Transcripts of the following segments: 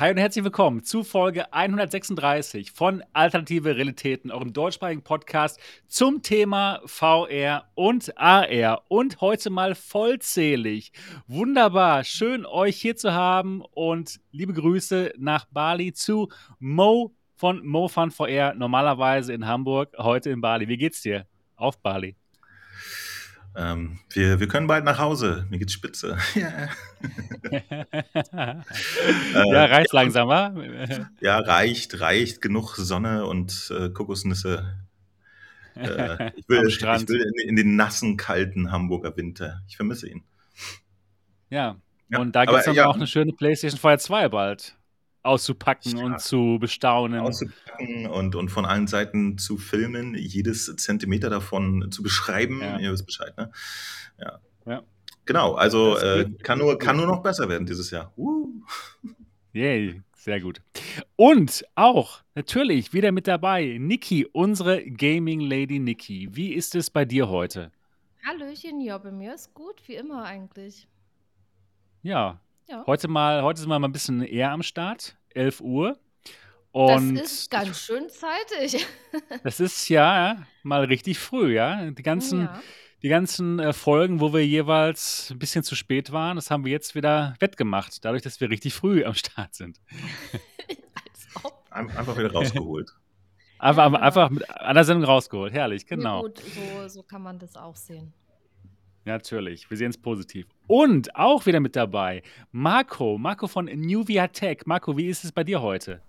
Hi und herzlich willkommen zu Folge 136 von Alternative Realitäten, eurem deutschsprachigen Podcast zum Thema VR und AR. Und heute mal vollzählig. Wunderbar, schön euch hier zu haben und liebe Grüße nach Bali zu Mo von MoFun VR, normalerweise in Hamburg, heute in Bali. Wie geht's dir auf Bali? Ähm, wir, wir können bald nach Hause. Mir geht's spitze. ja, äh, reicht ja, langsam, wa? ja, reicht, reicht. Genug Sonne und äh, Kokosnüsse. Äh, ich will, ich will in, in, den nassen, kalten Hamburger Winter. Ich vermisse ihn. Ja, ja und da gibt es dann ja, auch eine schöne PlayStation Fire 2 bald auszupacken ja. und zu bestaunen. Auszupacken und, und von allen Seiten zu filmen, jedes Zentimeter davon zu beschreiben. Ja. Ihr wisst Bescheid, ne? Ja. ja. Genau, also äh, kann, nur, kann nur noch besser werden dieses Jahr. Uh. Yay, sehr gut. Und auch natürlich wieder mit dabei Niki, unsere Gaming Lady Niki. Wie ist es bei dir heute? Hallöchen, ja, bei mir ist gut, wie immer eigentlich. Ja, ja. Heute, mal, heute sind wir mal ein bisschen eher am Start, 11 Uhr. Und das ist ganz schön zeitig. das ist ja mal richtig früh, ja. Die ganzen, ja. Die ganzen äh, Folgen, wo wir jeweils ein bisschen zu spät waren, das haben wir jetzt wieder wettgemacht, dadurch, dass wir richtig früh am Start sind. Einfach wieder rausgeholt. Einfach, ja, genau. einfach mit einer Sendung rausgeholt, herrlich, genau. Ja, gut, so, so kann man das auch sehen. Natürlich, wir sehen es positiv. Und auch wieder mit dabei, Marco, Marco von Nuvia Tech. Marco, wie ist es bei dir heute?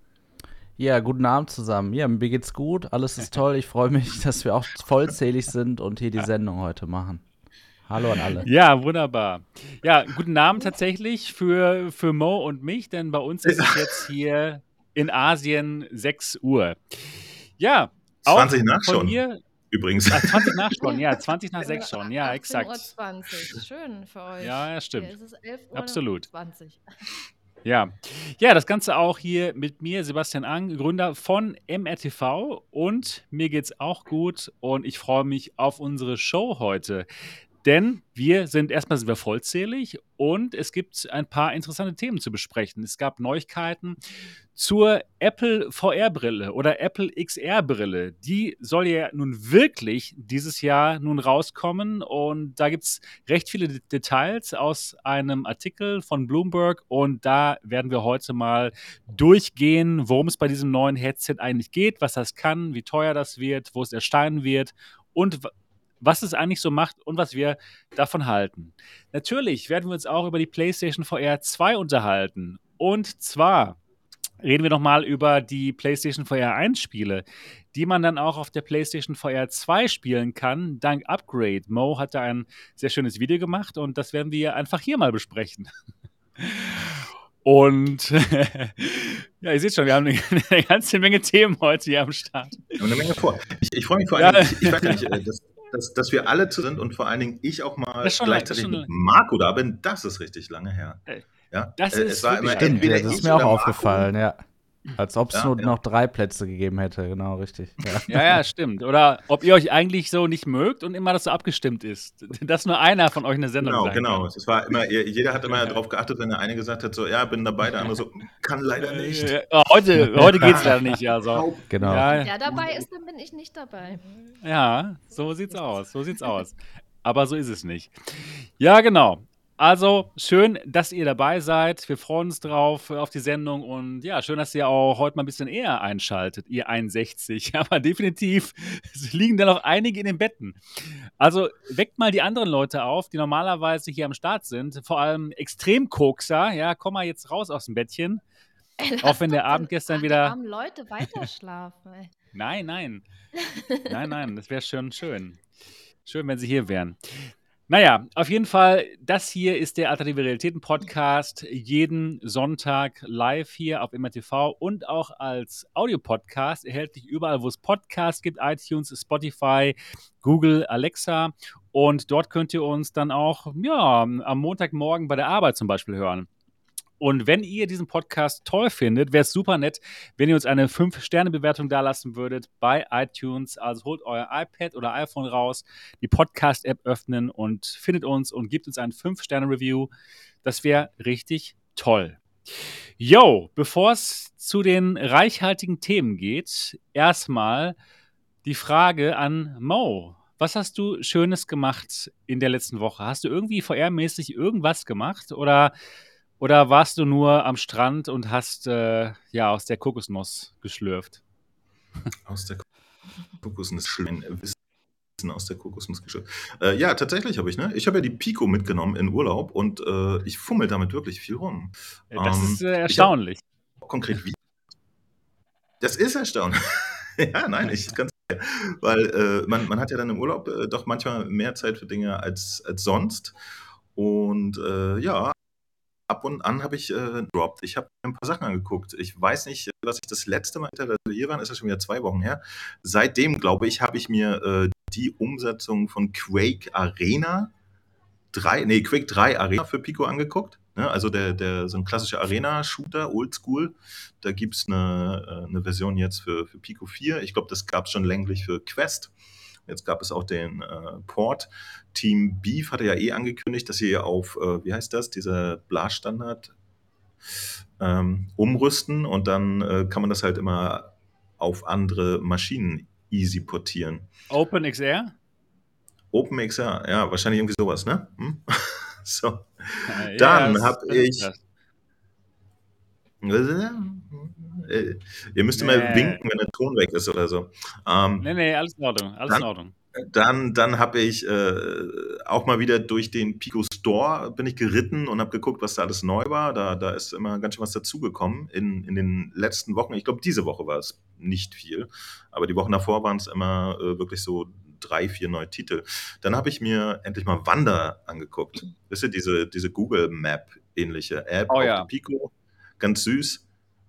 Ja, guten Abend zusammen. Ja, mir geht's gut, alles ist toll. Ich freue mich, dass wir auch vollzählig sind und hier die Sendung heute machen. Hallo an alle. Ja, wunderbar. Ja, guten Abend tatsächlich für, für Mo und mich, denn bei uns ist es jetzt hier in Asien 6 Uhr. Ja, 20 nach schon. Mir, übrigens. Ah, 20 nach schon, ja, 20 nach 6 schon, ja, exakt. 20. Schön für euch. Ja, ja stimmt. Hier ist es 11 Uhr Absolut. 20. Ja. ja, das Ganze auch hier mit mir, Sebastian Ang, Gründer von MRTV. Und mir geht's auch gut und ich freue mich auf unsere Show heute. Denn wir sind erstmal sind wir vollzählig und es gibt ein paar interessante Themen zu besprechen. Es gab Neuigkeiten zur Apple VR-Brille oder Apple XR-Brille. Die soll ja nun wirklich dieses Jahr nun rauskommen und da gibt es recht viele Details aus einem Artikel von Bloomberg und da werden wir heute mal durchgehen, worum es bei diesem neuen Headset eigentlich geht, was das kann, wie teuer das wird, wo es erscheinen wird und was es eigentlich so macht und was wir davon halten. Natürlich werden wir uns auch über die PlayStation VR 2 unterhalten. Und zwar reden wir nochmal über die PlayStation VR 1 Spiele, die man dann auch auf der PlayStation VR 2 spielen kann, dank Upgrade. Mo hat da ein sehr schönes Video gemacht und das werden wir einfach hier mal besprechen. Und ja, ihr seht schon, wir haben eine, ganze Menge Themen heute hier am Start. Wir haben eine Menge vor. Ich, ich freue mich vor allem, ja. ich, ich weiß nicht, äh, das, dass, dass wir alle zu sind und vor allen Dingen ich auch mal gleichzeitig mit Marco da bin, das ist richtig lange her. Ja, das äh, ist es war immer stimmt, ja, das ist mir auch aufgefallen, ja. Als ob es ja, nur ja. noch drei Plätze gegeben hätte, genau, richtig. Ja. ja. ja, stimmt. Oder ob ihr euch eigentlich so nicht mögt und immer das so abgestimmt ist. Dass nur einer von euch eine Sendung Genau, genau. Es war immer, jeder hat immer darauf geachtet, wenn der eine gesagt hat, so, ja, bin dabei, der andere so, kann leider nicht. Heute, heute geht es leider nicht, ja. So. Genau. Ja, der dabei ist, dann bin ich nicht dabei. Ja, so sieht's aus. So sieht's aus. Aber so ist es nicht. Ja, genau. Also schön, dass ihr dabei seid. Wir freuen uns drauf auf die Sendung und ja, schön, dass ihr auch heute mal ein bisschen eher einschaltet, ihr 61. Aber definitiv liegen da noch einige in den Betten. Also weckt mal die anderen Leute auf, die normalerweise hier am Start sind. Vor allem Extremkokser. Ja, komm mal jetzt raus aus dem Bettchen. Ey, auch wenn der Abend gestern wieder. Armen Leute weiterschlafen. Ey. Nein, nein. Nein, nein, das wäre schon schön. Schön, wenn sie hier wären. Naja, auf jeden Fall, das hier ist der Alternative Realitäten Podcast. Jeden Sonntag live hier auf MRTV und auch als Audiopodcast erhältlich überall, wo es Podcasts gibt: iTunes, Spotify, Google, Alexa. Und dort könnt ihr uns dann auch ja, am Montagmorgen bei der Arbeit zum Beispiel hören. Und wenn ihr diesen Podcast toll findet, wäre es super nett, wenn ihr uns eine 5-Sterne-Bewertung dalassen würdet bei iTunes. Also holt euer iPad oder iPhone raus, die Podcast-App öffnen und findet uns und gibt uns ein 5-Sterne-Review. Das wäre richtig toll. Yo, bevor es zu den reichhaltigen Themen geht, erstmal die Frage an Mo. Was hast du Schönes gemacht in der letzten Woche? Hast du irgendwie VR-mäßig irgendwas gemacht oder, oder warst du nur am Strand und hast äh, ja aus der Kokosnuss geschlürft? Aus der Kokosnuss Wissen aus der Kokosnuss geschlürft. Äh, ja, tatsächlich habe ich, ne? Ich habe ja die Pico mitgenommen in Urlaub und äh, ich fummel damit wirklich viel rum. Das ähm, ist äh, erstaunlich. Konkret wie? Das ist erstaunlich. ja, nein, ich ganz weil äh, man, man hat ja dann im Urlaub äh, doch manchmal mehr Zeit für Dinge als, als sonst. Und äh, ja, ab und an habe ich äh, droppt. Ich habe ein paar Sachen angeguckt. Ich weiß nicht, was ich das letzte Mal hinter hier war, ist ja schon wieder zwei Wochen her. Seitdem, glaube ich, habe ich mir äh, die Umsetzung von Quake Arena 3, nee, Quake 3 Arena für Pico angeguckt. Ne? Also der, der, so ein klassischer Arena-Shooter, Oldschool. Da gibt es eine, äh, eine Version jetzt für, für Pico 4. Ich glaube, das gab es schon länglich für Quest. Jetzt gab es auch den äh, Port. Team Beef hatte ja eh angekündigt, dass sie auf, äh, wie heißt das, dieser Blaststandard ähm, umrüsten und dann äh, kann man das halt immer auf andere Maschinen easy portieren. OpenXR? OpenXR, ja, wahrscheinlich irgendwie sowas, ne? Hm? so. Ja, dann habe ich. Äh, ihr müsst nee. mal winken, wenn der Ton weg ist oder so. Ähm, nee, nee, alles in Ordnung. Alles dann, in Ordnung. Dann, dann habe ich äh, auch mal wieder durch den Pico Store bin ich geritten und habe geguckt, was da alles neu war. Da, da ist immer ganz schön was dazugekommen in, in den letzten Wochen. Ich glaube, diese Woche war es nicht viel, aber die Wochen davor waren es immer äh, wirklich so drei, vier neue Titel. Dann habe ich mir endlich mal Wander angeguckt. Wisst ihr, diese, diese Google Map ähnliche App oh, auf ja. Pico. Ganz süß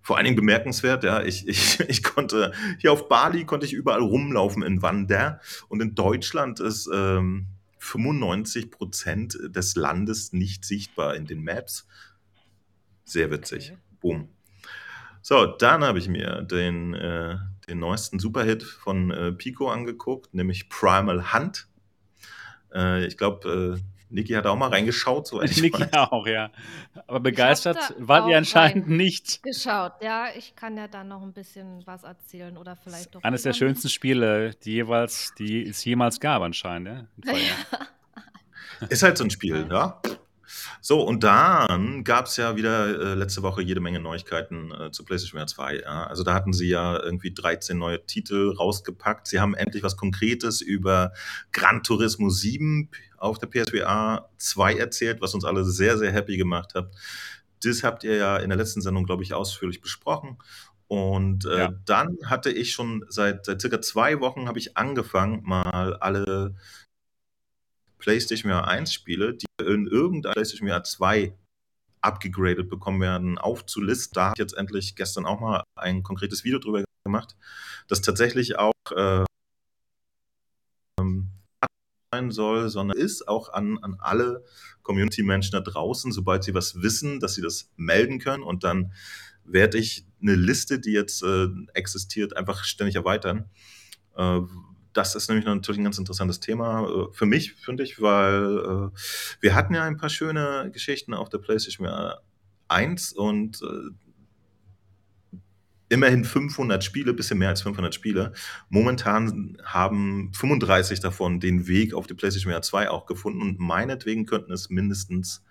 vor allen Dingen bemerkenswert, ja, ich, ich, ich konnte, hier auf Bali konnte ich überall rumlaufen in Wander und in Deutschland ist ähm, 95 Prozent des Landes nicht sichtbar in den Maps. Sehr witzig. Okay. Boom. So, dann habe ich mir den, äh, den neuesten Superhit von äh, Pico angeguckt, nämlich Primal Hunt. Äh, ich glaube, äh, Niki hat auch mal reingeschaut, so Niki auch, ja. Aber begeistert wart ihr anscheinend nicht. Geschaut, ja. Ich kann ja dann noch ein bisschen was erzählen oder vielleicht doch. Eines der schönsten Spiele, die jeweils, die es jemals gab, anscheinend, ja. Ist halt so ein Spiel, ja. So, und dann gab es ja wieder äh, letzte Woche jede Menge Neuigkeiten äh, zu PlayStation VR 2. Ja. Also da hatten sie ja irgendwie 13 neue Titel rausgepackt. Sie haben endlich was Konkretes über Gran Turismo 7 auf der PSVR 2 erzählt, was uns alle sehr, sehr happy gemacht hat. Das habt ihr ja in der letzten Sendung, glaube ich, ausführlich besprochen. Und äh, ja. dann hatte ich schon seit, seit circa zwei Wochen habe ich angefangen, mal alle PlayStation VR 1 Spiele, die in irgendeiner PlayStation VR 2 abgegradet bekommen werden, aufzulisten. Da habe ich jetzt endlich gestern auch mal ein konkretes Video drüber gemacht, das tatsächlich auch äh, sein soll, sondern ist auch an, an alle Community-Menschen da draußen, sobald sie was wissen, dass sie das melden können und dann werde ich eine Liste, die jetzt äh, existiert, einfach ständig erweitern. Äh, das ist nämlich natürlich ein ganz interessantes Thema äh, für mich, finde ich, weil äh, wir hatten ja ein paar schöne Geschichten auf der PlayStation 1 und äh, immerhin 500 Spiele, bisschen mehr als 500 Spiele. Momentan haben 35 davon den Weg auf die PlayStation VR 2 auch gefunden und meinetwegen könnten es mindestens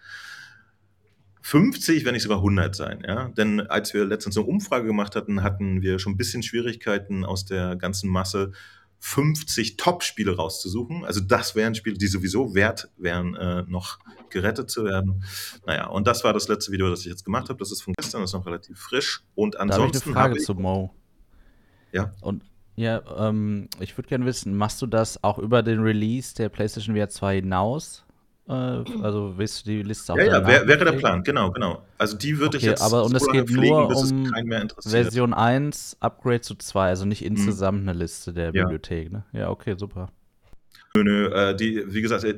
50, wenn nicht sogar 100 sein. Ja? Denn als wir letztens eine Umfrage gemacht hatten, hatten wir schon ein bisschen Schwierigkeiten aus der ganzen Masse 50 Top-Spiele rauszusuchen. Also das wären Spiele, die sowieso wert wären, äh, noch gerettet zu werden. Naja, und das war das letzte Video, das ich jetzt gemacht habe. Das ist von gestern, das ist noch relativ frisch. Und ansonsten. Da habe ich eine Frage zu Mo. Ja. Und ja, ähm, ich würde gerne wissen, machst du das auch über den Release der PlayStation VR 2 hinaus? Äh, also willst du die Liste auch Ja, ja, wär, wäre der Plan, genau, genau. Also die würde okay, ich jetzt aber und es geht nur um Version 1, Upgrade zu 2, also nicht mhm. insgesamt mhm. eine Liste der ja. Bibliothek, ne? Ja, okay, super. Nö, nö, äh, die, wie gesagt, äh,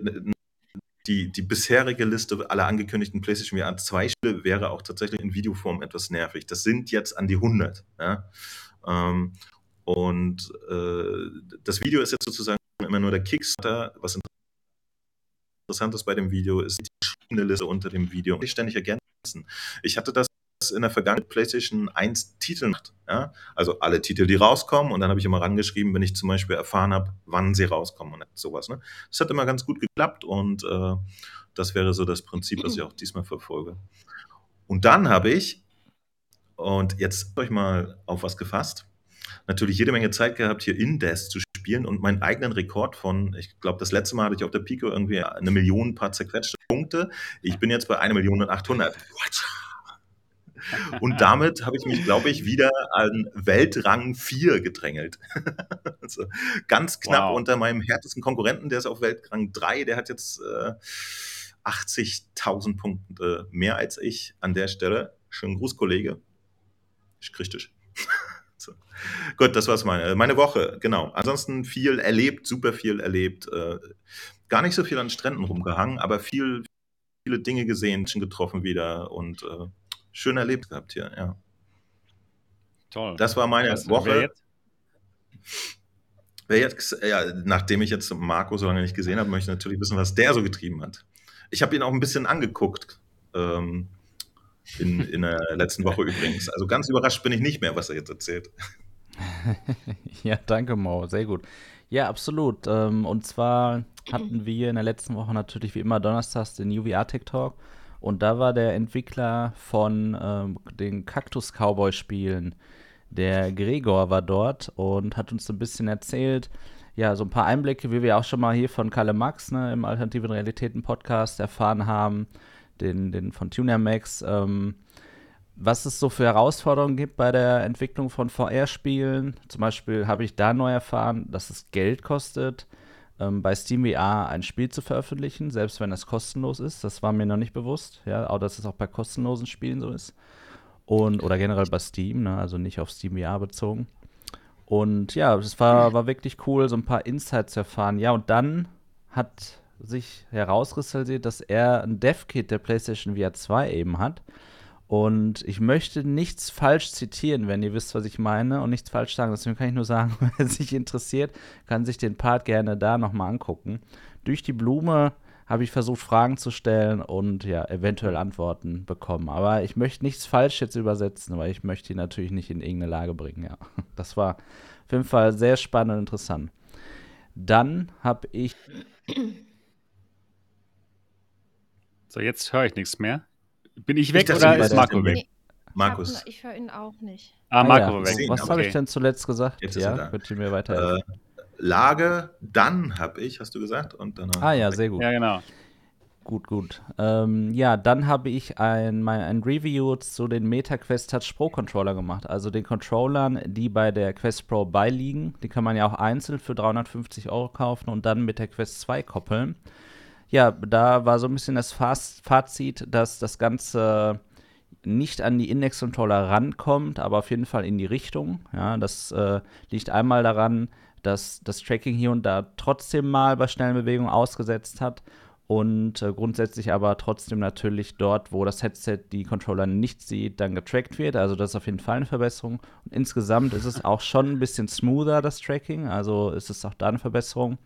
die, die bisherige Liste aller angekündigten PlayStation VR 2 Spiele wäre auch tatsächlich in Videoform etwas nervig. Das sind jetzt an die 100. Ja? Ähm, und äh, das Video ist jetzt sozusagen immer nur der Kickstarter, was interessant ist bei dem Video, ist die Liste unter dem Video. Ich ständig ergänzen. Ich hatte das in der Vergangenheit PlayStation 1 Titel macht. Ja? Also alle Titel, die rauskommen und dann habe ich immer rangeschrieben, wenn ich zum Beispiel erfahren habe, wann sie rauskommen und sowas. Ne? Das hat immer ganz gut geklappt und äh, das wäre so das Prinzip, was ich auch diesmal verfolge. Und dann habe ich, und jetzt euch mal auf was gefasst, natürlich jede Menge Zeit gehabt, hier in Death zu spielen und meinen eigenen Rekord von, ich glaube, das letzte Mal hatte ich auf der Pico irgendwie eine Million paar zerquetschte Punkte. Ich bin jetzt bei einer Million und 800. What? Und damit habe ich mich, glaube ich, wieder an Weltrang 4 gedrängelt. also ganz knapp wow. unter meinem härtesten Konkurrenten, der ist auf Weltrang 3, der hat jetzt äh, 80.000 Punkte mehr als ich an der Stelle. Schönen Gruß, Kollege. Ich krieg dich. So. Gut, das war's meine, meine Woche, genau. Ansonsten viel erlebt, super viel erlebt. Äh, gar nicht so viel an Stränden rumgehangen, aber viel, viele Dinge gesehen, schon getroffen wieder und äh, schön erlebt gehabt hier, ja. Toll. Das war meine Was, Woche. Wer jetzt? Wer jetzt, ja, nachdem ich jetzt Marco so lange nicht gesehen habe, möchte ich natürlich wissen, was der so getrieben hat. Ich habe ihn auch ein bisschen angeguckt. Ähm, in, in der letzten Woche übrigens. Also ganz überrascht bin ich nicht mehr, was er jetzt erzählt. ja, danke, Mo. Sehr gut. Ja, absolut. Ähm, und zwar hatten wir in der letzten Woche natürlich wie immer donnerstags den UVR Tech Talk. Und da war der Entwickler von ähm, den Cactus Cowboy Spielen, der Gregor, war dort und hat uns ein bisschen erzählt, ja, so ein paar Einblicke, wie wir auch schon mal hier von Kalle Max ne, im Alternativen Realitäten Podcast erfahren haben, den, den von Tuner Max, ähm, was es so für Herausforderungen gibt bei der Entwicklung von VR-Spielen. Zum Beispiel habe ich da neu erfahren, dass es Geld kostet, ähm, bei SteamVR ein Spiel zu veröffentlichen, selbst wenn es kostenlos ist. Das war mir noch nicht bewusst, ja, auch dass es auch bei kostenlosen Spielen so ist. Und, oder generell bei Steam, ne, also nicht auf SteamVR bezogen. Und ja, es war, war wirklich cool, so ein paar Insights zu erfahren. Ja, und dann hat sich herauskristallisiert, dass er ein Dev-Kit der PlayStation VR 2 eben hat. Und ich möchte nichts falsch zitieren, wenn ihr wisst, was ich meine, und nichts falsch sagen. Deswegen kann ich nur sagen, wer sich interessiert, kann sich den Part gerne da nochmal angucken. Durch die Blume habe ich versucht, Fragen zu stellen und ja, eventuell Antworten bekommen. Aber ich möchte nichts falsch jetzt übersetzen, weil ich möchte ihn natürlich nicht in irgendeine Lage bringen, ja. Das war auf jeden Fall sehr spannend und interessant. Dann habe ich. So, jetzt höre ich nichts mehr. Bin ich weg ich oder ist Marco weg? Nee, Markus. Ich höre ihn auch nicht. Ah, Marco ah, ja. weg. Was okay. habe ich denn zuletzt gesagt? Jetzt ja, könnt ihr mir weiter. Äh, Lage, dann habe ich, hast du gesagt, und danach. Ah ja, sehr gut. Ja, genau. Gut, gut. Ähm, ja, dann habe ich ein, mein, ein Review zu den MetaQuest Touch Pro Controller gemacht. Also den Controllern, die bei der Quest Pro beiliegen. Die kann man ja auch einzeln für 350 Euro kaufen und dann mit der Quest 2 koppeln. Ja, da war so ein bisschen das Fazit, dass das Ganze nicht an die Index-Controller rankommt, aber auf jeden Fall in die Richtung. Ja, das äh, liegt einmal daran, dass das Tracking hier und da trotzdem mal bei schnellen Bewegungen ausgesetzt hat und äh, grundsätzlich aber trotzdem natürlich dort, wo das Headset die Controller nicht sieht, dann getrackt wird. Also das ist auf jeden Fall eine Verbesserung. Und insgesamt ist es auch schon ein bisschen smoother, das Tracking. Also ist es auch da eine Verbesserung.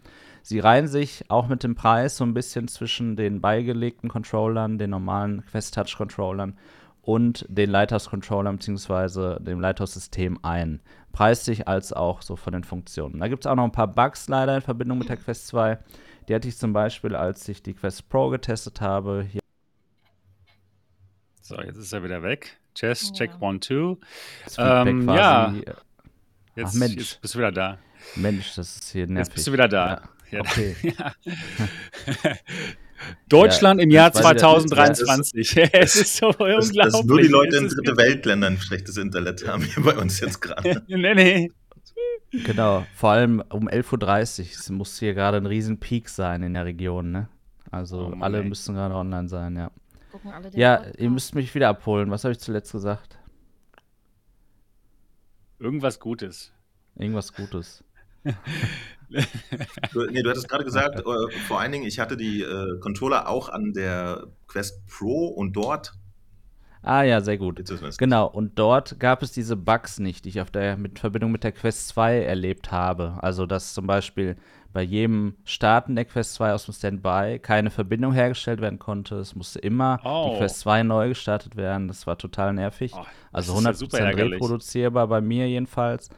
Sie reihen sich auch mit dem Preis so ein bisschen zwischen den beigelegten Controllern, den normalen Quest Touch Controllern und den Lighthouse-Controllern bzw. dem Lighthouse-System ein. Preislich als auch so von den Funktionen. Da gibt es auch noch ein paar Bugs leider in Verbindung mit der Quest 2. Die hatte ich zum Beispiel, als ich die Quest Pro getestet habe. Hier so, jetzt ist er wieder weg. Chess, check one, two. Ähm, ja. Jetzt, Ach, jetzt, bist du wieder da. Mensch, das ist hier nervig. Jetzt bist du wieder da. Ja. Okay. ja. Deutschland ja, im Jahr 2023. Ja, es ist so das, unglaublich. Dass nur die Leute in dritte Weltländern schlechtes Internet haben hier bei uns jetzt gerade. nee, nee. Genau, vor allem um 11.30 Uhr. Es muss hier gerade ein riesen Peak sein in der Region, ne? Also oh alle ey. müssen gerade online sein, ja. ja, ihr müsst mich wieder abholen. Was habe ich zuletzt gesagt? Irgendwas Gutes. Irgendwas Gutes. du, nee, du hattest gerade gesagt, äh, vor allen Dingen, ich hatte die äh, Controller auch an der Quest Pro und dort Ah ja, sehr gut. Genau, und dort gab es diese Bugs nicht, die ich auf der mit Verbindung mit der Quest 2 erlebt habe. Also dass zum Beispiel bei jedem Starten der Quest 2 aus dem Standby keine Verbindung hergestellt werden konnte. Es musste immer oh. die Quest 2 neu gestartet werden. Das war total nervig. Oh, also 100% ja reproduzierbar bei mir jedenfalls.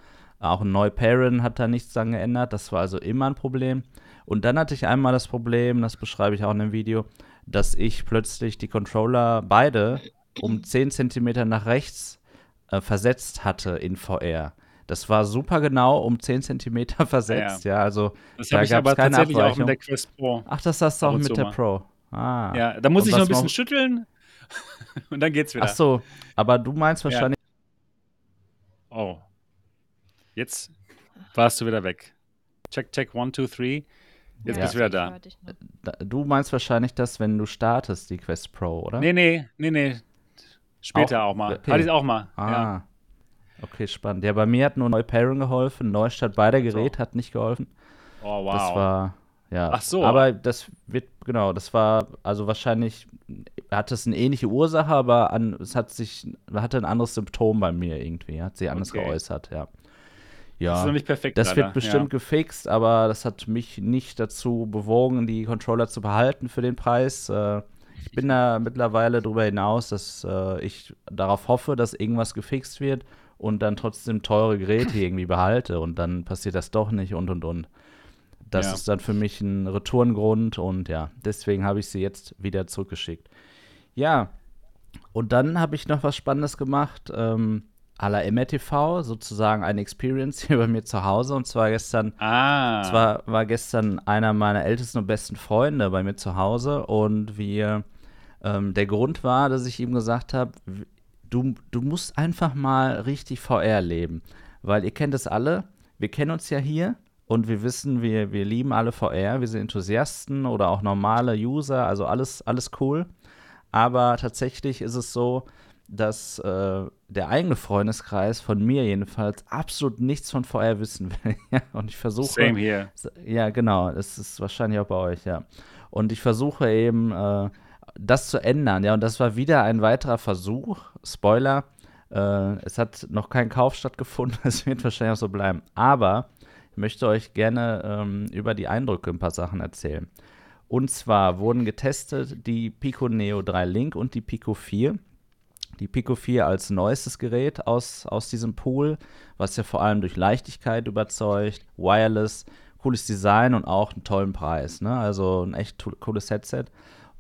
Auch ein Neu-Parent hat da nichts dran geändert. Das war also immer ein Problem. Und dann hatte ich einmal das Problem, das beschreibe ich auch in dem Video, dass ich plötzlich die Controller beide um 10 cm nach rechts äh, versetzt hatte in VR. Das war super genau um 10 cm versetzt, ja. ja. also das da gab es keine tatsächlich auch mit der Quest Pro. Ach, das hast du auch mit der Pro. Ah. Ja, da muss und ich noch ein bisschen schütteln und dann geht's wieder. Ach so, aber du meinst wahrscheinlich. Ja. Oh. Jetzt warst du wieder weg. Check, check, one, two, three. Jetzt ja. bist du wieder da. Du meinst wahrscheinlich das, wenn du startest, die Quest Pro, oder? Nee, nee, nee, nee. Später auch, auch mal. Okay. Hatte ich auch mal. Ah. Ja. Okay, spannend. Ja, bei mir hat nur Neu-Pairing geholfen. Neustart beider Gerät so. hat nicht geholfen. Oh, wow. Das war, ja. Ach so. Aber das wird, genau, das war, also wahrscheinlich hat es eine ähnliche Ursache, aber an, es hat sich, hatte ein anderes Symptom bei mir irgendwie, hat sich anders okay. geäußert, ja. Ja, das ist noch nicht perfekt. Das wird bestimmt ja. gefixt, aber das hat mich nicht dazu bewogen, die Controller zu behalten für den Preis. Äh, ich bin da mittlerweile darüber hinaus, dass äh, ich darauf hoffe, dass irgendwas gefixt wird und dann trotzdem teure Geräte irgendwie behalte und dann passiert das doch nicht und und und. Das ja. ist dann für mich ein Retourengrund und ja, deswegen habe ich sie jetzt wieder zurückgeschickt. Ja, und dann habe ich noch was Spannendes gemacht. Ähm, à la MRTV, sozusagen eine Experience hier bei mir zu Hause. Und zwar gestern, ah. zwar war gestern einer meiner ältesten und besten Freunde bei mir zu Hause und wir, ähm, der Grund war, dass ich ihm gesagt habe, du, du musst einfach mal richtig VR leben. Weil ihr kennt es alle, wir kennen uns ja hier und wir wissen, wir, wir lieben alle VR, wir sind Enthusiasten oder auch normale User, also alles, alles cool. Aber tatsächlich ist es so, dass äh, der eigene Freundeskreis von mir jedenfalls absolut nichts von VR wissen will. und ich versuche. Same here. Ja, genau. Es ist wahrscheinlich auch bei euch, ja. Und ich versuche eben, äh, das zu ändern. Ja, und das war wieder ein weiterer Versuch. Spoiler. Äh, es hat noch kein Kauf stattgefunden. Es wird wahrscheinlich auch so bleiben. Aber ich möchte euch gerne ähm, über die Eindrücke ein paar Sachen erzählen. Und zwar wurden getestet die Pico Neo 3 Link und die Pico 4 die Pico 4 als neuestes Gerät aus, aus diesem Pool, was ja vor allem durch Leichtigkeit überzeugt, wireless, cooles Design und auch einen tollen Preis. Ne? Also ein echt cooles Headset.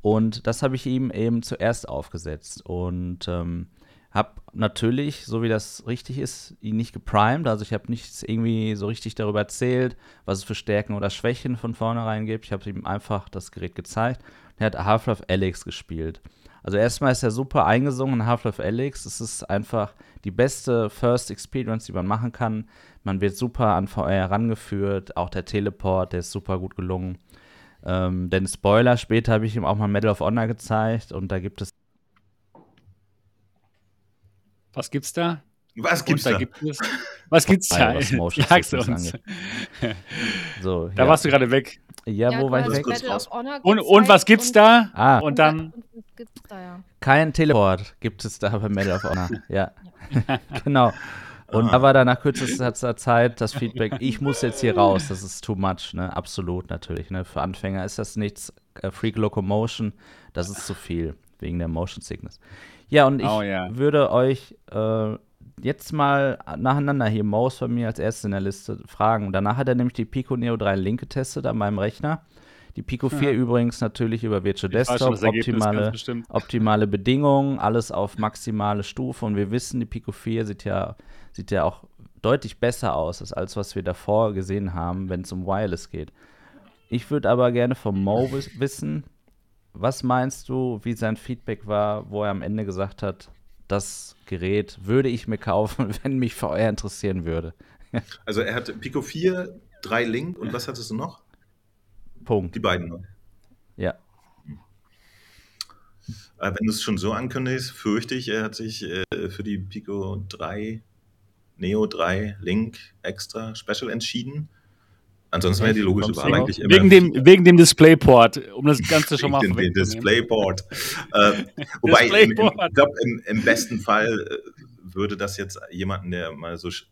Und das habe ich ihm eben zuerst aufgesetzt und ähm, habe natürlich, so wie das richtig ist, ihn nicht geprimed. Also ich habe nichts irgendwie so richtig darüber erzählt, was es für Stärken oder Schwächen von vornherein gibt. Ich habe ihm einfach das Gerät gezeigt. Er hat Half-Life Alex gespielt. Also erstmal ist er super eingesungen in Half-Life Alyx. Es ist einfach die beste First Experience, die man machen kann. Man wird super an VR herangeführt. Auch der Teleport, der ist super gut gelungen. Ähm, denn Spoiler, später habe ich ihm auch mal Medal of Honor gezeigt und da gibt es. Was gibt's da? Was gibt's da? da? Gibt es, was gibt's da? Was Sag's uns. so, da ja. warst du gerade weg. Ja, ja wo war ich weg? Und, und was gibt's und, da? Ah. Und dann. Da, ja. Kein Teleport gibt es da bei Medal of Honor. ja. genau. Und da war dann nach kürzester Zeit das Feedback, ich muss jetzt hier raus, das ist too much, ne? Absolut natürlich. Ne? Für Anfänger ist das nichts. Äh, Freak Locomotion, das ist zu viel, wegen der Motion Sickness. Ja, und ich oh, yeah. würde euch äh, jetzt mal nacheinander hier Maus von mir als erstes in der Liste fragen. Danach hat er nämlich die Pico Neo 3 Link getestet an meinem Rechner. Die Pico 4 ja. übrigens natürlich über Virtual Desktop, schon, optimale, optimale Bedingungen, alles auf maximale Stufe. Und wir wissen, die Pico 4 sieht ja, sieht ja auch deutlich besser aus, als, als was wir davor gesehen haben, wenn es um Wireless geht. Ich würde aber gerne vom Mo wissen, was meinst du, wie sein Feedback war, wo er am Ende gesagt hat, das Gerät würde ich mir kaufen, wenn mich VR interessieren würde. also er hat Pico 4, 3 Link und was hattest du noch? Punkt. Die beiden noch. Ja. Äh, wenn du es schon so ankündigst, fürchte ich, er hat sich äh, für die Pico 3, Neo 3 Link extra Special entschieden. Ansonsten wäre die logische Wahl eigentlich immer. Wegen dem, wegen dem Displayport, um das Ganze schon mal zu Den Displayport. äh, wobei, Displayport. Im, im, ich glaube, im, im, besten Fall äh, würde das jetzt jemanden, der mal so sch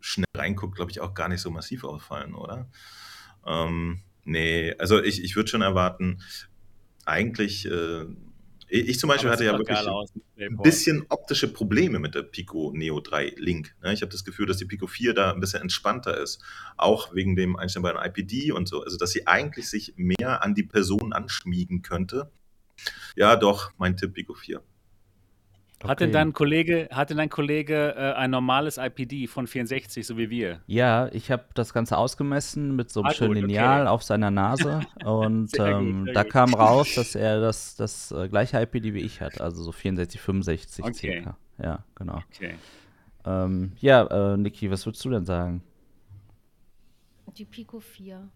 schnell reinguckt, glaube ich, auch gar nicht so massiv auffallen, oder? Ähm, nee, also ich, ich würde schon erwarten, eigentlich. Äh, ich zum Beispiel hatte ja wirklich ein bisschen optische Probleme mit der Pico Neo 3 Link. Ne? Ich habe das Gefühl, dass die Pico 4 da ein bisschen entspannter ist. Auch wegen dem einstellbaren IPD und so. Also, dass sie eigentlich sich mehr an die Person anschmiegen könnte. Ja, doch, mein Tipp Pico 4. Okay. Hat denn dein Kollege, hatte dein Kollege äh, ein normales IPD von 64, so wie wir? Ja, ich habe das Ganze ausgemessen mit so einem ah, schönen gut, Lineal okay. auf seiner Nase und ähm, gut, da gut. kam raus, dass er das, das äh, gleiche IPD wie ich hat, also so 64, 65 okay. circa. Ja, genau. Okay. Ähm, ja, äh, Niki, was würdest du denn sagen? Die Pico 4.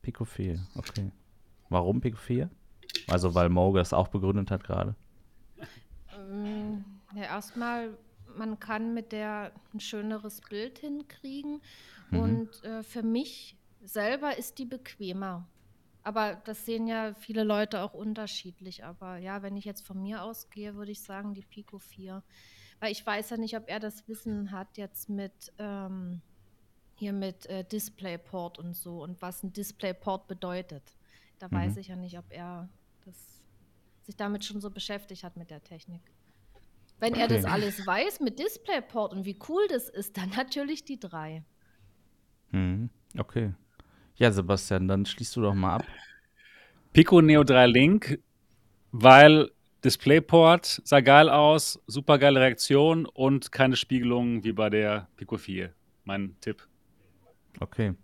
Pico 4, okay. Warum Pico 4? Also, weil Moge es auch begründet hat gerade. Ähm, ja, erstmal, man kann mit der ein schöneres Bild hinkriegen. Mhm. Und äh, für mich selber ist die bequemer. Aber das sehen ja viele Leute auch unterschiedlich. Aber ja, wenn ich jetzt von mir ausgehe, würde ich sagen, die Pico 4. Weil ich weiß ja nicht, ob er das Wissen hat jetzt mit ähm, hier mit äh, Displayport und so und was ein Displayport bedeutet. Da mhm. weiß ich ja nicht, ob er das sich damit schon so beschäftigt hat mit der Technik. Wenn okay. er das alles weiß mit DisplayPort und wie cool das ist, dann natürlich die drei. Hm, okay. Ja, Sebastian, dann schließt du doch mal ab. Pico Neo 3 Link, weil DisplayPort sah geil aus, super geile Reaktion und keine Spiegelung wie bei der Pico 4. Mein Tipp. Okay.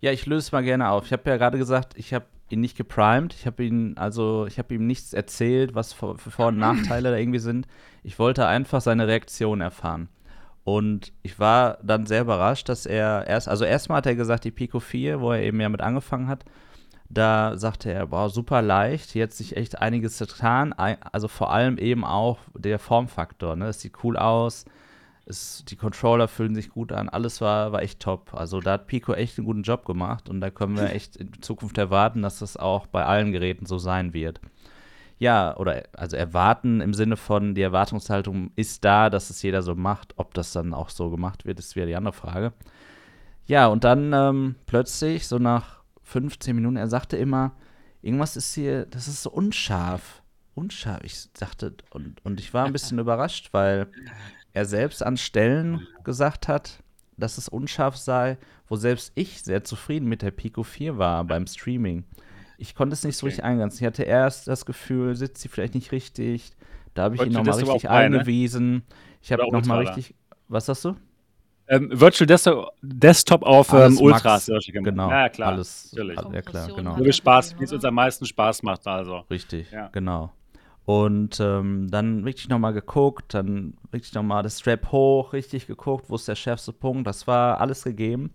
Ja, ich löse es mal gerne auf. Ich habe ja gerade gesagt, ich habe ihn nicht geprimed. Ich habe ihn, also ich habe ihm nichts erzählt, was für Vor- und Nachteile da irgendwie sind. Ich wollte einfach seine Reaktion erfahren. Und ich war dann sehr überrascht, dass er erst, also erstmal hat er gesagt, die Pico 4, wo er eben ja mit angefangen hat, da sagte er, boah, super leicht, jetzt sich echt einiges getan. Also vor allem eben auch der Formfaktor, ne? Es sieht cool aus, es, die Controller fühlen sich gut an, alles war, war echt top. Also da hat Pico echt einen guten Job gemacht und da können wir echt in Zukunft erwarten, dass das auch bei allen Geräten so sein wird. Ja, oder also erwarten im Sinne von, die Erwartungshaltung ist da, dass es jeder so macht. Ob das dann auch so gemacht wird, ist wieder die andere Frage. Ja, und dann ähm, plötzlich, so nach 15 Minuten, er sagte immer, irgendwas ist hier, das ist so unscharf. Unscharf. Ich dachte, und, und ich war ein bisschen überrascht, weil er selbst an Stellen gesagt hat, dass es unscharf sei, wo selbst ich sehr zufrieden mit der Pico 4 war beim Streaming. Ich konnte es nicht so richtig eingrenzen. Ich hatte erst das Gefühl, sitzt sie vielleicht nicht richtig. Da habe ich ihn nochmal richtig eingewiesen. Ne? Ich habe nochmal richtig. Was sagst du? Ähm, Virtual Desktop, Desktop auf ähm, Ultras. Genau. Ja, klar. Alles, natürlich. Ja, klar, genau. Nur Spaß, wie es uns am meisten Spaß macht, also. Richtig, ja. genau. Und ähm, dann richtig nochmal geguckt, dann richtig nochmal das Strap hoch, richtig geguckt, wo ist der schärfste Punkt. Das war alles gegeben.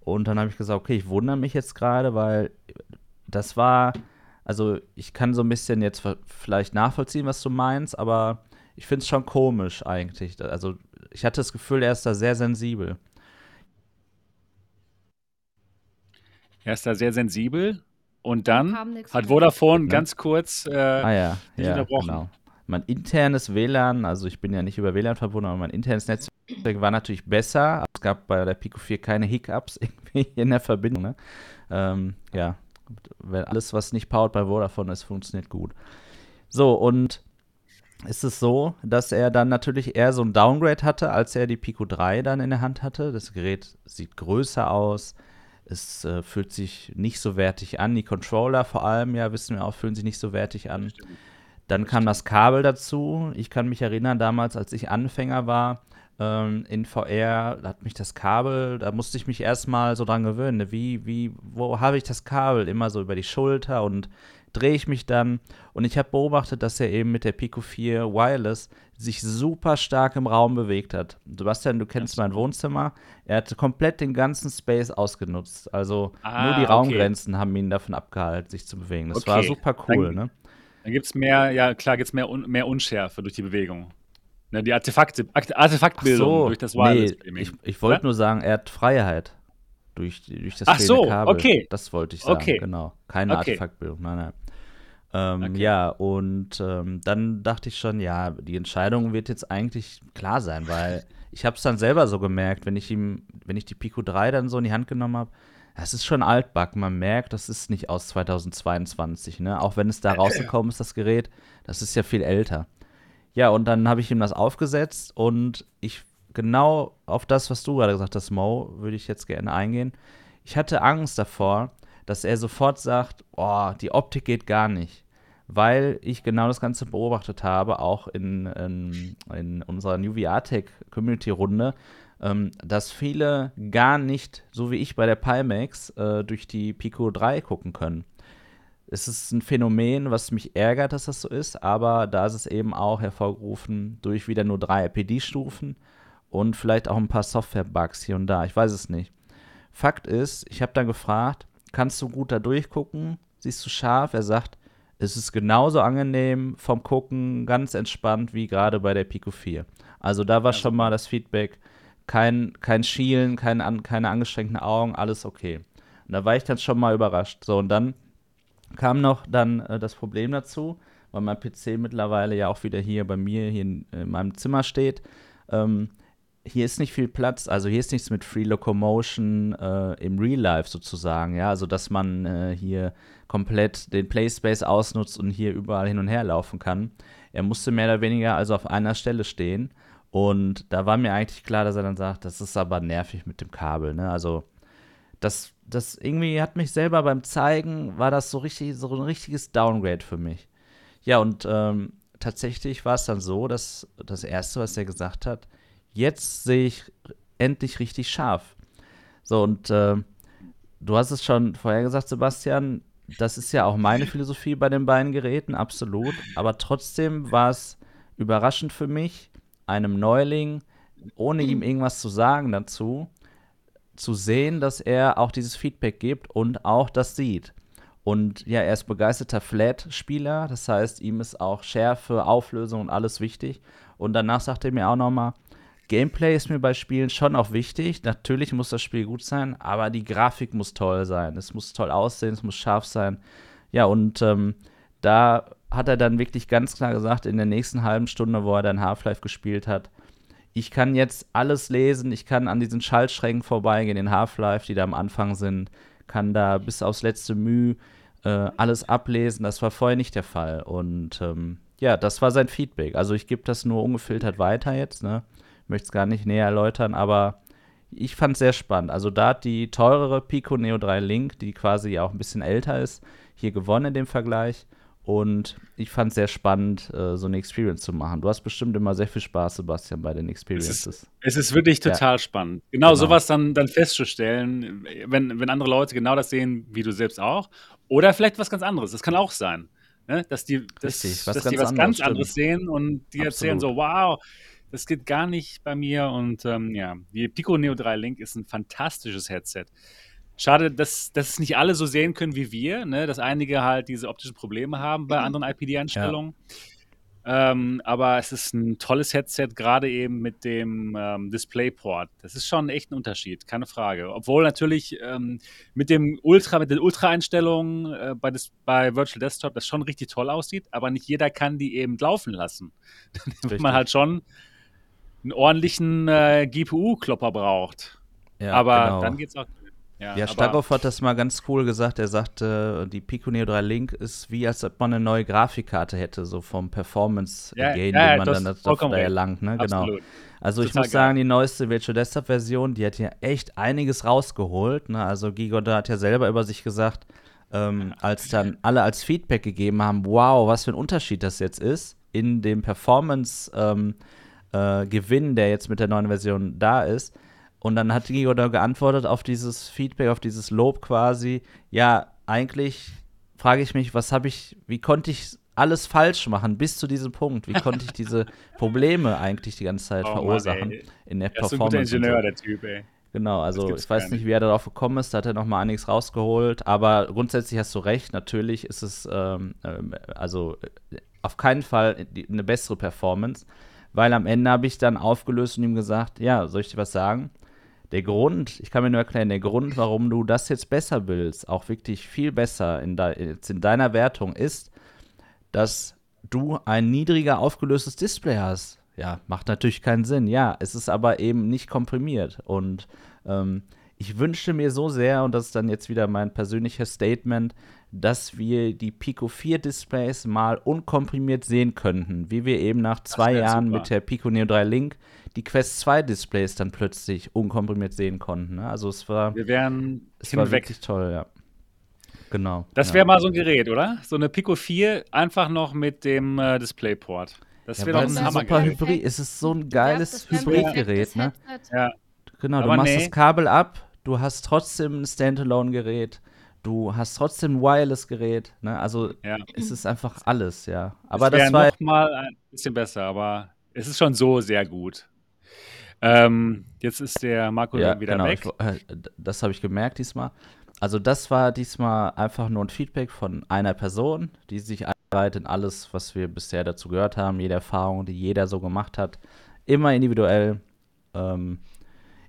Und dann habe ich gesagt, okay, ich wundere mich jetzt gerade, weil das war, also ich kann so ein bisschen jetzt vielleicht nachvollziehen, was du meinst, aber ich finde es schon komisch eigentlich. Also ich hatte das Gefühl, er ist da sehr sensibel. Er ist da sehr sensibel und dann hat Vodafone ganz kurz äh, ah, ja, ja, unterbrochen. Genau. Mein internes WLAN, also ich bin ja nicht über WLAN verbunden, aber mein internes Netzwerk war natürlich besser. Es gab bei der Pico 4 keine Hiccups irgendwie in der Verbindung. Ne? Ähm, ja, weil alles, was nicht powered bei Vodafone ist, funktioniert gut. So, und ist es so, dass er dann natürlich eher so ein Downgrade hatte, als er die Pico 3 dann in der Hand hatte. Das Gerät sieht größer aus, es äh, fühlt sich nicht so wertig an. Die Controller vor allem, ja, wissen wir auch, fühlen sich nicht so wertig an. Dann kam das Kabel dazu. Ich kann mich erinnern, damals, als ich Anfänger war ähm, in VR, da hat mich das Kabel, da musste ich mich erstmal so dran gewöhnen. Ne? Wie, wie, wo habe ich das Kabel? Immer so über die Schulter und drehe ich mich dann. Und ich habe beobachtet, dass er eben mit der Pico 4 Wireless sich super stark im Raum bewegt hat. Sebastian, du kennst mein Wohnzimmer. Er hat komplett den ganzen Space ausgenutzt. Also ah, nur die Raumgrenzen okay. haben ihn davon abgehalten, sich zu bewegen. Das okay. war super cool, dann, ne? Dann gibt es mehr, ja klar, gibt es mehr, un, mehr Unschärfe durch die Bewegung. Ne, die Artefakte, Artefaktbildung so, durch das Wireless. Nee, ich, ich wollte nur sagen, er hat Freiheit. Durch, durch das Ach so, Kabel. okay. Das wollte ich sagen, okay. genau. Keine okay. Artefaktbildung, nein, nein. Ähm, okay. Ja, und ähm, dann dachte ich schon, ja, die Entscheidung wird jetzt eigentlich klar sein, weil ich habe es dann selber so gemerkt, wenn ich ihm, wenn ich die Pico 3 dann so in die Hand genommen habe, das ist schon altback. Man merkt, das ist nicht aus 2022, ne? Auch wenn es da rausgekommen ist, das Gerät, das ist ja viel älter. Ja, und dann habe ich ihm das aufgesetzt und ich genau auf das, was du gerade gesagt hast, Mo, würde ich jetzt gerne eingehen. Ich hatte Angst davor, dass er sofort sagt, oh, die Optik geht gar nicht. Weil ich genau das Ganze beobachtet habe, auch in, in, in unserer New VR-Tech Community-Runde, ähm, dass viele gar nicht, so wie ich bei der Pimax, äh, durch die Pico 3 gucken können. Es ist ein Phänomen, was mich ärgert, dass das so ist, aber da ist es eben auch hervorgerufen durch wieder nur drei RPD-Stufen und vielleicht auch ein paar Software-Bugs hier und da. Ich weiß es nicht. Fakt ist, ich habe dann gefragt, kannst du gut da durchgucken? Siehst du scharf? Er sagt, es ist genauso angenehm vom Gucken, ganz entspannt wie gerade bei der Pico 4. Also da war schon mal das Feedback, kein, kein Schielen, kein, keine angestrengten Augen, alles okay. Und da war ich dann schon mal überrascht. So, und dann kam noch dann äh, das Problem dazu, weil mein PC mittlerweile ja auch wieder hier bei mir hier in, in meinem Zimmer steht. Ähm, hier ist nicht viel Platz, also hier ist nichts mit Free Locomotion äh, im Real Life sozusagen, ja, also dass man äh, hier komplett den Playspace ausnutzt und hier überall hin und her laufen kann. Er musste mehr oder weniger also auf einer Stelle stehen und da war mir eigentlich klar, dass er dann sagt, das ist aber nervig mit dem Kabel, ne? Also das, das irgendwie hat mich selber beim Zeigen, war das so richtig, so ein richtiges Downgrade für mich. Ja, und ähm, tatsächlich war es dann so, dass das Erste, was er gesagt hat, jetzt sehe ich endlich richtig scharf. So, und äh, du hast es schon vorher gesagt, Sebastian, das ist ja auch meine Philosophie bei den beiden Geräten, absolut. Aber trotzdem war es überraschend für mich, einem Neuling, ohne ihm irgendwas zu sagen dazu, zu sehen, dass er auch dieses Feedback gibt und auch das sieht. Und ja, er ist begeisterter Flat-Spieler, das heißt, ihm ist auch Schärfe, Auflösung und alles wichtig. Und danach sagt er mir auch nochmal, Gameplay ist mir bei Spielen schon auch wichtig. Natürlich muss das Spiel gut sein, aber die Grafik muss toll sein. Es muss toll aussehen, es muss scharf sein. Ja, und ähm, da hat er dann wirklich ganz klar gesagt, in der nächsten halben Stunde, wo er dann Half-Life gespielt hat, ich kann jetzt alles lesen, ich kann an diesen Schaltschränken vorbeigehen in Half-Life, die da am Anfang sind, kann da bis aufs letzte Mühe äh, alles ablesen. Das war vorher nicht der Fall. Und ähm, ja, das war sein Feedback. Also ich gebe das nur ungefiltert weiter jetzt, ne? Möchte es gar nicht näher erläutern, aber ich fand es sehr spannend. Also da hat die teurere Pico Neo 3 Link, die quasi auch ein bisschen älter ist, hier gewonnen in dem Vergleich. Und ich fand es sehr spannend, äh, so eine Experience zu machen. Du hast bestimmt immer sehr viel Spaß, Sebastian, bei den Experiences. Es ist, es ist wirklich total ja. spannend. Genau, genau, sowas dann, dann festzustellen, wenn, wenn andere Leute genau das sehen, wie du selbst auch. Oder vielleicht was ganz anderes. Das kann auch sein. Ne? Dass die, das, Richtig, was dass ganz die was anderes, ganz anderes stimmt. sehen und die Absolut. erzählen so, wow, das geht gar nicht bei mir. Und ähm, ja, die Pico Neo 3 Link ist ein fantastisches Headset. Schade, dass, dass es nicht alle so sehen können wie wir, ne? dass einige halt diese optischen Probleme haben bei anderen IPD-Einstellungen. Ähm, aber es ist ein tolles Headset, gerade eben mit dem ähm, DisplayPort. Das ist schon echt ein Unterschied, keine Frage. Obwohl natürlich ähm, mit dem Ultra, mit den Ultra-Einstellungen äh, bei, bei Virtual Desktop das schon richtig toll aussieht, aber nicht jeder kann die eben laufen lassen. Wenn man halt schon einen ordentlichen äh, GPU-Klopper braucht. Ja, aber genau. dann geht's auch. Ja, aber- Starkov hat das mal ganz cool gesagt. Er sagte, die Pico Neo 3 Link ist wie, als ob man eine neue Grafikkarte hätte, so vom Performance-Gain, Ja, ja, den man dann hast da erlangt. Ne? Genau. Absolut. Also ich Total muss sagen, die neueste Virtual Desktop-Version, die hat ja echt einiges rausgeholt. Ne? Also Gigot hat ja selber über sich gesagt, ähm, als dann alle als Feedback gegeben haben, wow, was für ein Unterschied das jetzt ist in dem Performance-Gewinn, äh, Gewinn, der jetzt mit der neuen Version da ist. Und dann hat Gigot da geantwortet auf dieses Feedback, auf dieses Lob quasi, ja, eigentlich frage ich mich, was habe ich, wie konnte ich alles falsch machen bis zu diesem Punkt? Wie konnte ich diese Probleme eigentlich die ganze Zeit Oh Mann, verursachen ey. in der Er ist ein guter Performance? Ingenieur, der Typ, ey. Genau, also ich weiß nicht, wie er darauf gekommen ist, da hat er noch mal einiges rausgeholt, aber grundsätzlich hast du recht, natürlich ist es ähm, ähm, also äh, auf keinen Fall eine bessere Performance, weil am Ende habe ich dann aufgelöst und ihm gesagt, ja, soll ich dir was sagen? der Grund, ich kann mir nur erklären, der Grund, warum du das jetzt besser willst, auch wirklich viel besser in, de, in deiner Wertung ist, dass du ein niedriger aufgelöstes Display hast. Ja, macht natürlich keinen Sinn. Ja, es ist aber eben nicht komprimiert. Und ähm, ich wünschte mir so sehr, und das ist dann jetzt wieder mein persönliches Statement, dass wir die Pico 4 Displays mal unkomprimiert sehen könnten, wie wir eben nach zwei Jahren super. mit der Pico Neo 3 Link die Quest 2 Displays dann plötzlich unkomprimiert sehen konnten. Ne? Also es war, wir wären es war wirklich toll, ja. Genau. Das wäre ja. mal so ein Gerät, oder? So eine Pico 4 einfach noch mit dem äh, Displayport. Das wäre ja, doch ein super Hybrid. Es ist so ein geiles Hybridgerät, ne? Ja. Genau, du machst nee. das Kabel ab, du hast trotzdem ein Standalone-Gerät du hast trotzdem ein Wireless-Gerät, ne? Also ja. es ist einfach alles, ja. Aber das, war noch mal ein bisschen besser, aber es ist schon so sehr gut. Ähm, jetzt ist der Marco ja, wieder genau, weg. Ich, äh, das habe ich gemerkt diesmal. Also das war diesmal einfach nur ein Feedback von einer Person, die sich einreiht in alles, was wir bisher dazu gehört haben, jede Erfahrung, die jeder so gemacht hat, immer individuell. Ähm,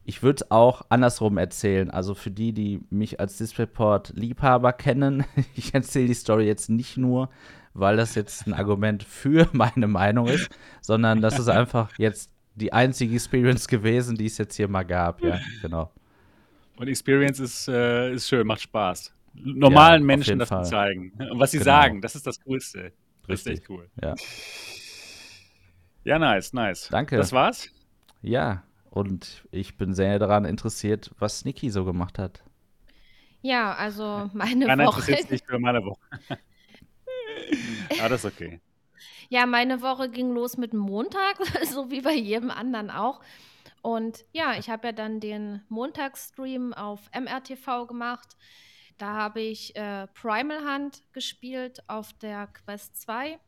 ich würde es auch andersrum erzählen. Also für die, die mich als DisplayPort-Liebhaber kennen, ich erzähle die Story jetzt nicht nur, weil das jetzt ein Argument für meine Meinung ist, sondern das ist einfach jetzt die einzige Experience gewesen, die es jetzt hier mal gab. Ja, genau. Und Experience ist, äh, ist schön, macht Spaß. Normalen ja, Menschen das Fall. zeigen. Und was sie genau. sagen, das ist das Coolste. Richtig. echt cool. Ja. Ja, nice, nice. Danke. Das war's? Ja, und ich bin sehr daran interessiert, was Niki so gemacht hat. Ja, also meine Keiner Woche. interessiert sich für meine Woche. Aber das ist okay. Ja, meine Woche ging los mit Montag, so wie bei jedem anderen auch. Und ja, ich habe ja dann den Montagsstream auf MRTV gemacht. Da habe ich äh, Primal Hunt gespielt auf der Quest 2.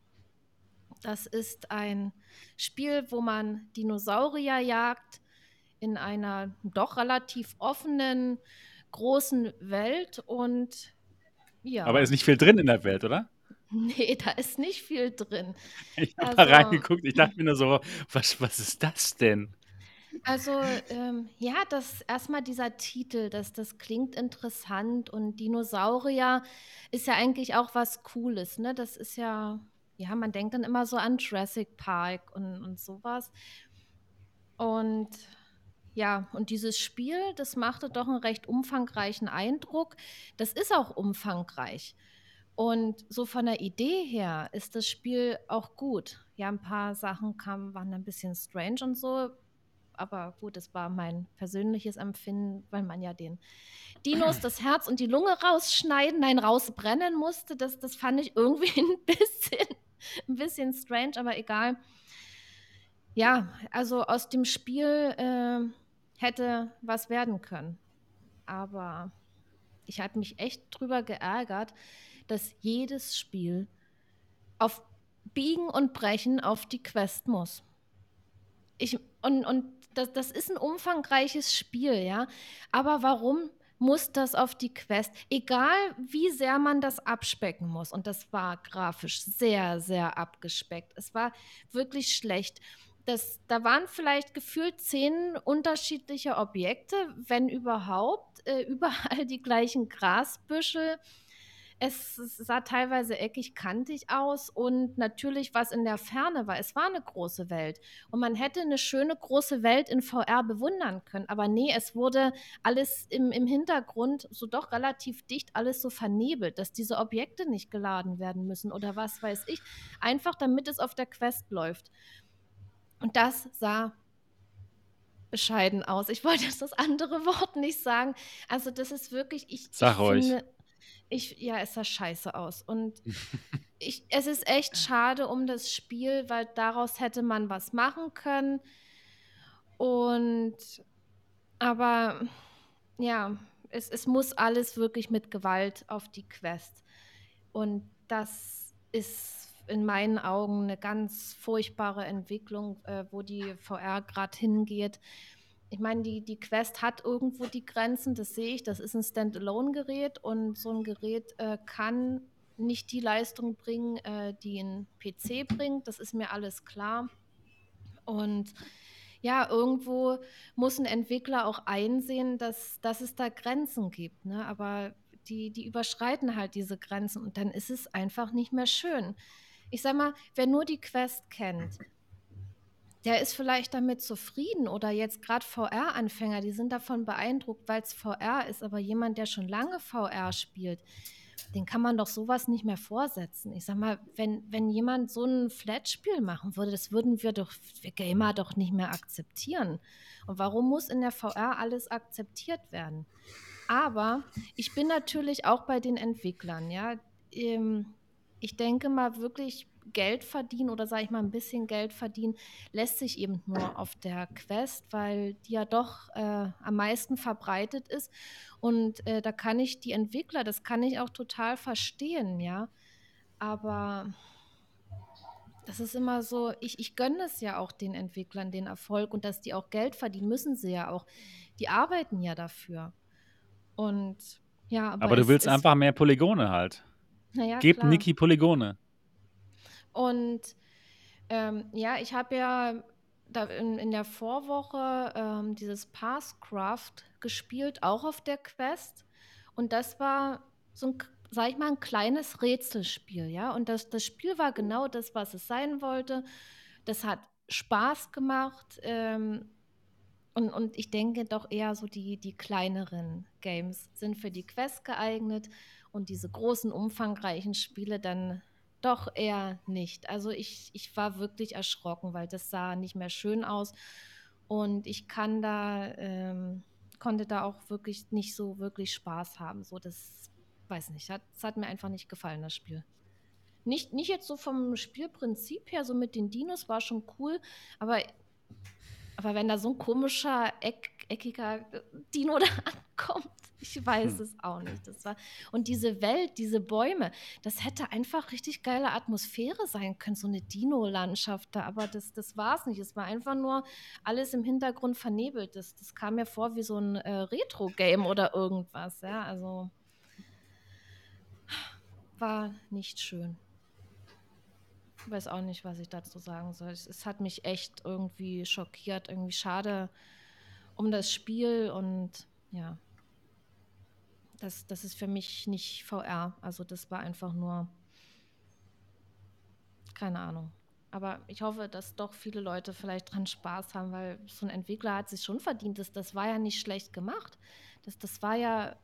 Das ist ein Spiel, wo man Dinosaurier jagt in einer doch relativ offenen, großen Welt und ja. Aber ist nicht viel drin in der Welt, oder? Nee, da ist nicht viel drin. Ich habe also, da reingeguckt, ich dachte mir nur so, was, was ist das denn? Also, ähm, ja, das erstmal dieser Titel, das, das klingt interessant und Dinosaurier ist ja eigentlich auch was Cooles, ne? Das ist ja, ja, man denkt dann immer so an Jurassic Park und, und sowas. Und ja, und dieses Spiel, das machte doch einen recht umfangreichen Eindruck. Das ist auch umfangreich. Und so von der Idee her ist das Spiel auch gut. Ja, ein paar Sachen kamen, waren ein bisschen strange und so. Aber gut, es war mein persönliches Empfinden, weil man ja den Dinos das Herz und die Lunge rausschneiden, nein, rausbrennen musste. Das, das fand ich irgendwie ein bisschen, ein bisschen strange, aber egal. Ja, also aus dem Spiel äh, hätte was werden können. Aber ich habe mich echt drüber geärgert, dass jedes Spiel auf Biegen und Brechen auf die Quest muss. Ich, und und das, das ist ein umfangreiches Spiel, ja. Aber warum muss das auf die Quest? Egal, wie sehr man das abspecken muss. Und das war grafisch sehr, sehr abgespeckt. Es war wirklich schlecht das, da waren vielleicht gefühlt zehn unterschiedliche Objekte, wenn überhaupt, äh, überall die gleichen Grasbüschel. Es, sah teilweise eckig kantig aus und natürlich, was in der Ferne war, es war eine große Welt. Und man hätte eine schöne große Welt in VR bewundern können. Aber nee, es wurde alles im, im Hintergrund so doch relativ dicht, alles so vernebelt, dass diese Objekte nicht geladen werden müssen oder was weiß ich. Einfach damit es auf der Quest läuft. Und das sah bescheiden aus. Ich wollte das andere Wort nicht sagen. Also das ist wirklich, ich, Sag ich euch. Finde, ich, ja, es sah scheiße aus. Und ich, es ist echt schade um das Spiel, weil daraus hätte man was machen können. Und aber ja, es, es muss alles wirklich mit Gewalt auf die Quest. Und das ist in meinen Augen eine ganz furchtbare Entwicklung, äh, wo die VR gerade hingeht. Ich meine, die, die Quest hat irgendwo die Grenzen, das sehe ich. Das ist ein Standalone-Gerät und so ein Gerät äh, kann nicht die Leistung bringen, äh, die ein PC bringt. Das ist mir alles klar. Und ja, irgendwo muss ein Entwickler auch einsehen, dass, dass es da Grenzen gibt. Ne? Aber die, die überschreiten halt diese Grenzen und dann ist es einfach nicht mehr schön. Ich sag mal, wer nur die Quest kennt, der ist vielleicht damit zufrieden oder jetzt gerade VR-Anfänger, die sind davon beeindruckt, weil es VR ist, aber jemand, der schon lange VR spielt, den kann man doch sowas nicht mehr vorsetzen. Ich sag mal, wenn, wenn jemand so ein Flat-Spiel machen würde, das würden wir doch, wir Gamer doch nicht mehr akzeptieren. Und warum muss in der VR alles akzeptiert werden? Aber ich bin natürlich auch bei den Entwicklern, ja. Ähm, ich denke mal wirklich, Geld verdienen oder sage ich mal ein bisschen Geld verdienen, lässt sich eben nur auf der Quest, weil die ja doch äh, am meisten verbreitet ist. Und äh, da kann ich die Entwickler, das kann ich auch total verstehen, ja. Aber das ist immer so, ich, ich gönne es ja auch den Entwicklern, den Erfolg und dass die auch Geld verdienen, müssen sie ja auch. Die arbeiten ja dafür. Und ja, aber, aber du willst einfach mehr Polygone halt. Ja, Gebt klar. Niki Polygone. Und ähm, ja, ich habe ja in, in der Vorwoche ähm, dieses Passcraft gespielt, auch auf der Quest. Und das war so ein, sag ich mal, ein kleines Rätselspiel, ja. Und das, das Spiel war genau das, was es sein wollte. Das hat Spaß gemacht. Ähm, und, und ich denke doch eher so die, die kleineren Games sind für die Quest geeignet und diese großen, umfangreichen Spiele dann doch eher nicht. Also ich, ich war wirklich erschrocken, weil das sah nicht mehr schön aus. Und ich kann da, ähm, konnte da auch wirklich nicht so wirklich Spaß haben. So, das weiß nicht. Hat, das hat mir einfach nicht gefallen, das Spiel. Nicht, nicht jetzt so vom Spielprinzip her, so mit den Dinos war schon cool, aber aber wenn da so ein komischer, eck, eckiger Dino da ankommt, ich weiß hm. es auch nicht. Das war, und diese Welt, diese Bäume, das hätte einfach richtig geile Atmosphäre sein können, so eine Dino-Landschaft da. Aber das, das war es nicht. Es war einfach nur alles im Hintergrund vernebelt. Das, das kam mir vor wie so ein äh, Retro-Game oder irgendwas. Ja, also war nicht schön weiß auch nicht, was ich dazu sagen soll. Es, es, hat mich echt irgendwie schockiert, irgendwie schade um das Spiel und ja, das, das ist für mich nicht VR. Also das war einfach nur, keine Ahnung. Aber ich hoffe, dass doch viele Leute vielleicht dran Spaß haben, weil so ein Entwickler hat sich schon verdient. Das, das war ja nicht schlecht gemacht. Das, das war ja,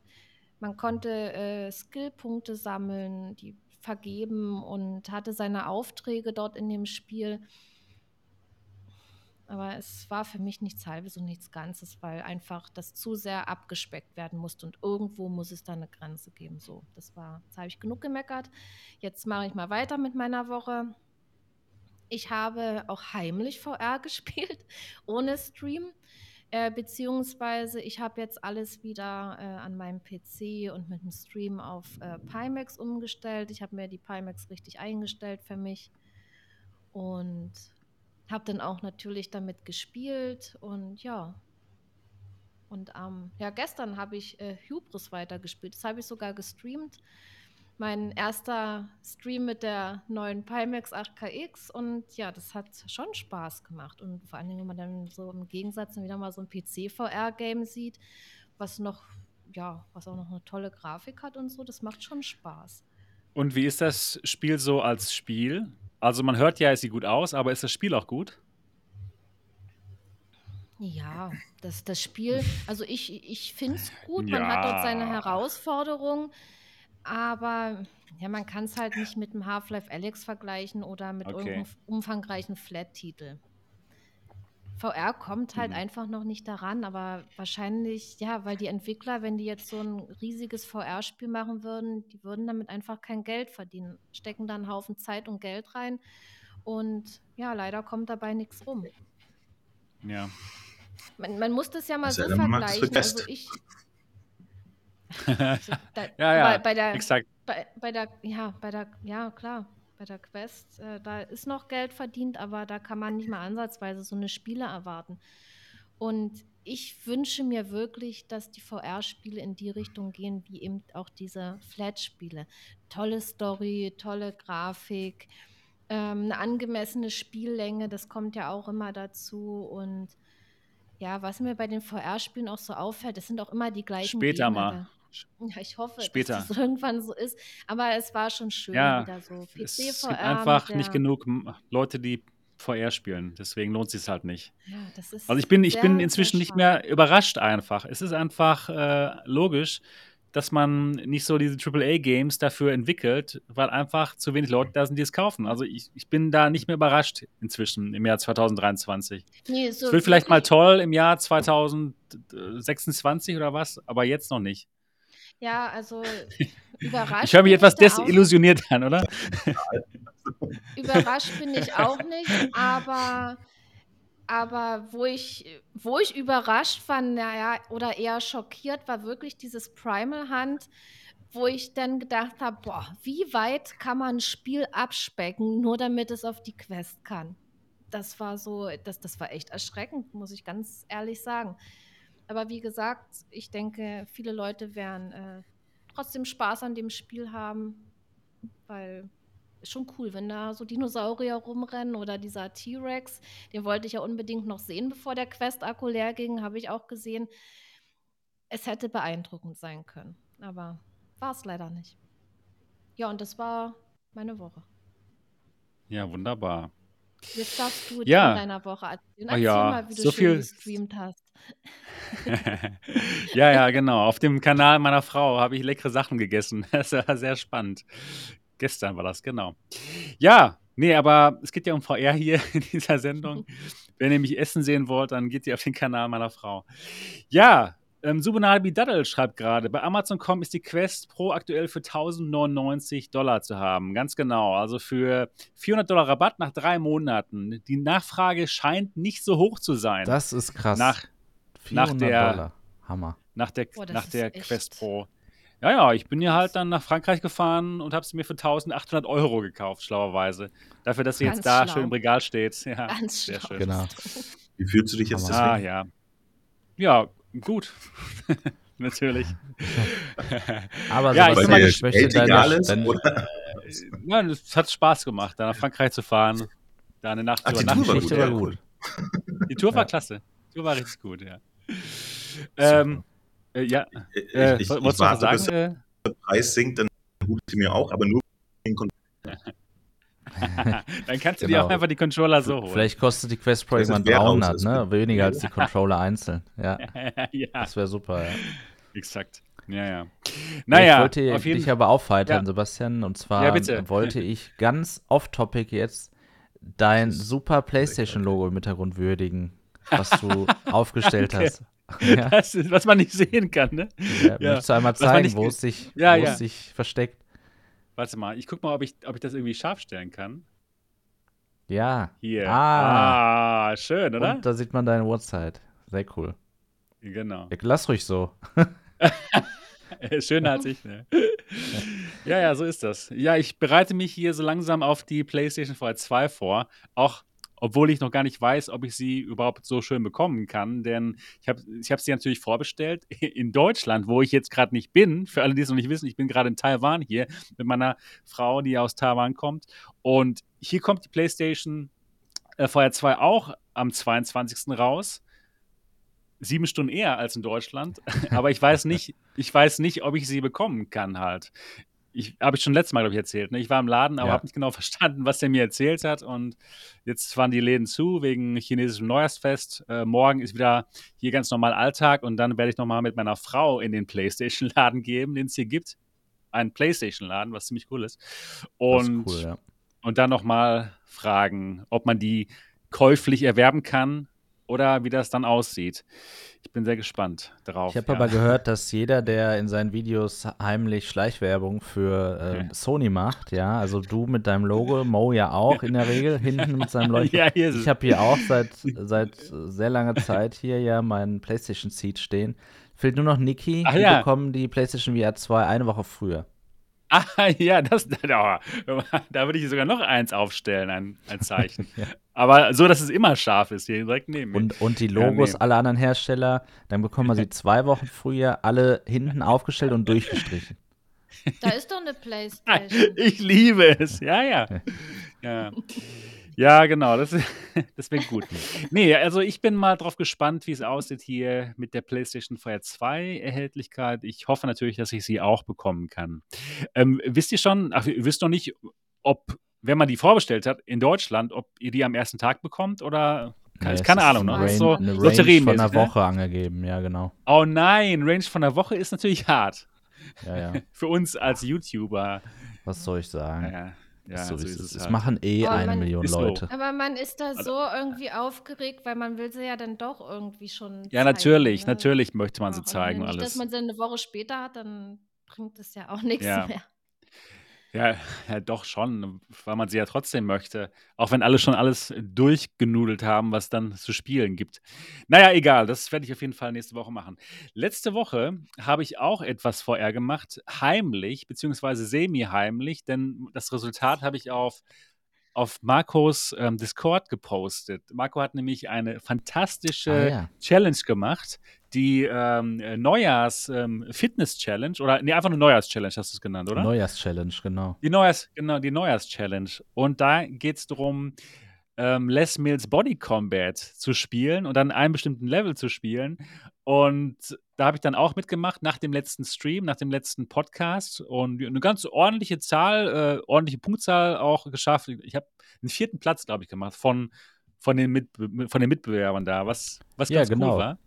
man konnte äh, Skillpunkte sammeln, die vergeben und hatte seine Aufträge dort in dem Spiel. Aber es war für mich nichts Halbes und nichts Ganzes, weil einfach das zu sehr abgespeckt werden musste und irgendwo muss es da eine Grenze geben. So, das war, jetzt habe ich genug gemeckert. Jetzt mache ich mal weiter mit meiner Woche. Ich habe auch heimlich VR gespielt, ohne Stream. Äh, beziehungsweise ich habe jetzt alles wieder äh, an meinem PC und mit dem Stream auf äh, Pimax umgestellt. Ich habe mir die Pimax richtig eingestellt für mich und habe dann auch natürlich damit gespielt und ja. Und ähm, ja, gestern habe ich äh, Hubris weitergespielt. Das habe ich sogar gestreamt mein erster Stream mit der neuen Pimax 8KX und ja, das hat schon Spaß gemacht. Und vor allen Dingen, wenn man dann so im Gegensatz wieder mal so ein PC-VR-Game sieht, was noch, ja, was auch noch eine tolle Grafik hat und so, das macht schon Spaß. Und wie ist das Spiel so als Spiel? Also man hört ja, es sieht gut aus, aber ist das Spiel auch gut? Ja, das, das Spiel, also ich, ich finde es gut, man ja. hat dort seine Herausforderungen. Aber ja, man kann es halt nicht mit dem Half-Life Alex vergleichen oder mit okay. irgendeinem umfangreichen Flat-Titel. VR kommt halt mhm. einfach noch nicht daran, aber wahrscheinlich, ja, weil die Entwickler, wenn die jetzt so ein riesiges VR-Spiel machen würden, die würden damit einfach kein Geld verdienen, stecken da einen Haufen Zeit und Geld rein und ja, leider kommt dabei nichts rum. Ja. Man, man muss das ja mal das so vergleichen. Also ich, also, da, ja, ja, bei, bei, der, exakt. Bei, bei, der, ja, bei der, ja, klar, bei der Quest, äh, da ist noch Geld verdient, aber da kann man nicht mal ansatzweise so eine Spiele erwarten. Und ich wünsche mir wirklich, dass die VR-Spiele in die Richtung gehen, wie eben auch diese Flat-Spiele. Tolle Story, tolle Grafik, ähm, eine angemessene Spiellänge, das kommt ja auch immer dazu und Ja, was mir bei den VR-Spielen auch so auffällt, das sind auch immer die gleichen Später Gegner mal. Ja, ich hoffe, Später. dass es irgendwann so ist. Aber es war schon schön ja, wieder so. PC, es gibt einfach nicht genug Leute, die VR spielen. Deswegen lohnt sich es halt nicht. Ja, also ich bin, ich bin inzwischen nicht mehr überrascht einfach. Es ist einfach äh, logisch, dass man nicht so diese AAA-Games dafür entwickelt, weil einfach zu wenig Leute da sind, die es kaufen. Also ich, ich bin da nicht mehr überrascht inzwischen im Jahr 2023. Nee, so es wird vielleicht mal toll im Jahr 2026 oder was, aber jetzt noch nicht. Ja, also überrascht. ich höre mich etwas desillusioniert an, oder? überrascht bin ich auch nicht, aber aber wo ich, wo ich überrascht war, naja, oder eher schockiert, war wirklich dieses Primal Hunt, wo ich dann gedacht habe, boah, wie weit kann man ein Spiel abspecken, nur damit es auf die Quest kann? Das war so, das, das war echt erschreckend, muss ich ganz ehrlich sagen. Aber wie gesagt, ich denke, viele Leute werden äh, trotzdem Spaß an dem Spiel haben, weil ist schon cool, wenn da so Dinosaurier rumrennen oder dieser T-Rex. Den wollte ich ja unbedingt noch sehen, bevor der Quest-Akku leer ging, habe ich auch gesehen. Es hätte beeindruckend sein können, aber war es leider nicht. Ja, und das war meine Woche. Ja, wunderbar. Jetzt darfst du ja. in deiner Woche erzählen. Erzähl ja, mal, wie du so viel gestreamt hast. ja, ja, genau. Auf dem Kanal meiner Frau habe ich leckere Sachen gegessen. Das war sehr spannend. Gestern war das, genau. Ja, nee, aber es geht ja um VR hier in dieser Sendung. Wenn ihr mich essen sehen wollt, dann geht ihr auf den Kanal meiner Frau. Ja, ähm, Subunabi Daddle schreibt gerade, bei Amazon.com ist die Quest Pro aktuell für 1099 Dollar zu haben. Ganz genau. Also für 400 Dollar Rabatt nach drei Monaten. Die Nachfrage scheint nicht so hoch zu sein. Das ist krass. Nach, nach der, Dollar. Hammer. Nach der, Boah, nach der Quest Pro. Ja, ja, ich bin ja halt dann nach Frankreich gefahren und habe sie mir für 1800 Euro gekauft, schlauerweise. Dafür, dass sie Ganz jetzt da schlau. schön im Regal steht. Ja, Ganz sehr schlau. schön. Genau. Wie fühlst du dich jetzt deswegen? Ah, ja. Ja, gut. Natürlich. Aber ja, ich bin mal gespannt. Deine, ja, es hat Spaß gemacht, da nach Frankreich zu fahren, da eine Nacht Ach, die Tour war gut. War gut. Die Tour war klasse. Die Tour war richtig gut, ja. Ähm, äh, ja, äh, ich, ich, ich warte, sagen? bis der Preis sinkt, dann hole ich mir auch, aber nur den Dann kannst du genau. dir auch einfach die Controller so holen. Vielleicht kostet die Quest Pro irgendwann 300, ne? Weniger als die Controller einzeln. Ja. ja. Das wäre super, ja. Exakt. Ja, ja. Naja, ich wollte dich aber aufheitern, ja. Sebastian. Und zwar ja, wollte ich ganz off-topic jetzt dein super PlayStation-Logo im Hintergrund würdigen, was du aufgestellt hast. Ja. Das ist, was man nicht sehen kann, ne? Ja, ja. Möchtest du einmal zeigen, wo es sich, ja, es sich versteckt? Warte mal, ich guck mal, ob ich, ob ich das irgendwie scharf stellen kann. Ja. Hier. Ah, ah schön, oder? Und da sieht man deine Uhrzeit. Sehr cool. Genau. lass ruhig so. Schöner als ich, ne? ja, ja, so ist das. Ja, ich bereite mich hier so langsam auf die PlayStation 4 2 vor. Auch obwohl ich noch gar nicht weiß, ob ich sie überhaupt so schön bekommen kann. Denn ich habe ich hab sie natürlich vorbestellt in Deutschland, wo ich jetzt gerade nicht bin. Für alle, die es noch nicht wissen, ich bin gerade in Taiwan hier mit meiner Frau, die aus Taiwan kommt. Und hier kommt die PlayStation äh, VR 2 auch am 22. raus sieben Stunden eher als in Deutschland, aber ich weiß nicht, ich weiß nicht, ob ich sie bekommen kann halt ich habe ich schon letztes Mal, glaube ich, erzählt. Ne? Ich war im Laden, aber ja. habe nicht genau verstanden, was der mir erzählt hat. Und jetzt waren die Läden zu wegen chinesischem Neujahrsfest. Äh, morgen ist wieder hier ganz normal Alltag und dann werde ich nochmal mit meiner Frau in den PlayStation-Laden geben, den es hier gibt. Ein PlayStation-Laden, was ziemlich cool ist. Und, ist cool, ja. und dann nochmal fragen, ob man die käuflich erwerben kann oder wie das dann aussieht. Ich bin sehr gespannt darauf. Ich habe ja. aber gehört, dass jeder, der in seinen Videos heimlich Schleichwerbung für äh, Sony macht, ja, also du mit deinem Logo, Mo ja auch in der Regel, hinten mit seinem Leuchten. ja, ich habe hier auch seit, seit sehr langer Zeit hier ja meinen PlayStation Seat stehen. Fehlt nur noch Niki, Ach, die ja. bekommen die PlayStation VR 2 eine Woche früher. Ah, ja, das, da, da würde ich sogar noch eins aufstellen, ein, ein Zeichen. ja. Aber so, dass es immer scharf ist, hier direkt neben mir. Und, und die Logos ja, aller anderen Hersteller, dann bekommen wir sie zwei Wochen früher alle hinten aufgestellt und durchgestrichen. Da ist doch eine Playstation. Ich liebe es, ja, ja. ja. Ja, genau, das, das wäre gut. Nee, also ich bin mal drauf gespannt, wie es aussieht hier mit der PlayStation 4 2 Erhältlichkeit. Ich hoffe natürlich, dass ich sie auch bekommen kann. Ähm, wisst ihr schon, ach, ihr wisst noch nicht, ob, wenn man die vorbestellt hat in Deutschland, ob ihr die am ersten Tag bekommt oder keine, keine Ahnung, ne? Range, so eine Range von einer ne? Woche ne? angegeben, ja, genau. Oh nein, Range von einer Woche ist natürlich hart. Ja, ja. Für uns als YouTuber. Was soll ich sagen? Ja, ja, so, so ist es. Es halt. machen eh aber eine Million Leute. Aber man ist da so irgendwie aufgeregt, weil man will sie ja dann doch irgendwie schon. Ja, zeigen, natürlich, ne? natürlich möchte man sie zeigen. Wenn nicht, alles. dass man sie eine Woche später hat, dann bringt es ja auch nichts ja. mehr. Ja, ja, doch schon, weil man sie ja trotzdem möchte. Auch wenn alle schon alles durchgenudelt haben, was dann zu spielen gibt. Naja, egal, das werde ich auf jeden Fall nächste Woche machen. Letzte Woche habe ich auch etwas VR gemacht, heimlich, beziehungsweise semi-heimlich, denn das Resultat habe ich auf auf Marcos ähm, Discord gepostet. Marco hat nämlich eine fantastische ah, ja. Challenge gemacht, die ähm, Neujahrs-Fitness-Challenge ähm, oder nee, einfach eine Neujahrs-Challenge hast du es genannt, oder? Neujahrs-Challenge, genau. Die Neujahrs, genau, die Neujahrs-Challenge. Und da geht es darum, ähm, Les Mills Body Combat zu spielen und dann einen bestimmten Level zu spielen. Und da habe ich dann auch mitgemacht nach dem letzten Stream, nach dem letzten Podcast und eine ganz ordentliche Zahl, äh, ordentliche Punktzahl auch geschafft. Ich habe einen vierten Platz, glaube ich, gemacht von, von, den Mit von den Mitbewerbern da, was, was ja, ganz genau. cool war.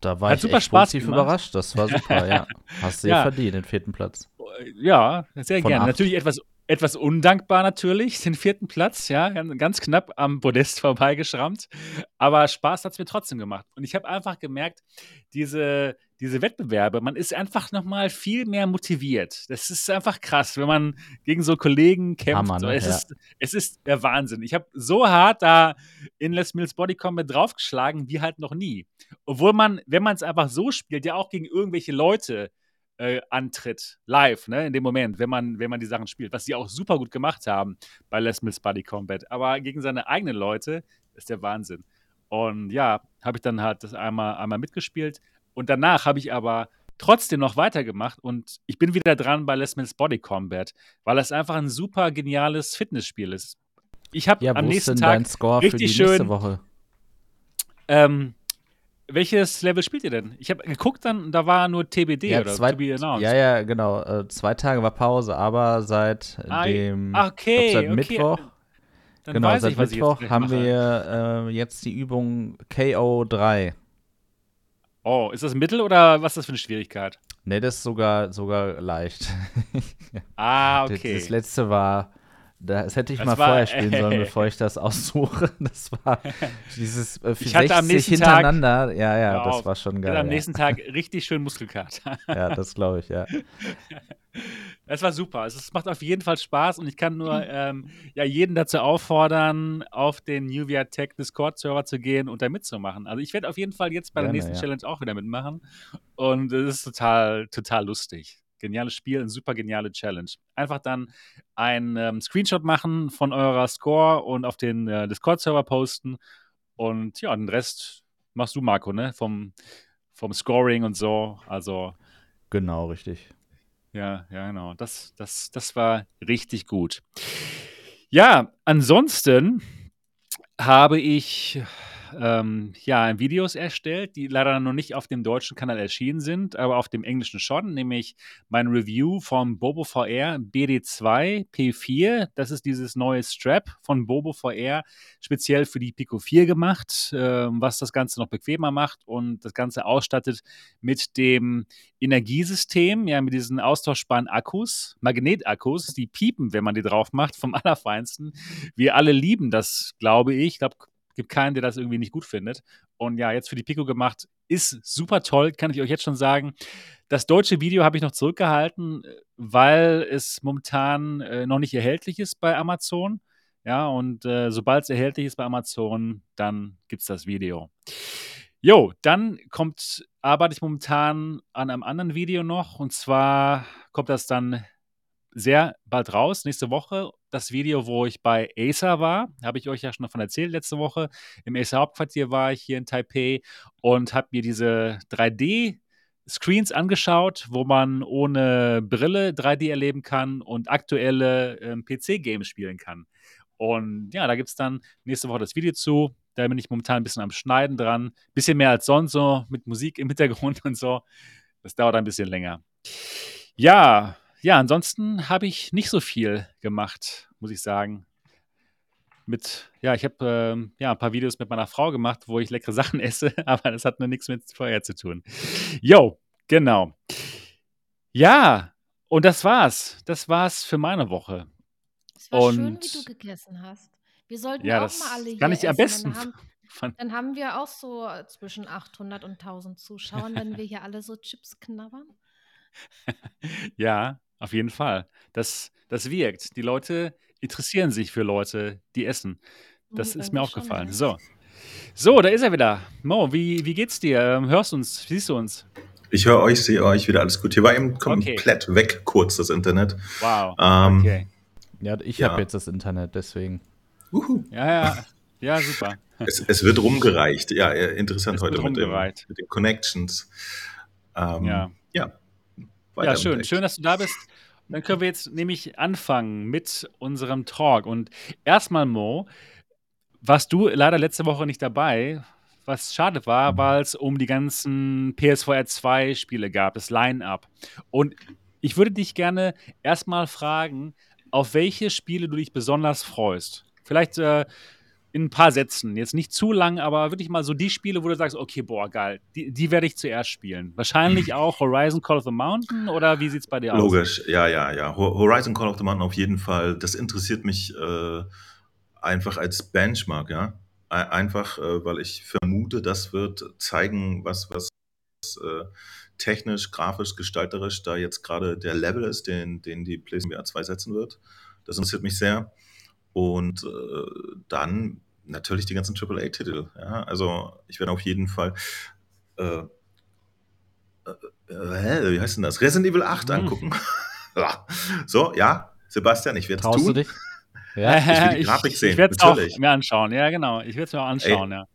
Da war Hat ich super echt Spaß positiv gemacht. überrascht. Das war super, ja. Hast du ja. verdient, den vierten Platz. Ja, sehr gerne. Natürlich etwas etwas undankbar natürlich, den vierten Platz, ja, ganz knapp am Podest vorbeigeschrammt. Aber Spaß hat es mir trotzdem gemacht. Und ich habe einfach gemerkt, diese, diese Wettbewerbe, man ist einfach nochmal viel mehr motiviert. Das ist einfach krass, wenn man gegen so Kollegen kämpft. Hammer, ne? es, ja. ist, es ist der Wahnsinn. Ich habe so hart da in Les Mills Body Combat draufgeschlagen wie halt noch nie. Obwohl man, wenn man es einfach so spielt, ja auch gegen irgendwelche Leute äh, antritt, live, ne, in dem Moment, wenn man, wenn man die Sachen spielt, was sie auch super gut gemacht haben bei Les Mills Buddy Combat. Aber gegen seine eigenen Leute ist der Wahnsinn. Und ja, habe ich dann halt das einmal, einmal mitgespielt. Und danach habe ich aber trotzdem noch weitergemacht und ich bin wieder dran bei Les Mills Body Combat, weil es einfach ein super geniales Fitnessspiel ist. Ich habe ja, am nächsten Tag richtig schön, Woche? Ähm, welches Level spielt ihr denn? Ich habe geguckt, dann da war nur TBD ja, oder zwei, to be announced. Ja, ja, genau. Äh, zwei Tage war Pause, aber seit ah, dem okay, seit okay. Mittwoch. Dann genau, seit ich, Mittwoch haben mache. wir äh, jetzt die Übung KO3. Oh, ist das Mittel oder was ist das für eine Schwierigkeit? Nee, das ist sogar, sogar leicht. ah, okay. Das, das letzte war das hätte ich das mal war, vorher spielen sollen, bevor ich das aussuche. Das war dieses äh, ich 60 am nächsten hintereinander. Tag, ja, ja, das war schon geil. Hatte am ja. nächsten Tag richtig schön Muskelkater. ja, das glaube ich, ja. Es war super. Es macht auf jeden Fall Spaß und ich kann nur ähm, ja, jeden dazu auffordern, auf den Nuvia Tech Discord-Server zu gehen und da mitzumachen. Also ich werde auf jeden Fall jetzt bei Gerne, der nächsten ja. Challenge auch wieder mitmachen und es ist total, total lustig geniales Spiel, eine super geniale Challenge. Einfach dann einen ähm, Screenshot machen von eurer Score und auf den äh, Discord-Server posten. Und ja, den Rest machst du, Marco, ne? Vom, vom Scoring und so. Also. Genau, richtig. Ja, ja, genau. Das, das, das war richtig gut. Ja, ansonsten habe ich ähm, ja, Videos erstellt, die leider noch nicht auf dem deutschen Kanal erschienen sind, aber auf dem englischen schon, nämlich mein Review vom Bobo VR BD2 P4. Das ist dieses neue Strap von Bobo VR, speziell für die Pico 4 gemacht, äh, was das Ganze noch bequemer macht und das Ganze ausstattet mit dem Energiesystem, ja, mit diesen austauschbaren Akkus, Magnetakkus, die piepen, wenn man die drauf macht, vom Allerfeinsten. Wir alle lieben das, glaube ich. Ich glaube, gibt keinen, der das irgendwie nicht gut findet. Und ja, jetzt für die Pico gemacht, ist super toll, kann ich euch jetzt schon sagen. Das deutsche Video habe ich noch zurückgehalten, weil es momentan äh, noch nicht erhältlich ist bei Amazon. Ja, und äh, sobald es erhältlich ist bei Amazon, dann gibt es das Video. Jo, dann kommt, arbeite ich momentan an einem anderen Video noch. Und zwar kommt das dann sehr bald raus, nächste Woche. Das Video, wo ich bei Acer war, habe ich euch ja schon davon erzählt letzte Woche. Im Acer Hauptquartier war ich hier in Taipei und habe mir diese 3D Screens angeschaut, wo man ohne Brille 3D erleben kann und aktuelle ähm, PC-Games spielen kann. Und ja, da gibt es dann nächste Woche das Video zu. Da bin ich momentan ein bisschen am Schneiden dran. Bisschen mehr als sonst, so mit Musik im Hintergrund und so. Das dauert ein bisschen länger. Ja, ja, ansonsten habe ich nicht so viel gemacht, muss ich sagen. Mit, ja, ich habe ähm, ja, ein paar Videos mit meiner Frau gemacht, wo ich leckere Sachen esse, aber das hat nur nichts mit vorher zu tun. Jo, genau. Ja, und das war's. Das war's für meine Woche. Es war schön, wie du gegessen hast. Wir sollten ja, auch das mal alle hier kann ich am essen. besten. Dann haben, dann haben wir auch so äh, zwischen 800 und 1000 Zuschauern, wenn wir hier alle so Chips knabbern. ja, auf jeden Fall. Das, das wirkt. Die Leute interessieren sich für Leute, die essen. Das Hm, ist mir aufgefallen. So. So, da ist er wieder. Mo, wie, wie geht's dir? Ähm, Hörst du uns? Siehst du uns? Ich höre euch, sehe euch wieder, alles gut. Hier war eben Okay. komplett weg, kurz das Internet. Wow. Ähm, Okay. Ja, ich Ja. habe jetzt das Internet, deswegen. Uhu. Ja, ja. Ja, super. Es, es wird rumgereicht. Ja, äh, interessant Es heute mit, dem, mit den Connections. Ähm, Ja. ja. Ja, schön. Schön, dass du da bist. Dann können wir jetzt nämlich anfangen mit unserem Talk. Und erstmal, Mo, warst du leider letzte Woche nicht dabei, was schade war, weil es um die ganzen PSVR 2 Spiele gab, das Line-Up. Und ich würde dich gerne erstmal fragen, auf welche Spiele du dich besonders freust. Vielleicht äh, in ein paar Sätzen. Jetzt nicht zu lang, aber wirklich mal so die Spiele, wo du sagst, okay, boah, geil, die, die werde ich zuerst spielen. Wahrscheinlich auch Horizon Call of the Mountain oder wie sieht es bei dir aus? Logisch, ja, ja, ja. Ho- Horizon Call of the Mountain auf jeden Fall. Das interessiert mich äh, einfach als Benchmark, ja. Ei- Einfach, äh, weil ich vermute, das wird zeigen, was, was äh, technisch, grafisch, gestalterisch da jetzt gerade der Level ist, den, den die PlayStation VR 2 setzen wird. Das interessiert mich sehr. Und äh, dann natürlich die ganzen AAA-Titel. Ja? Also ich werde auf jeden Fall äh, äh, äh, wie heißt denn das? Resident Evil 8 Mhm. angucken. So, ja, Sebastian, ich werde es Traust du tun. dich? Ja. Ich will die Grafik sehen, ich werde es auch mir anschauen. Ja, genau. Ich werde es mir auch anschauen, ja.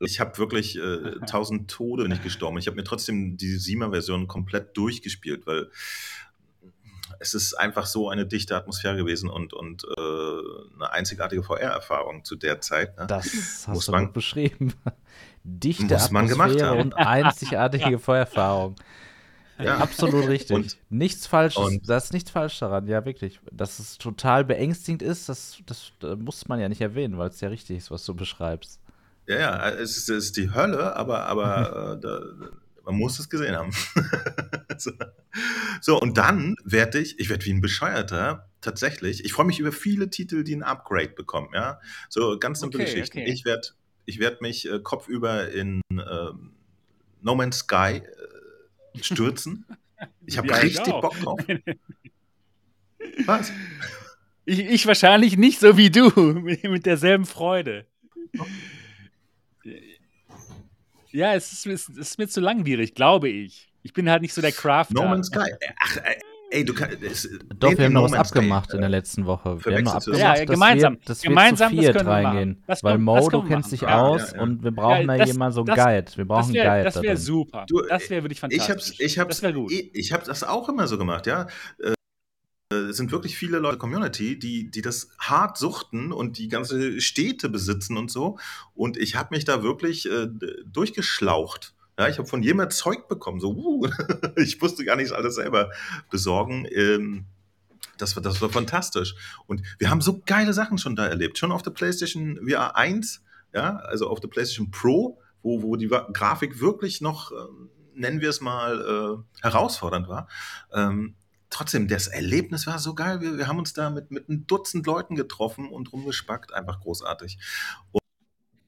Ich habe wirklich äh, tausend Tode nicht gestorben. Ich habe mir trotzdem die Sima-Version komplett durchgespielt, weil es ist einfach so eine dichte Atmosphäre gewesen und, und äh, eine einzigartige VR-Erfahrung zu der Zeit. Ne? Das hast Muss du man- gut beschrieben. Dichte Muss man gemacht Atmosphäre haben. und einzigartige Feuererfahrung. Ja. Absolut richtig. Und- nichts Falsches. und- da ist nichts falsch daran, ja, wirklich. Dass es total beängstigend ist, das, das, muss man ja nicht erwähnen, weil es ja richtig ist, was du beschreibst. Ja, ja, es ist, es ist die Hölle, aber, aber äh, da, man muss es gesehen haben. so. so, und dann werde ich, ich werde wie ein Bescheuerter, tatsächlich, ich freue mich über viele Titel, die ein Upgrade bekommen, ja. So ganz simple Okay, Geschichten. okay. Ich werde ich werd mich äh, kopfüber in ähm, No Man's Sky äh, stürzen. Ich habe Ja, ich richtig auch. Bock drauf. Was? Ich, ich wahrscheinlich nicht so wie du, mit derselben Freude. Ja, es ist, es ist mir zu langwierig, glaube ich. Ich bin halt nicht so der Crafter. No Man's Sky. Ach, ey, ey du kannst. Doch, wir haben noch No was Man's Sky, abgemacht in äh, der letzten Woche. Wir haben noch abgemacht, das? Ja, gemeinsam. wir, dass Gemeinsam, wir das zu viert machen. reingehen. Das Weil Mo, das du kennst dich. Ja, aus ja, ja. und wir brauchen Ja, da das- jemanden, so einen das- Guide. Wir brauchen Das einen wäre Guide. das da wär drin. super. Du, das wäre wirklich Ich hab's, fantastisch. ich hab's, das wäre gut. Ich, ich hab das auch immer so gemacht, ja. Äh, Es sind wirklich viele Leute, Community, die, die das hart suchten und die ganze Städte besitzen und so. Und ich habe mich da wirklich äh, durchgeschlaucht. Ja, ich habe von jedem Zeug bekommen. So, uh, ich wusste gar nicht alles selber besorgen. Ähm, das war, das war fantastisch. Und wir haben so geile Sachen schon da erlebt. Schon auf der PlayStation VR 1, ja, also auf der PlayStation Pro, wo, wo die Grafik wirklich noch, ähm, nennen wir es mal, äh, herausfordernd war. Ähm, trotzdem, das Erlebnis war so geil. Wir, wir haben uns da mit, mit einem Dutzend Leuten getroffen und rumgespackt. Einfach großartig. Und,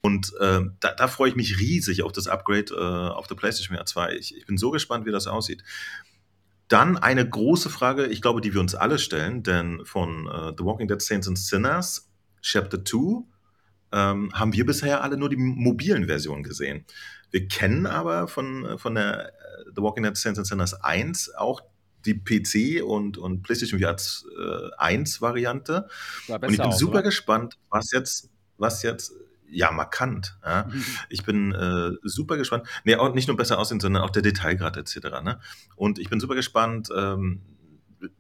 und ähm, da, da freue ich mich riesig auf das Upgrade äh, auf der PlayStation VR 2. Ich, ich bin so gespannt, wie das aussieht. Dann eine große Frage, ich glaube, die wir uns alle stellen, denn von äh, The Walking Dead Saints and Sinners, Chapter 2, ähm, haben wir bisher alle nur die mobilen Versionen gesehen. Wir kennen aber von, äh, von der äh, The Walking Dead Saints and Sinners 1 auch die PC und, und PlayStation VR äh, 1 Variante. War Und ich bin aus, super oder? gespannt, was jetzt, was jetzt, ja, markant. Ja. Ich bin äh, super gespannt. Nee, auch nicht nur besser aussehen, sondern auch der Detailgrad etc. Ne? Und ich bin super gespannt. Ähm,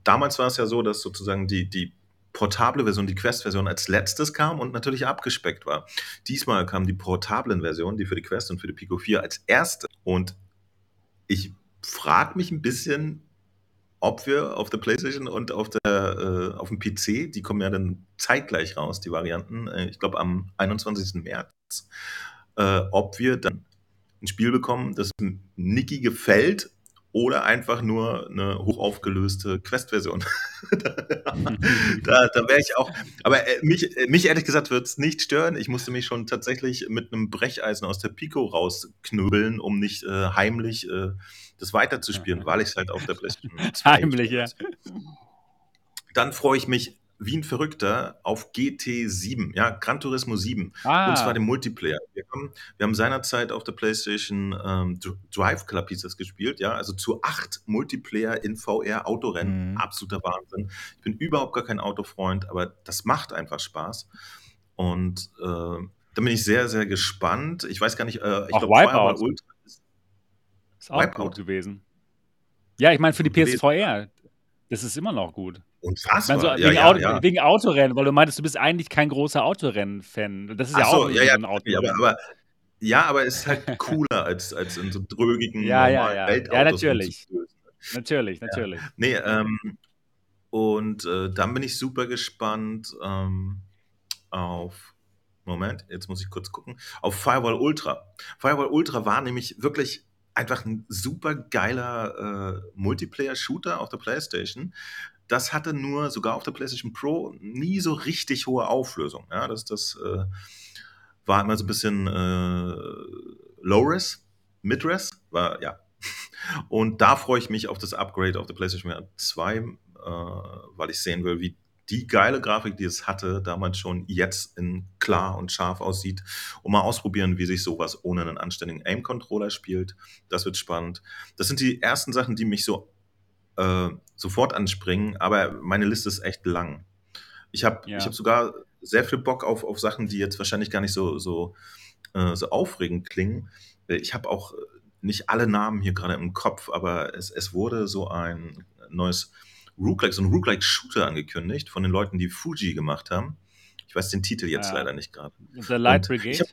damals war es ja so, dass sozusagen die, die portable Version, die Quest-Version als letztes kam und natürlich abgespeckt war. Diesmal kamen die portablen Versionen, die für die Quest und für die Pico 4 als erste. Und ich frage mich ein bisschen, ob wir auf der PlayStation und auf, der, äh, auf dem PC, die kommen ja dann zeitgleich raus, die Varianten, äh, ich glaube am 21. März, äh, ob wir dann ein Spiel bekommen, das Niki gefällt oder einfach nur eine hochaufgelöste Quest-Version. da da, wäre ich auch. Aber äh, mich, äh, mich ehrlich gesagt wird es nicht stören. Ich musste mich schon tatsächlich mit einem Brecheisen aus der Pico rausknüppeln, um nicht äh, heimlich äh, das weiterzuspielen, weil ich es halt auf der PlayStation 2 Heimlich, ja. Dann freue ich mich wie ein Verrückter auf GT7, ja, Gran Turismo 7. Ah. Und zwar den Multiplayer. Wir haben, wir haben seinerzeit auf der PlayStation ähm, Drive Club hieß das gespielt, ja, also zu acht Multiplayer in VR Autorennen. Mhm. Absoluter Wahnsinn. Ich bin überhaupt gar kein Autofreund, aber das macht einfach Spaß. Und äh, da bin ich sehr, sehr gespannt. Ich weiß gar nicht, äh, ich glaube, Ultra ist, ist auch Wipeout. gut gewesen. Ja, ich meine, für die PSVR, das ist immer noch gut. Unfassbar. Also, wegen, ja, Auto, ja. wegen, Autorennen, weil du meintest, du bist eigentlich kein großer Autorennen-Fan. Das ist ja so, auch ja, ja, ein Autorennen. Aber, aber, ja, aber es ist halt cooler als, als in so drögigen ja, ja, ja. Weltautos. Ja, natürlich. Natürlich, natürlich. Nee, ähm, und äh, dann bin ich super gespannt ähm, auf Moment, jetzt muss ich kurz gucken. Auf Firewall Ultra. Firewall Ultra war nämlich wirklich einfach ein super geiler äh, Multiplayer-Shooter auf der PlayStation, das hatte nur sogar auf der PlayStation Pro nie so richtig hohe Auflösung. Ja, das, das äh, war immer so ein bisschen äh, Low-Res, Mid-Res, war ja. Und da freue ich mich auf das Upgrade auf der PlayStation 2, äh, weil ich sehen will, wie die geile Grafik, die es hatte, damals schon jetzt in klar und scharf aussieht, und mal ausprobieren, wie sich sowas ohne einen anständigen Aim-Controller spielt. Das wird spannend. Das sind die ersten Sachen, die mich so äh, sofort anspringen, aber meine Liste ist echt lang. Ich habe ja. hab sogar sehr viel Bock auf, auf Sachen, die jetzt wahrscheinlich gar nicht so, so, äh, so aufregend klingen. Äh, ich habe auch nicht alle Namen hier gerade im Kopf, aber es, es wurde so ein neues Roguelike, so ein Roguelike-Shooter angekündigt von den Leuten, die Fuji gemacht haben. Ich weiß den Titel jetzt ja. leider nicht gerade. The Light Brigade? Hab,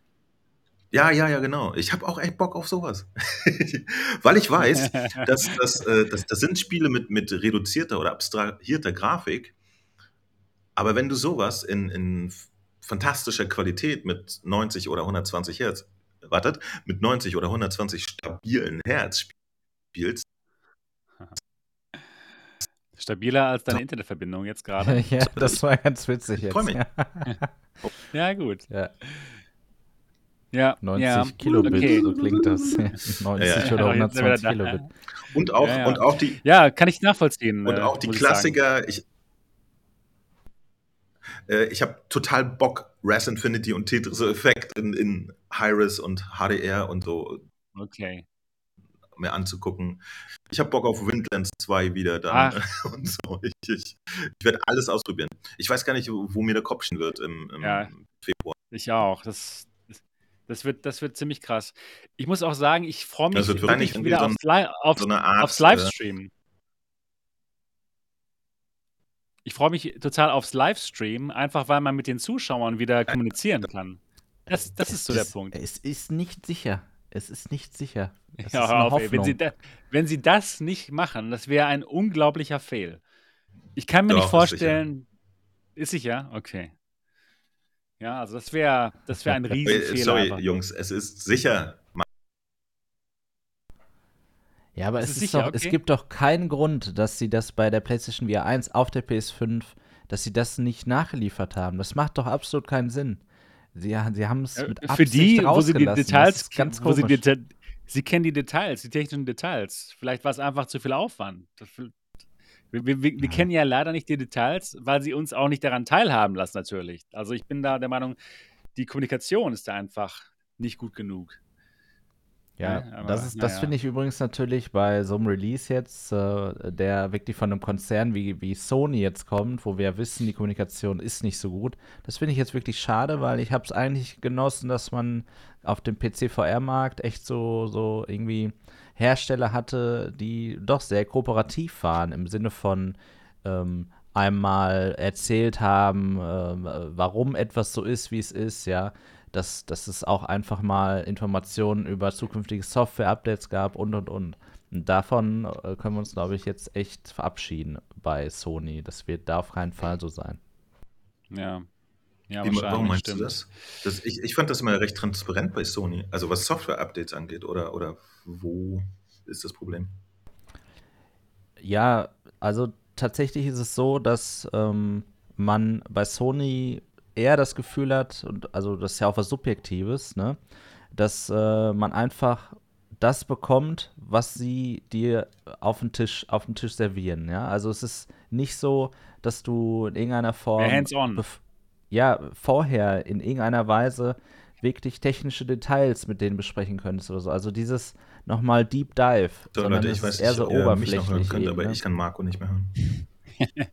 ja, ja, ja, genau. Ich habe auch echt Bock auf sowas. Weil ich weiß, dass, dass, äh, dass das sind Spiele mit, mit reduzierter oder abstrahierter Grafik. Aber wenn du sowas in, in fantastischer Qualität mit 90 oder 120 Hertz, wartet, mit 90 oder 120 stabilen Hertz spielst, Stabiler als deine Internetverbindung jetzt gerade. ja, das war ganz witzig jetzt. Freue mich. ja, gut. Ja. Ja, 90 ja. Kilobit, okay. so klingt das. 90 ja, oder 120 Kilobit. Und auch, ja, und auch die. Ja, kann ich nachvollziehen. Und äh, auch die Klassiker. Ich, äh, ich habe total Bock, Res Infinity und Tetris Effect in, in Hi-Res und HDR und so. Okay. Mir anzugucken. Ich habe Bock auf Windlands 2 wieder dann und so. Ich, ich, ich werde alles ausprobieren. Ich weiß gar nicht, wo, wo mir der Kopf stehen wird im, im ja, Februar. Ich auch. Das, das wird, das wird ziemlich krass. Ich muss auch sagen, ich freue mich wirklich wieder so aufs, Li aufs, so Art, aufs Livestream. Ich freue mich total aufs Livestream, einfach weil man mit den Zuschauern wieder kommunizieren kann. Das, das ist so der Punkt. Es ist nicht sicher. Es ist nicht sicher. Es ja, auf, ey, wenn, sie da, wenn sie das nicht machen, das wäre ein unglaublicher Fail. Ich kann mir Doch, nicht vorstellen. Ist sicher? ist sicher? Okay. Ja, also das wäre das wär ein Riesenfehler. Sorry, einfach. Jungs, es ist sicher. Ja, aber es, es, sicher, doch, okay. es gibt doch keinen Grund, dass sie das bei der PlayStation VR 1 auf der PS5, dass sie das nicht nachgeliefert haben. Das macht doch absolut keinen Sinn. Sie, sie haben es mit Absicht Für die, wo sie die Details, ganz wo sie, die, sie kennen die Details, die technischen Details. Vielleicht war es einfach zu viel Aufwand. Wir, wir, wir ja. kennen ja leider nicht die Details, weil sie uns auch nicht daran teilhaben lassen, natürlich. Also ich bin da der Meinung, die Kommunikation ist da einfach nicht gut genug. Ja, ja aber, das, das ja. finde ich übrigens natürlich bei so einem Release jetzt, äh, der wirklich von einem Konzern wie, wie Sony jetzt kommt, wo wir wissen, die Kommunikation ist nicht so gut. Das finde ich jetzt wirklich schade, weil ich habe es eigentlich genossen, dass man auf dem PC-VR-Markt echt so, so irgendwie Hersteller hatte, die doch sehr kooperativ waren im Sinne von ähm, einmal erzählt haben, äh, warum etwas so ist, wie es ist, ja. Dass, dass es auch einfach mal Informationen über zukünftige Software-Updates gab und und und. Und davon äh, können wir uns, glaube ich, jetzt echt verabschieden bei Sony. Das wird da auf keinen Fall so sein. Ja. Ja, Wie, warum meinst stimmt. du das? das ich, ich fand das immer recht transparent bei Sony. Also was Software-Updates angeht, oder, oder wo ist das Problem? Ja, also tatsächlich ist es so, dass ähm, man bei Sony eher das Gefühl hat, und also das ist ja auch was Subjektives, ne, dass äh, man einfach das bekommt, was sie dir auf den Tisch, auf den Tisch servieren. Ja? Also es ist nicht so, dass du in irgendeiner Form hands-on. ja, vorher in irgendeiner Weise wirklich technische Details mit denen besprechen könntest oder so. Also dieses nochmal Deep Dive. So, Leute, ich weiß eher so oberflächlich. Könnt, aber ich kann Marco nicht mehr hören.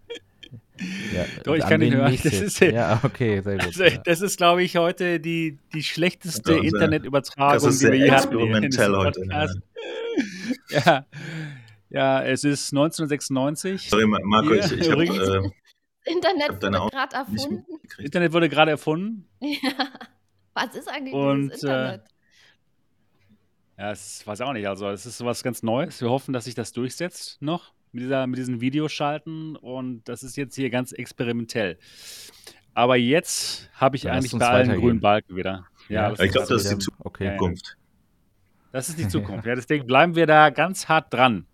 Ja, Doch, ich kann ihn hören. Das ist, ja, okay, sehr gut. Also, das ist, glaube ich, heute die, die schlechteste ja, Internetübertragung, die wir je hatten. heute. Ja. ja. ja, es ist 1996. Sorry, Marco, ich, ich habe. Äh, Internet hab wurde gerade erfunden. Internet wurde gerade erfunden. Ja. Was ist eigentlich Und, das Internet? Äh, ja, das weiß ich auch nicht. Also, es ist was ganz Neues. Wir hoffen, dass sich das durchsetzt noch mit, dieser, mit diesen Videoschalten und das ist jetzt hier ganz experimentell. Aber jetzt habe ich ja, eigentlich bei allen grünen Balken wieder. Ja, ja ich glaube, das ist die Zukunft. Okay. Das ist die Zukunft. ja, deswegen bleiben wir da ganz hart dran.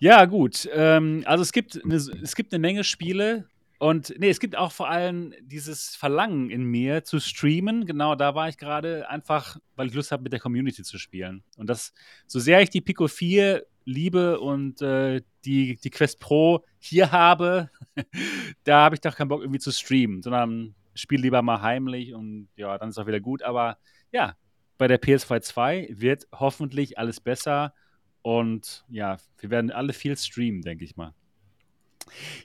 Ja, gut. Ähm, also es gibt, eine, es gibt eine Menge Spiele, und nee, es gibt auch vor allem dieses Verlangen in mir zu streamen. Genau, da war ich gerade einfach, weil ich Lust habe, mit der Community zu spielen. Und das, so sehr ich die Pico 4 liebe und äh, die, die Quest Pro hier habe, da habe ich doch keinen Bock irgendwie zu streamen, sondern spiele lieber mal heimlich und ja, dann ist auch wieder gut. Aber ja, bei der PS2 2 wird hoffentlich alles besser und ja, wir werden alle viel streamen, denke ich mal.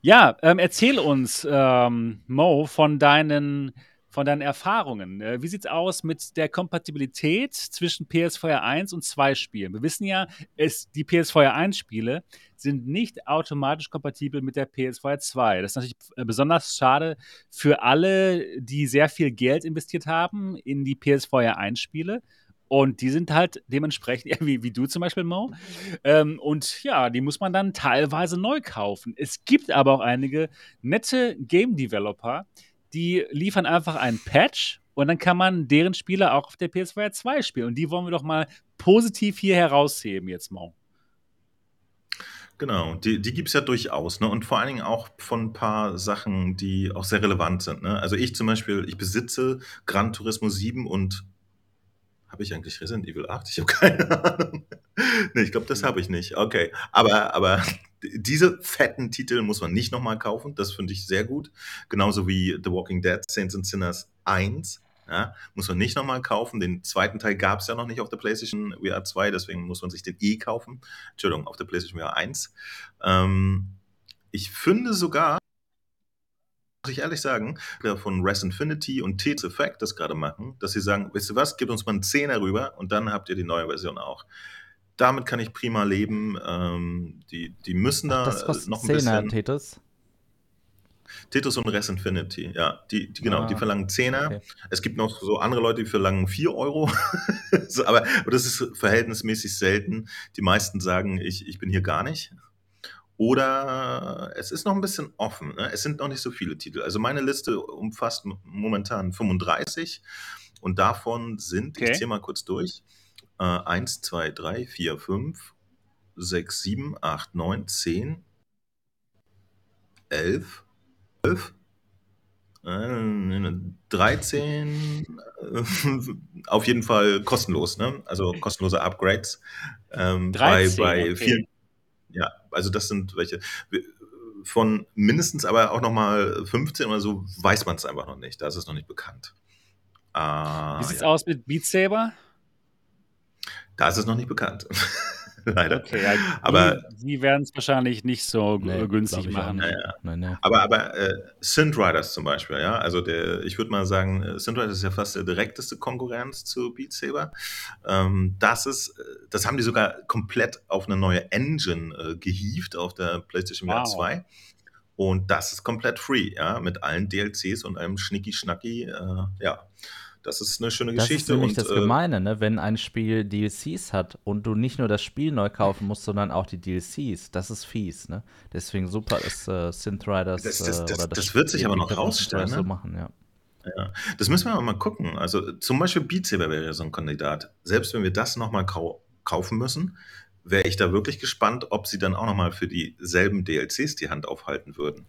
Ja, ähm, erzähl uns, ähm, Mo, von deinen, von deinen Erfahrungen. Äh, wie sieht es aus mit der Kompatibilität zwischen PS4 1 und 2 Spielen? Wir wissen ja, es, die PS4 1 Spiele sind nicht automatisch kompatibel mit der PS4 2. Das ist natürlich äh, besonders schade für alle, die sehr viel Geld investiert haben in die PS4 1 Spiele und die sind halt dementsprechend, wie, wie du zum Beispiel, Mo. Ähm, und ja, die muss man dann teilweise neu kaufen. Es gibt aber auch einige nette Game Developer, die liefern einfach einen Patch und dann kann man deren Spiele auch auf der PS4 2 spielen. Und die wollen wir doch mal positiv hier herausheben jetzt, Mo. Genau, die, die gibt es ja durchaus, ne? Und vor allen Dingen auch von ein paar Sachen, die auch sehr relevant sind. Ne? Also ich zum Beispiel, ich besitze Gran Turismo 7 und habe ich eigentlich Resident Evil 8? Ich habe keine Ahnung. nee, ich glaube, das habe ich nicht. Okay. Aber, aber diese fetten Titel muss man nicht nochmal kaufen. Das finde ich sehr gut. Genauso wie The Walking Dead, Saints and Sinners 1. Ja, muss man nicht nochmal kaufen. Den zweiten Teil gab es ja noch nicht auf der PlayStation VR 2, deswegen muss man sich den eh kaufen. Entschuldigung, auf der PlayStation VR 1. Ähm, ich finde sogar, muss ich ehrlich sagen, von Res Infinity und Tales Effect das gerade machen, dass sie sagen, wisst ihr was, gebt uns mal einen Zehner rüber und dann habt ihr die neue Version auch. Damit kann ich prima leben. Ähm, die, die müssen da das kostet noch ein Zehner, bisschen. Tetris? Tetris und Res Infinity, ja. Die, die genau, ah, die verlangen Zehner. Okay. Es gibt noch so andere Leute, die verlangen 4 Euro. so, aber, aber das ist verhältnismäßig selten. Die meisten sagen, ich, ich bin hier gar nicht. Oder es ist noch ein bisschen offen. Ne? Es sind noch nicht so viele Titel. Also meine Liste umfasst momentan 35 und davon sind, okay. ich zähle mal kurz durch, äh, 1, 2, 3, 4, 5, 6, 7, 8, 9, 10, 11, 12, 13, auf jeden Fall kostenlos, ne? also kostenlose Upgrades. Ähm, 13, bei, bei okay. vielen ja, also das sind welche. Von mindestens aber auch nochmal 15 oder so weiß man es einfach noch nicht. Da ist es noch nicht bekannt. Ah, Wie sieht es ja. aus mit Beat Saber? Da ist es noch nicht bekannt. leider. Okay, ja, aber die werden es wahrscheinlich nicht so nee, günstig machen. Ja, ja. Nein, nein. Aber, aber äh, Synth Riders zum Beispiel, ja, also der, ich würde mal sagen, äh, Synth Riders ist ja fast der direkteste Konkurrenz zu Beat Saber. Ähm, das ist, äh, das haben die sogar komplett auf eine neue Engine äh, gehievt auf der PlayStation wow. 2. Und das ist komplett free, ja, mit allen DLCs und einem Schnicki-Schnacki, äh, ja. Das ist eine schöne Geschichte. Das ist nämlich und, das äh, Gemeine, ne? wenn ein Spiel DLCs hat und du nicht nur das Spiel neu kaufen musst, sondern auch die DLCs. Das ist fies. Ne? Deswegen super ist äh, Synth Riders. Das, das, das, äh, das, das wird sich aber noch rausstellen. Ne? So machen, ja. Ja, das müssen wir mal gucken. Also zum Beispiel Beat Saber wäre ja so ein Kandidat. Selbst wenn wir das nochmal kau kaufen müssen, wäre ich da wirklich gespannt, ob sie dann auch nochmal für dieselben DLCs die Hand aufhalten würden.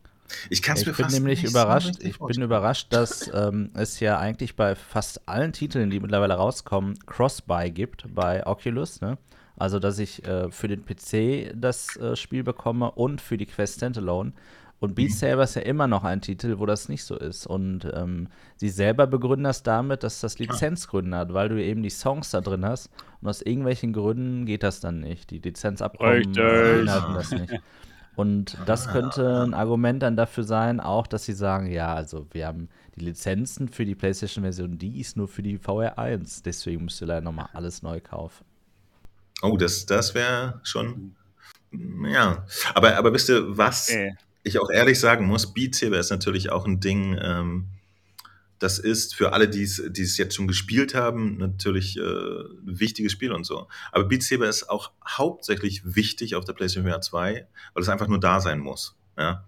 Ich kann es mir bin fast nämlich überrascht. So ich bin überrascht, dass ähm, es ja eigentlich bei fast allen Titeln, die mittlerweile rauskommen, Cross-Buy gibt bei Oculus. Ne? Also, dass ich äh, für den PC das äh, Spiel bekomme und für die Quest Standalone. Und Beat mhm. Saber ist ja immer noch ein Titel, wo das nicht so ist. Und ähm, sie selber begründen das damit, dass das Lizenzgründe hat, weil du eben die Songs da drin hast. Und aus irgendwelchen Gründen geht das dann nicht. Die Lizenzabkommen das nicht. Und das könnte ein Argument dann dafür sein, auch, dass sie sagen, ja, also wir haben die Lizenzen für die PlayStation-Version, die ist nur für die VR 1. Deswegen müsst ihr leider nochmal alles neu kaufen. Oh, das, das wäre schon. Ja. Aber, aber wisst ihr, was äh. ich auch ehrlich sagen muss, Beat Saber ist natürlich auch ein Ding, ähm, das ist für alle, die es jetzt schon gespielt haben, natürlich äh, ein wichtiges Spiel und so. Aber Beat Saber ist auch hauptsächlich wichtig auf der PlayStation VR 2, weil es einfach nur da sein muss. Ja?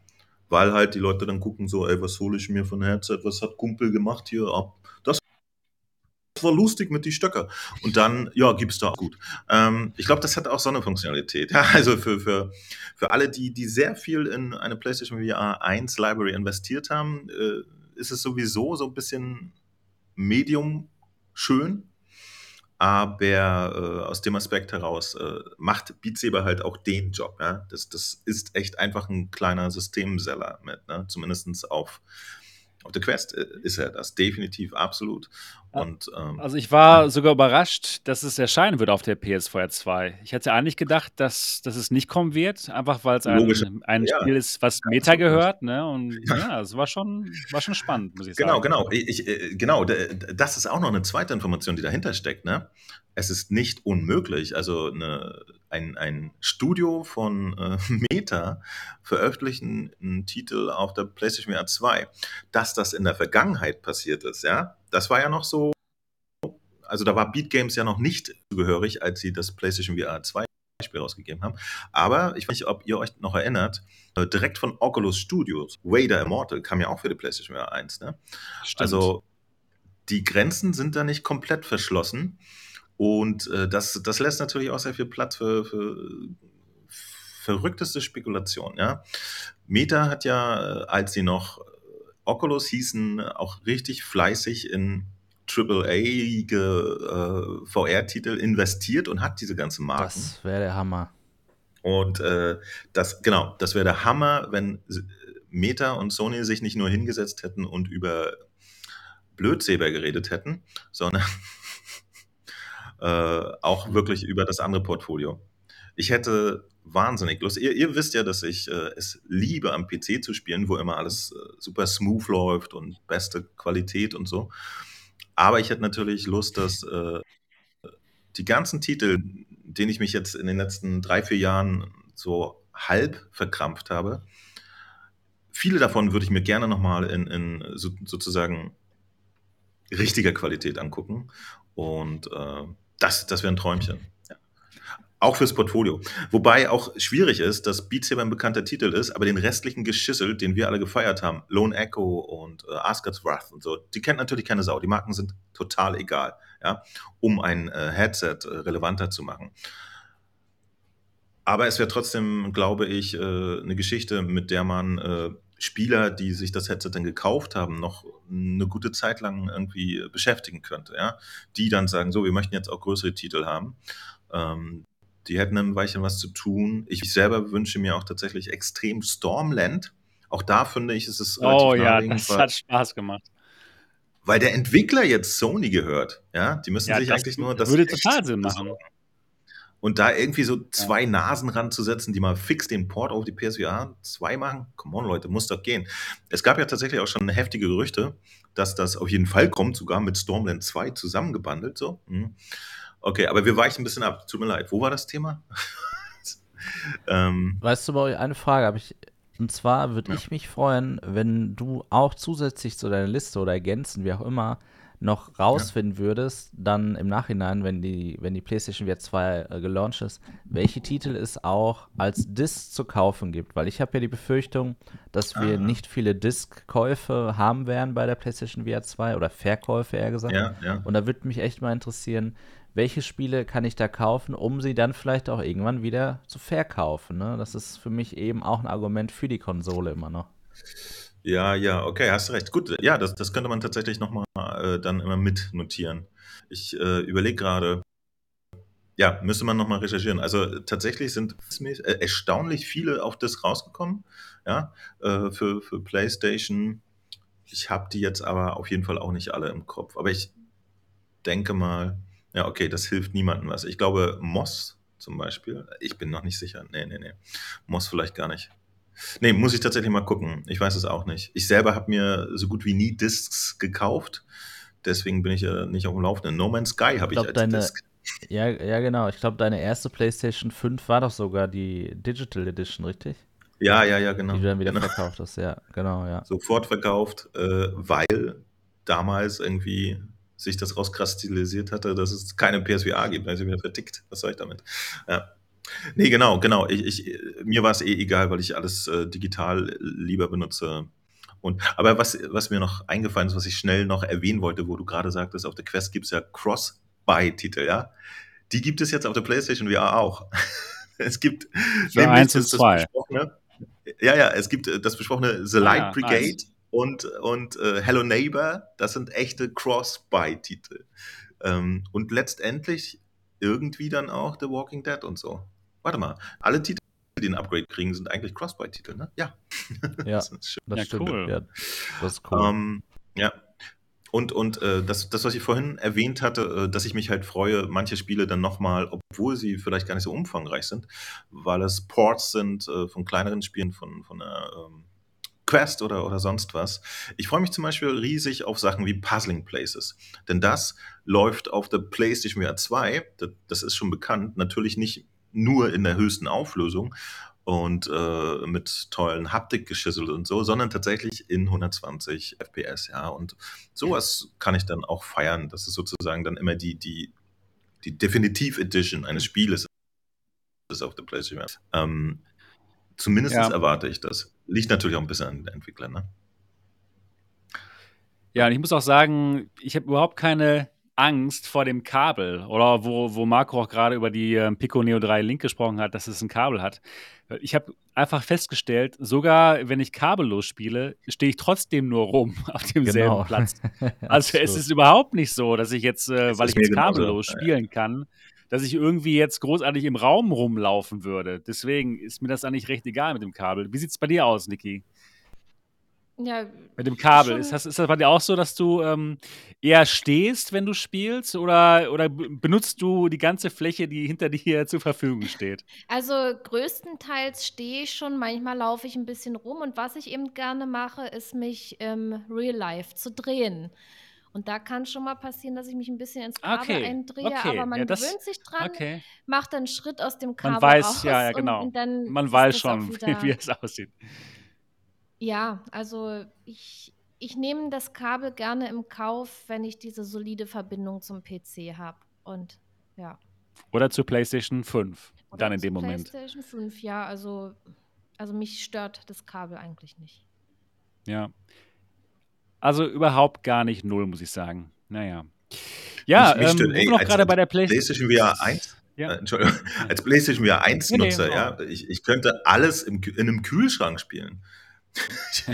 Weil halt die Leute dann gucken so, ey, was hole ich mir von Headset, was hat Kumpel gemacht hier ab? Das war lustig mit die Stöcker. Und dann, ja, gibt's da auch gut. Ähm, ich glaube, das hat auch so eine Funktionalität. Ja, also für, für, für alle, die, die sehr viel in eine PlayStation VR 1 Library investiert haben, äh, ist es sowieso so ein bisschen medium schön. Aber äh, aus dem Aspekt heraus äh, macht Beat Saber halt auch den Job. Ja? Das, das ist echt einfach ein kleiner Systemseller mit, ne? zumindest auf auf der Quest äh, ist er das definitiv absolut. Und, ähm, also ich war sogar überrascht, dass es erscheinen wird auf der PS4 2. Ich hätte eigentlich gedacht, dass, dass es nicht kommen wird, einfach weil es ein, ein ja, Spiel ist, was Meta gehört. Ne? Und ja, ja, es war schon, war schon spannend, muss ich genau, sagen. Genau, genau. Ich, äh, genau. Das ist auch noch eine zweite Information, die dahinter steckt. Ne? Es ist nicht unmöglich. Also eine ein, ein Studio von äh, Meta veröffentlichen einen Titel auf der PlayStation VR 2. Dass das in der Vergangenheit passiert ist, ja, das war ja noch so, also da war Beat Games ja noch nicht zugehörig, als sie das PlayStation VR 2 Spiel rausgegeben haben. Aber ich weiß nicht, ob ihr euch noch erinnert, äh, direkt von Oculus Studios, Wader Immortal kam ja auch für die PlayStation VR 1. Ne? Also die Grenzen sind da nicht komplett verschlossen. Und äh, das, das lässt natürlich auch sehr viel Platz für, für verrückteste Spekulation. Ja? Meta hat ja, äh, als sie noch Oculus hießen, auch richtig fleißig in AAA-ige äh, VR-Titel investiert und hat diese ganzen Marken. Das wäre der Hammer. Und äh, das, genau, das wäre der Hammer, wenn Meta und Sony sich nicht nur hingesetzt hätten und über Blödsäber geredet hätten, sondern äh, auch wirklich über das andere Portfolio. Ich hätte wahnsinnig Lust. Ihr, ihr wisst ja, dass ich äh, es liebe, am PC zu spielen, wo immer alles äh, super smooth läuft und beste Qualität und so. Aber ich hätte natürlich Lust, dass äh, die ganzen Titel, denen ich mich jetzt in den letzten drei, vier Jahren so halb verkrampft habe, viele davon würde ich mir gerne nochmal in, in so, sozusagen richtiger Qualität angucken. Und äh, das, das wäre ein Träumchen. Ja. Auch fürs Portfolio. Wobei auch schwierig ist, dass Beat Saber ein bekannter Titel ist, aber den restlichen Geschissel, den wir alle gefeiert haben, Lone Echo und äh, Asgard's Wrath und so, die kennt natürlich keine Sau. Die Marken sind total egal, ja, um ein äh, Headset äh, relevanter zu machen. Aber es wäre trotzdem, glaube ich, äh, eine Geschichte, mit der man äh, Spieler, die sich das Headset dann gekauft haben, noch eine gute Zeit lang irgendwie beschäftigen könnte, ja. Die dann sagen, so, wir möchten jetzt auch größere Titel haben. Ähm, die hätten ein Weilchen was zu tun. Ich selber wünsche mir auch tatsächlich extrem Stormland. Auch da finde ich, ist es Oh ja, das hat Spaß gemacht. Weil der Entwickler jetzt Sony gehört, ja, die müssen ja, sich eigentlich nur das würde total Sinn machen. Und da irgendwie so zwei ja. Nasen ranzusetzen, die mal fix den Port auf die PSVR 2 machen, come on Leute, muss doch gehen. Es gab ja tatsächlich auch schon heftige Gerüchte, dass das auf jeden Fall kommt, sogar mit Stormland 2 zusammengebundelt. So. Mhm. Okay, aber wir weichen ein bisschen ab. Tut mir leid. Wo war das Thema? ähm, weißt du, eine Frage habe ich Und zwar würde ja. ich mich freuen, wenn du auch zusätzlich zu deiner Liste oder ergänzen, wie auch immer, noch rausfinden ja. würdest, dann im Nachhinein, wenn die, wenn die PlayStation VR 2 äh, gelauncht ist, welche Titel es auch als Disc zu kaufen gibt. Weil ich habe ja die Befürchtung, dass wir ah. nicht viele Disc-Käufe haben werden bei der PlayStation VR 2 oder Verkäufe eher gesagt. Ja, ja. Und da würde mich echt mal interessieren, welche Spiele kann ich da kaufen, um sie dann vielleicht auch irgendwann wieder zu verkaufen. Ne? Das ist für mich eben auch ein Argument für die Konsole immer noch. Ja, ja, okay, hast recht. Gut, ja, das, das könnte man tatsächlich nochmal äh, dann immer mitnotieren. Ich äh, überlege gerade, ja, müsste man nochmal recherchieren. Also tatsächlich sind äh, erstaunlich viele auf das rausgekommen, ja, äh, für, für PlayStation. Ich habe die jetzt aber auf jeden Fall auch nicht alle im Kopf. Aber ich denke mal, ja, okay, das hilft niemandem was. Ich glaube, Moss zum Beispiel, ich bin noch nicht sicher. Nee, nee, nee. Moss vielleicht gar nicht. Nee, muss ich tatsächlich mal gucken. Ich weiß es auch nicht. Ich selber habe mir so gut wie nie Discs gekauft. Deswegen bin ich ja nicht auf dem Laufenden. No Man's Sky habe ich, ich als deine, Disc. Ja, ja, genau. Ich glaube, deine erste PlayStation 5 war doch sogar die Digital Edition, richtig? Ja, ja, ja, genau. Die du dann wieder genau. verkauft hast, ja, genau, ja. Sofort verkauft, äh, weil damals irgendwie sich das rauskristallisiert hatte, dass es keine PSVR gibt. Dann ist sie wieder vertickt. Was soll ich damit? Ja. Nee, genau, genau. Ich, ich, mir war es eh egal, weil ich alles äh, digital lieber benutze. Und, aber was, was mir noch eingefallen ist, was ich schnell noch erwähnen wollte, wo du gerade sagtest, auf der Quest gibt es ja Cross-Buy-Titel, ja? Die gibt es jetzt auf der PlayStation VR auch. es gibt ja, eins und zwei. Ja, ja, es gibt äh, das besprochene The Light ah, ja, Brigade nice und, und äh, Hello Neighbor, das sind echte Cross-Buy-Titel. Ähm, und letztendlich irgendwie dann auch The Walking Dead und so. Warte mal, alle Titel, die ein Upgrade kriegen, sind eigentlich Cross-Buy-Titel, ne? Ja. Ja, das, ist schön. das ja, stimmt. Cool. Ja, das ist cool. Ähm, ja. Und, und äh, das, das, was ich vorhin erwähnt hatte, äh, dass ich mich halt freue, manche Spiele dann nochmal, obwohl sie vielleicht gar nicht so umfangreich sind, weil es Ports sind äh, von kleineren Spielen, von, von einer ähm, Quest oder, oder sonst was. Ich freue mich zum Beispiel riesig auf Sachen wie Puzzling Places. Denn das läuft auf der PlayStation VR 2, das, das ist schon bekannt, natürlich nicht nur in der höchsten Auflösung und äh, mit tollen Haptikgeschüssel und so, sondern tatsächlich in 120 FPS, ja. Und sowas kann ich dann auch feiern. Das ist sozusagen dann immer die, die, die Definitiv Edition eines Spieles ist auf der PlayStation. Ähm, zumindest ja. erwarte ich das. Liegt natürlich auch ein bisschen an den Entwicklern, ne? Ja, und ich muss auch sagen, ich habe überhaupt keine Angst vor dem Kabel. Oder wo, wo Marco auch gerade über die äh, Pico Neo 3 Link gesprochen hat, dass es ein Kabel hat. Ich habe einfach festgestellt, sogar wenn ich kabellos spiele, stehe ich trotzdem nur rum auf demselben genau. Platz. Also es ist überhaupt nicht so, dass ich jetzt, äh, weil ich jetzt kabellos genauso. spielen kann, dass ich irgendwie jetzt großartig im Raum rumlaufen würde. Deswegen ist mir das eigentlich recht egal mit dem Kabel. Wie sieht es bei dir aus, Niki? Ja, mit dem Kabel. Ist das, ist das bei dir auch so, dass du ähm, eher stehst, wenn du spielst, oder, oder benutzt du die ganze Fläche, die hinter dir zur Verfügung steht? Also größtenteils stehe ich schon, manchmal laufe ich ein bisschen rum und was ich eben gerne mache, ist mich im ähm, Real Life zu drehen. Und da kann schon mal passieren, dass ich mich ein bisschen ins Kabel okay. eindrehe, okay. aber man ja, das, gewöhnt sich dran, okay. macht einen Schritt aus dem Kabel man weiß, raus. Ja, ja, genau. Und, und man weiß schon, wie es aussieht. Ja, also ich, ich nehme das Kabel gerne im Kauf, wenn ich diese solide Verbindung zum PC habe. Und ja. Oder zur PlayStation 5, Oder dann in dem Moment. PlayStation 5, ja, also, also mich stört das Kabel eigentlich nicht. Ja. Also überhaupt gar nicht null, muss ich sagen. Naja. Ja, mich, mich ähm, ey, noch gerade bei der PlayStation VR 1. Ja. Äh, Entschuldigung, als PlayStation VR 1 Nutzer, nee, nee, ja, ich, ich könnte alles im, in einem Kühlschrank spielen.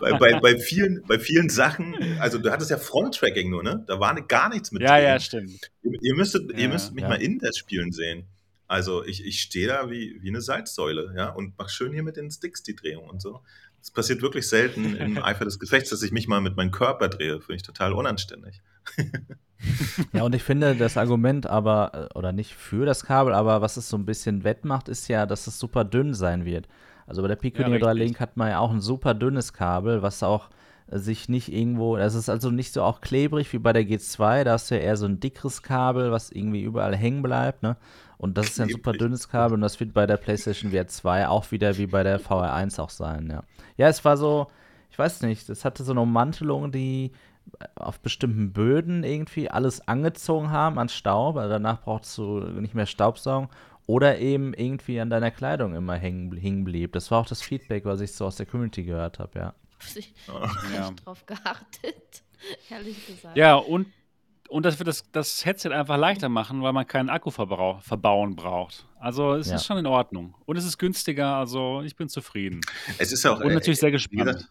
bei, bei, bei, vielen, bei vielen Sachen, also du hattest ja Front-Tracking nur, ne? Da war gar nichts mit Ja, drin. ja, stimmt. Ihr, ihr müsstet, ja, ihr müsst mich ja. mal in das Spielen sehen. Also ich, ich stehe da wie, wie eine Salzsäule, ja, und mach schön hier mit den Sticks die Drehung und so. Es passiert wirklich selten im Eifer des Gefechts, dass ich mich mal mit meinem Körper drehe. Finde ich total unanständig. ja, und ich finde das Argument aber, äh, oder nicht für das Kabel, aber was es so ein bisschen wettmacht, ist ja, dass es super dünn sein wird. Also bei der Pico ja, 3 Link hat man ja auch ein super dünnes Kabel, was auch sich nicht irgendwo, das ist also nicht so auch klebrig wie bei der G2, da hast du ja eher so ein dickeres Kabel, was irgendwie überall hängen bleibt, ne? Und das ist ja ein super dünnes Kabel und das wird bei der PlayStation VR 2 auch wieder wie bei der VR1 auch sein, ja. Ja, es war so, ich weiß nicht, es hatte so eine Ummantelung, die auf bestimmten Böden irgendwie alles angezogen haben an Staub, weil danach brauchst du nicht mehr Staubsaugen oder eben irgendwie an deiner Kleidung immer hängen, hängen blieb. Das war auch das Feedback, was ich so aus der Community gehört habe, ja. Ich habe ja. drauf geachtet, ehrlich gesagt. Ja, und, und das wird das, das Headset einfach leichter machen, weil man keinen Akku verbauen braucht. Also es ja. ist schon in Ordnung. Und es ist günstiger, also ich bin zufrieden. Es ist auch, und natürlich äh, sehr gespannt.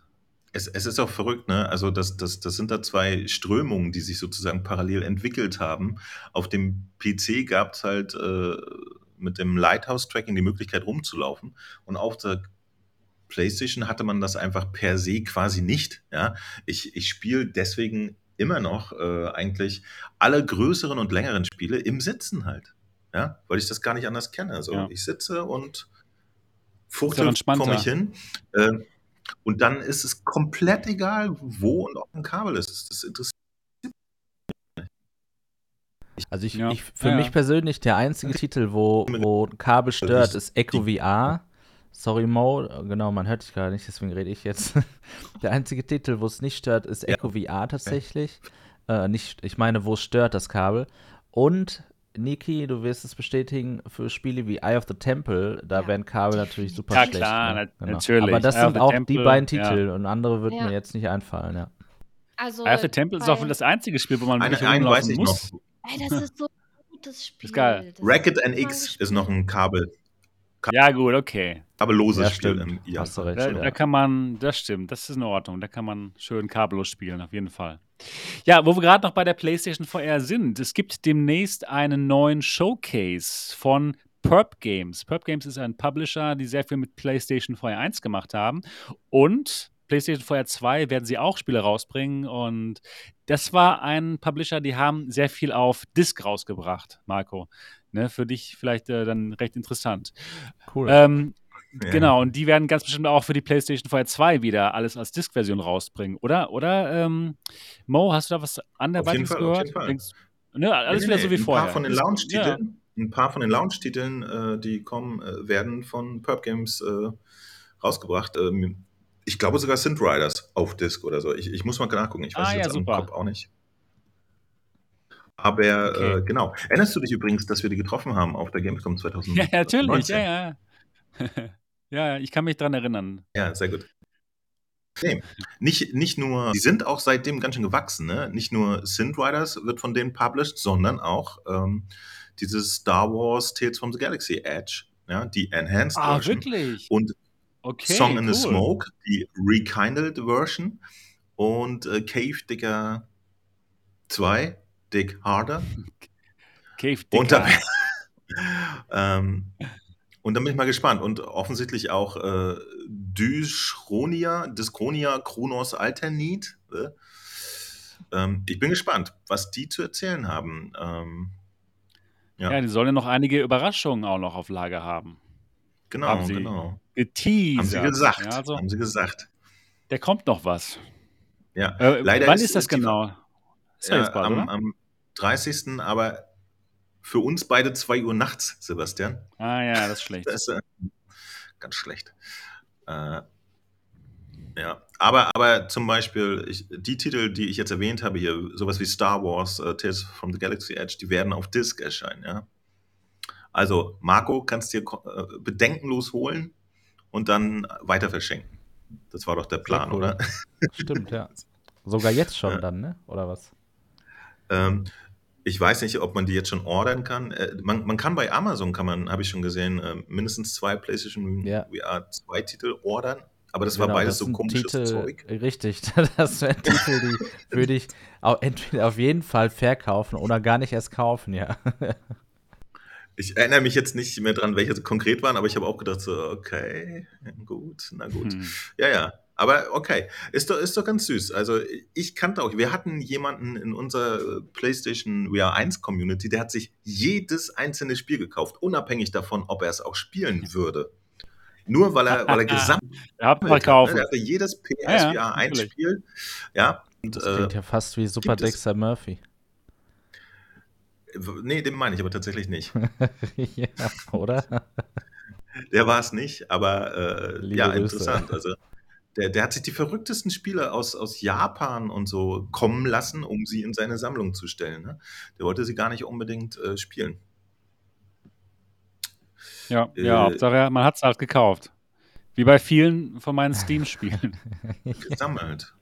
Es, es, ist auch verrückt, ne? Also das, das, das sind da zwei Strömungen, die sich sozusagen parallel entwickelt haben. Auf dem PC gab es halt äh, mit dem Lighthouse-Tracking die Möglichkeit rumzulaufen. Und auf der PlayStation hatte man das einfach per se quasi nicht. Ja? Ich, ich spiele deswegen immer noch äh, eigentlich alle größeren und längeren Spiele im Sitzen halt. Ja? Weil ich das gar nicht anders kenne. Also ja. ich sitze und fuchtel vor mich hin. Äh, und dann ist es komplett egal, wo und ob ein Kabel ist. Das interessiert also ich, ja. ich für ja. mich persönlich der einzige Titel, wo, wo Kabel stört, ist Echo VR. Sorry Mo, genau, man hört dich gerade nicht, deswegen rede ich jetzt. der einzige Titel, wo es nicht stört, ist Echo VR tatsächlich. Äh, nicht, ich meine, wo es stört das Kabel. Und Niki, du wirst es bestätigen, für Spiele wie Eye of the Temple, da ja. werden Kabel natürlich super ja, schlecht. Ja, klar, ne? genau. natürlich. Aber das Eye sind auch Temple, die beiden Titel ja. und andere würden mir jetzt nicht einfallen, ja. Also, Eye of the Temple ist auch das einzige Spiel, wo man wirklich einen weiß ich muss. noch. Ey, das ist so ein gutes Spiel. Ist geil. Das Racket NX ist noch ein Kabel. Ja, gut, okay. Kabelloses ja, Spiel. Im, ja. Hast du recht, da, ja. da, kann man, das stimmt, das ist in Ordnung. Da kann man schön kabellos spielen, auf jeden Fall. Ja, wo wir gerade noch bei der PlayStation VR sind, es gibt demnächst einen neuen Showcase von Perp Games. Perp Games ist ein Publisher, die sehr viel mit PlayStation VR 1 gemacht haben. Und PlayStation VR 2 werden sie auch Spiele rausbringen. Und das war ein Publisher, die haben sehr viel auf Disc rausgebracht, Marco. Ne, für dich vielleicht äh, dann recht interessant. Cool. Ähm, ja. Genau, und die werden ganz bestimmt auch für die PlayStation VR 2 wieder alles als Disk-Version rausbringen, oder? Oder, ähm, Mo, hast du da was anderweitiges gehört? Auf jeden Fall. Denkst, ne, alles nee, wieder nee, so wie ein vorher. Paar von den Launch-Titeln, ja. Ein paar von den Launch-Titeln, äh, die kommen, äh, werden von Perp Games äh, rausgebracht. Ähm, ich glaube sogar Synth Riders auf Disk oder so. Ich, ich muss mal nachgucken. Ich weiß ah, jetzt ja, am Kopf auch nicht. Aber okay. äh, genau. Erinnerst du dich übrigens, dass wir die getroffen haben auf der Gamescom 2019? Ja, natürlich. Ja, ja. ja, ich kann mich daran erinnern. Ja, sehr gut. Nee, nicht, nicht nur, die sind auch seitdem ganz schön gewachsen. Ne? Nicht nur Synth Riders wird von denen published, sondern auch ähm, dieses Star Wars Tales from the Galaxy Edge, ja, die Enhanced ah, Version. wirklich? Und okay, Song in cool. the Smoke, die Rekindled Version. Und äh, Cave Digger 2, Dick Harder. Cave Digger. Und da, ähm, und dann bin ich mal gespannt. Und offensichtlich auch äh, Dyschronia, Dyschronia Kronos Alternit. Äh? Ähm, ich bin gespannt, was die zu erzählen haben. Ähm, ja. ja. die sollen ja noch einige Überraschungen auch noch auf Lager haben. Genau, haben sie genau. Geteasert. Haben sie gesagt. Ja, also, haben sie gesagt. Der kommt noch was. Ja, äh, leider wann ist, ist das genau? Ist ja, bald, am, am 30. aber für uns beide 2 Uhr nachts, Sebastian. Ah ja, das ist schlecht. Das ist äh, ganz schlecht. Äh, ja, aber, aber zum Beispiel ich, die Titel, die ich jetzt erwähnt habe hier, sowas wie Star Wars, uh, Tales from the Galaxy Edge, die werden auf Disc erscheinen, ja. Also, Marco, kannst dir äh, bedenkenlos holen und dann weiter verschenken. Das war doch der Plan, cool. oder? Stimmt, ja. Sogar jetzt schon dann, ne? Oder was? Ähm, ich weiß nicht, ob man die jetzt schon ordern kann. Äh, man, man kann bei Amazon, kann man, habe ich schon gesehen, äh, mindestens zwei PlayStation ja. VR 2 Titel ordern. Aber das genau, war beides das so komisches Titel, Zeug. Richtig, das wären Titel, die würde ich auch entweder auf jeden Fall verkaufen oder gar nicht erst kaufen, ja. Ich erinnere mich jetzt nicht mehr dran, welche konkret waren, aber ich habe auch gedacht, so, okay, gut, na gut. Hm. Ja, ja. Aber okay, ist doch, ist doch ganz süß. Also ich kannte auch, wir hatten jemanden in unserer PlayStation VR 1 Community, der hat sich jedes einzelne Spiel gekauft, unabhängig davon, ob er es auch spielen würde. Nur weil er, weil er gesamt hat, ne? Er hat jedes PSVR ja, einspielt. Ja, und, das klingt äh, ja fast wie Super Dexter Murphy. Nee, den meine ich aber tatsächlich nicht. ja, oder? Der war es nicht, aber äh, ja, interessant. Also der, der hat sich die verrücktesten Spiele aus, aus Japan und so kommen lassen, um sie in seine Sammlung zu stellen. Ne? Der wollte sie gar nicht unbedingt äh, spielen. Ja, äh, ja, Hauptsache, man hat es halt gekauft. Wie bei vielen von meinen Steam-Spielen. Gesammelt.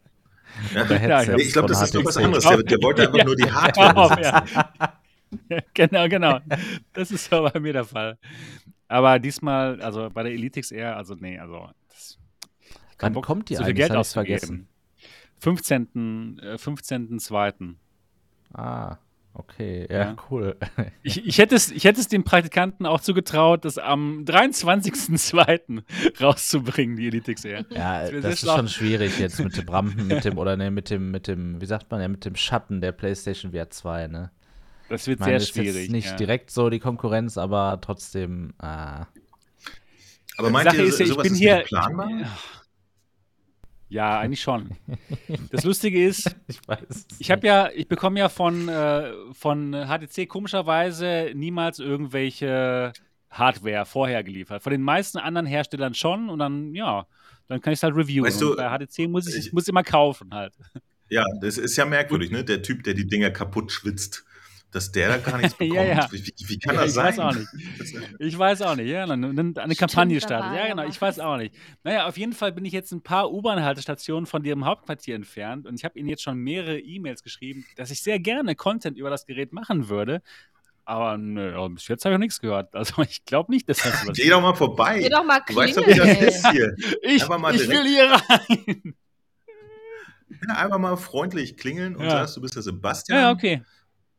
Ja, ja, ich glaube, das ist noch was anderes. Der, der wollte einfach nur die Hardware. Ja. genau, genau. Das ist so bei mir der Fall. Aber diesmal, also bei der Elitix eher, also nee, also das, Wann kommt die so viel Geld auszugeben? 15. Äh, 15.2. Ah, okay. Ja, ja. cool. Ich, ich, hätte es, ich hätte es den Praktikanten auch zugetraut, das am 23.2. rauszubringen, die Elitix Air. Ja, das, das ist schon schwierig jetzt mit dem Rampen, mit dem, oder ne, mit dem, mit dem, wie sagt man ja, mit dem Schatten der PlayStation VR 2, ne? Das wird meine, sehr schwierig. Ist nicht ja. direkt so die Konkurrenz, aber trotzdem. Ah. Aber meint Sache ihr, ist, ich bin hier, planbar? Ja, eigentlich schon. Das Lustige ist, ich, ich habe ja, ich bekomme ja von, äh, von HTC komischerweise niemals irgendwelche Hardware vorher geliefert. Von den meisten anderen Herstellern schon und dann, ja, dann kann ich es halt reviewen. Weißt du, bei HTC muss ich, ich muss immer kaufen halt. Ja, das ist ja merkwürdig, ne? Der Typ, der die Dinger kaputt schwitzt dass der da gar nichts bekommt. ja, ja. Wie, wie, kann ja, das ich sein? Weiß auch nicht. Ich weiß auch nicht. Ja, eine, eine Kampagne startet. Ja, genau. Ich weiß auch nicht. Naja, auf jeden Fall bin ich jetzt ein paar U-Bahn-Haltestationen von dem Hauptquartier entfernt und ich habe Ihnen jetzt schon mehrere E-Mails geschrieben, dass ich sehr gerne Content über das Gerät machen würde. Aber nö, bis jetzt habe ich noch nichts gehört. Also ich glaube nicht, dass das was Geh doch mal vorbei. Geh doch mal klingeln. Du weißt doch, wie das ist hier. ich, ich will hier rein. Ja, einfach mal freundlich klingeln und ja. sagst, du bist der Sebastian. Ja, okay.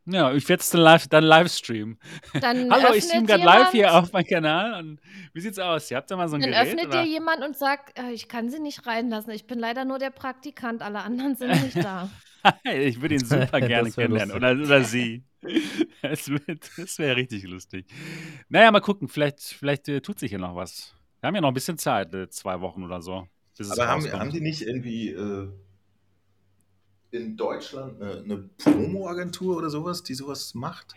Ja, ich werde es dann live, dann live streamen. Dann Hallo, ich streame gerade live hier auf meinem Kanal. Und wie sieht's aus? Ihr habt da mal so ein dann Gerät? Dann öffnet oder? dir jemand und sagt, äh, ich kann sie nicht reinlassen. Ich bin leider nur der Praktikant, alle anderen sind nicht da. ich würde ihn super gerne kennenlernen. Oder, oder sie. Das, das wäre richtig lustig. Naja, mal gucken. Vielleicht, vielleicht äh, tut sich ja noch was. Wir haben ja noch ein bisschen Zeit, äh, zwei Wochen oder so. Aber haben, haben die nicht irgendwie äh, in Deutschland eine, eine Promo-Agentur oder sowas, die sowas macht?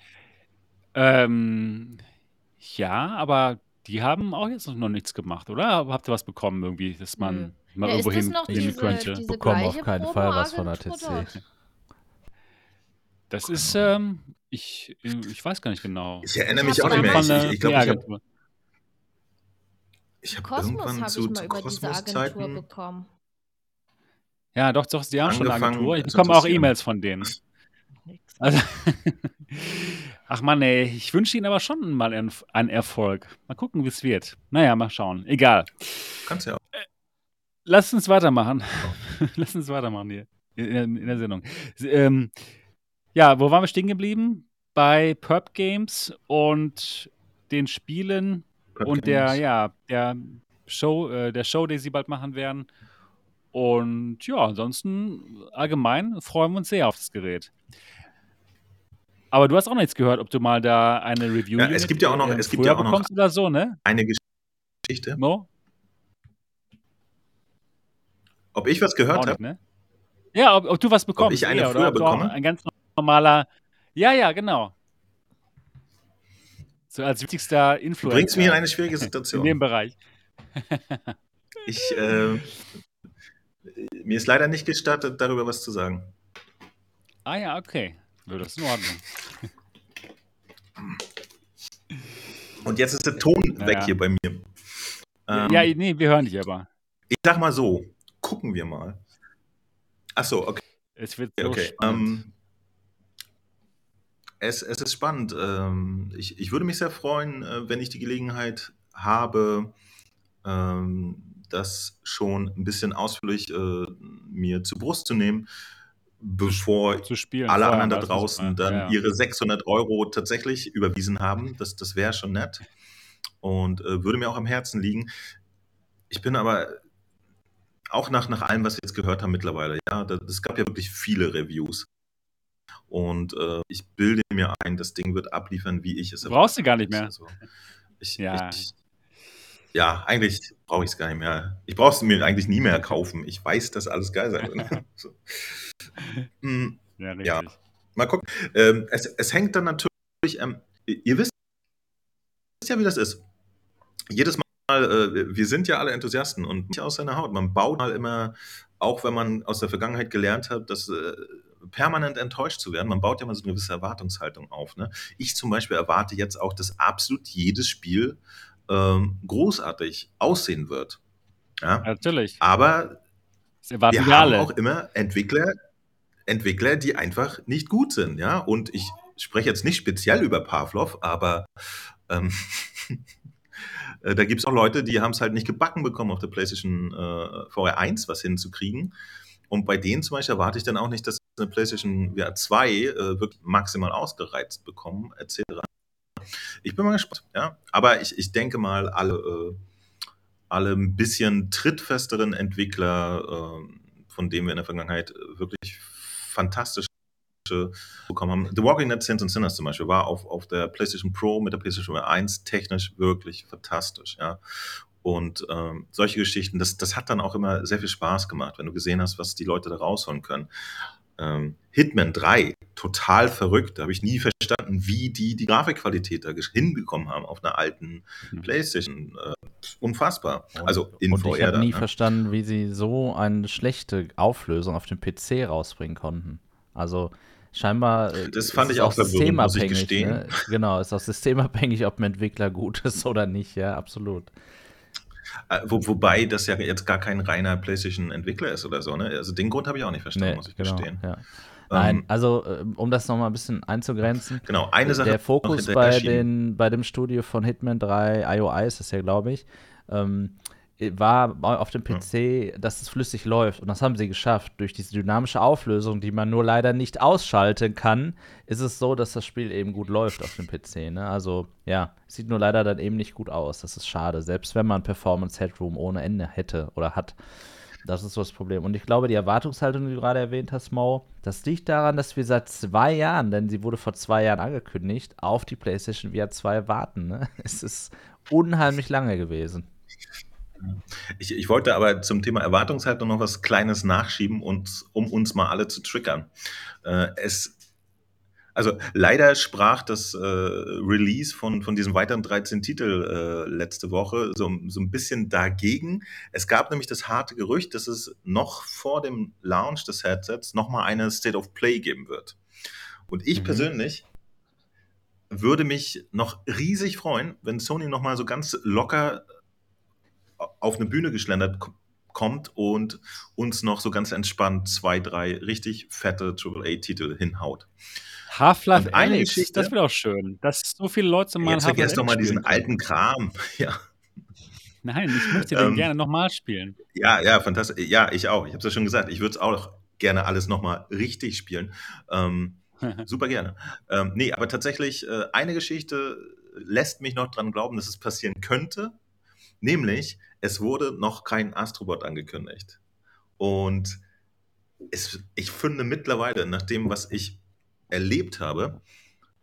Ähm, ja, aber die haben auch jetzt noch nichts gemacht, oder? Habt ihr was bekommen irgendwie, dass man hm. mal ja, irgendwo hin gehen könnte? Diese Bekommen auf keinen Fall was von der TC. Das ist, ähm, ich, ich weiß gar nicht genau. Ich erinnere mich auch nicht mehr. Ich, ich, ich glaube, ich habe ich hab irgendwann hab zu, zu Kosmos-Zeiten bekommen. Ja, doch, doch, sie haben schon eine Agentur. Ich bekomme auch E-Mails von denen. Also, ach man, ey, ich wünsche Ihnen aber schon mal einen Erfolg. Mal gucken, wie es wird. Naja, mal schauen. Egal. Kannst ja auch. Äh, lass uns weitermachen. Lass uns weitermachen hier in, in, in der Sendung. Ähm, ja, wo waren wir stehen geblieben? Bei Perp Games und den Spielen Perp und Games. der, ja, der Show, äh, der Show, die sie bald machen werden. Und ja, ansonsten allgemein freuen wir uns sehr auf das Gerät. Aber du hast auch nichts gehört, ob du mal da eine Review ja, es gibt ja auch noch, es gibt ja auch noch oder so, ne? eine Geschichte. No? Ob ich was gehört habe? Ne? Ja, ob, ob, du was bekommst. Ob ich eine eher, früher bekomme? Ein ganz normaler. Ja, ja, genau. So als wichtigster Influencer. Du bringst mich in eine schwierige Situation. In dem Bereich. ich äh, mir ist leider nicht gestattet, darüber was zu sagen. Ah ja, okay. Das ist in Ordnung. Und jetzt ist der Ton naja. weg hier bei mir. Ähm, ja, nee, wir hören dich aber. Ich sag mal so, gucken wir mal. Ach so, okay. Es wird so okay. Ähm, es, es ist spannend. Ähm, ich, ich würde mich sehr freuen, äh, wenn ich die Gelegenheit habe, ähm, das schon ein bisschen ausführlich äh, mir zu Brust zu nehmen, bevor spielen, alle anderen da draußen dann ja. ihre 600 Euro tatsächlich überwiesen haben. Das, das wäre schon nett und äh, würde mir auch am Herzen liegen. Ich bin aber auch nach, nach allem, was wir jetzt gehört haben mittlerweile, ja, es gab ja wirklich viele Reviews. Und äh, ich bilde mir ein, das Ding wird abliefern, wie ich es Brauchst du gar nicht mehr. Also, ich, ja. ich, ja, eigentlich brauche ich es gar nicht mehr. Ich brauche es mir eigentlich nie mehr kaufen. Ich weiß, dass alles geil sein wird. so. hm, ja, ja, mal gucken. Ähm, es, es, hängt dann natürlich, ähm, ihr wisst ja, wie das ist. Jedes Mal, äh, wir sind ja alle Enthusiasten und nicht aus seiner Haut. Man baut mal immer, auch wenn man aus der Vergangenheit gelernt hat, dass äh, permanent enttäuscht zu werden. Man baut ja mal so eine gewisse Erwartungshaltung auf. Ne? Ich zum Beispiel erwarte jetzt auch, dass absolut jedes Spiel ähm, großartig aussehen wird. Ja? Natürlich. Aber wir haben auch immer Entwickler, Entwickler, die einfach nicht gut sind. Ja? Und ich spreche jetzt nicht speziell über Pavlov, aber ähm, äh, da gibt es auch Leute, die haben es halt nicht gebacken bekommen, auf der PlayStation äh, VR 1 was hinzukriegen. Und bei denen zum Beispiel erwarte ich dann auch nicht, dass eine PlayStation VR 2 äh, wirklich maximal ausgereizt bekommen, etc. Ich bin mal gespannt, ja. Aber ich, ich denke mal, alle, äh, alle ein bisschen trittfesteren Entwickler, äh, von denen wir in der Vergangenheit wirklich fantastische bekommen haben. The Walking Dead Saints and Sinners zum Beispiel war auf, auf der PlayStation Pro mit der PlayStation 1 technisch wirklich fantastisch, ja. Und ähm, solche Geschichten, das, das hat dann auch immer sehr viel Spaß gemacht, wenn du gesehen hast, was die Leute da rausholen können ähm, Hitman 3 total verrückt. Da habe ich nie verstanden, wie die die Grafikqualität da hinbekommen haben auf einer alten mhm. PlayStation. Äh, unfassbar. Also in und VR. Ich habe nie ne? verstanden, wie sie so eine schlechte Auflösung auf dem PC rausbringen konnten. Also scheinbar. Äh, das fand ich auch verwirrend, muss ich gestehen. Ne? Genau, ist auch systemabhängig, ob ein Entwickler gut ist oder nicht. Ja, absolut. Äh, wo, wobei das ja jetzt gar kein reiner PlayStation-Entwickler ist oder so. Ne? Also den Grund habe ich auch nicht verstanden, nee, muss ich genau, gestehen. Ja. Nein, ähm, also äh, um das nochmal ein bisschen einzugrenzen. Genau, eine Sache. Der Fokus bei, den, bei dem Studio von Hitman 3, IOI ist das ja, glaube ich, ähm, war auf dem PC, dass es flüssig läuft. Und das haben sie geschafft. Durch diese dynamische Auflösung, die man nur leider nicht ausschalten kann, ist es so, dass das Spiel eben gut läuft auf dem PC. Ne? Also, ja, sieht nur leider dann eben nicht gut aus. Das ist schade. Selbst wenn man Performance Headroom ohne Ende hätte oder hat. Das ist so das Problem. Und ich glaube, die Erwartungshaltung, die du gerade erwähnt hast, Mo, das liegt daran, dass wir seit zwei Jahren, denn sie wurde vor zwei Jahren angekündigt, auf die PlayStation VR 2 warten. Ne? Es ist unheimlich lange gewesen. Ich, ich, wollte aber zum Thema Erwartungshaltung noch was Kleines nachschieben, und, um uns mal alle zu triggern. Äh, es, also leider sprach das äh, Release von, von diesen weiteren 13 Titel äh, letzte Woche so, so ein bisschen dagegen. Es gab nämlich das harte Gerücht, dass es noch vor dem Launch des Headsets nochmal eine State of Play geben wird. Und ich mhm. persönlich würde mich noch riesig freuen, wenn Sony nochmal so ganz locker auf eine Bühne geschlendert kommt und uns noch so ganz entspannt zwei, drei richtig fette AAA-Titel hinhaut. Half-Life Alex, das wird auch schön, dass so viele Leute mal Jetzt vergesst doch mal diesen alten Kram. Ja. Nein, ich möchte den ähm, gerne nochmal spielen. Ja, ja, fantastisch. Ja, ich auch. Ich habe es ja schon gesagt, ich würde es auch gerne alles nochmal richtig spielen. Ähm, super gerne. Ähm, nee, aber tatsächlich, äh, eine Geschichte lässt mich noch dran glauben, dass es passieren könnte. Nämlich, es wurde noch kein Astrobot angekündigt. Und es, ich finde mittlerweile, nach dem, was ich erlebt habe,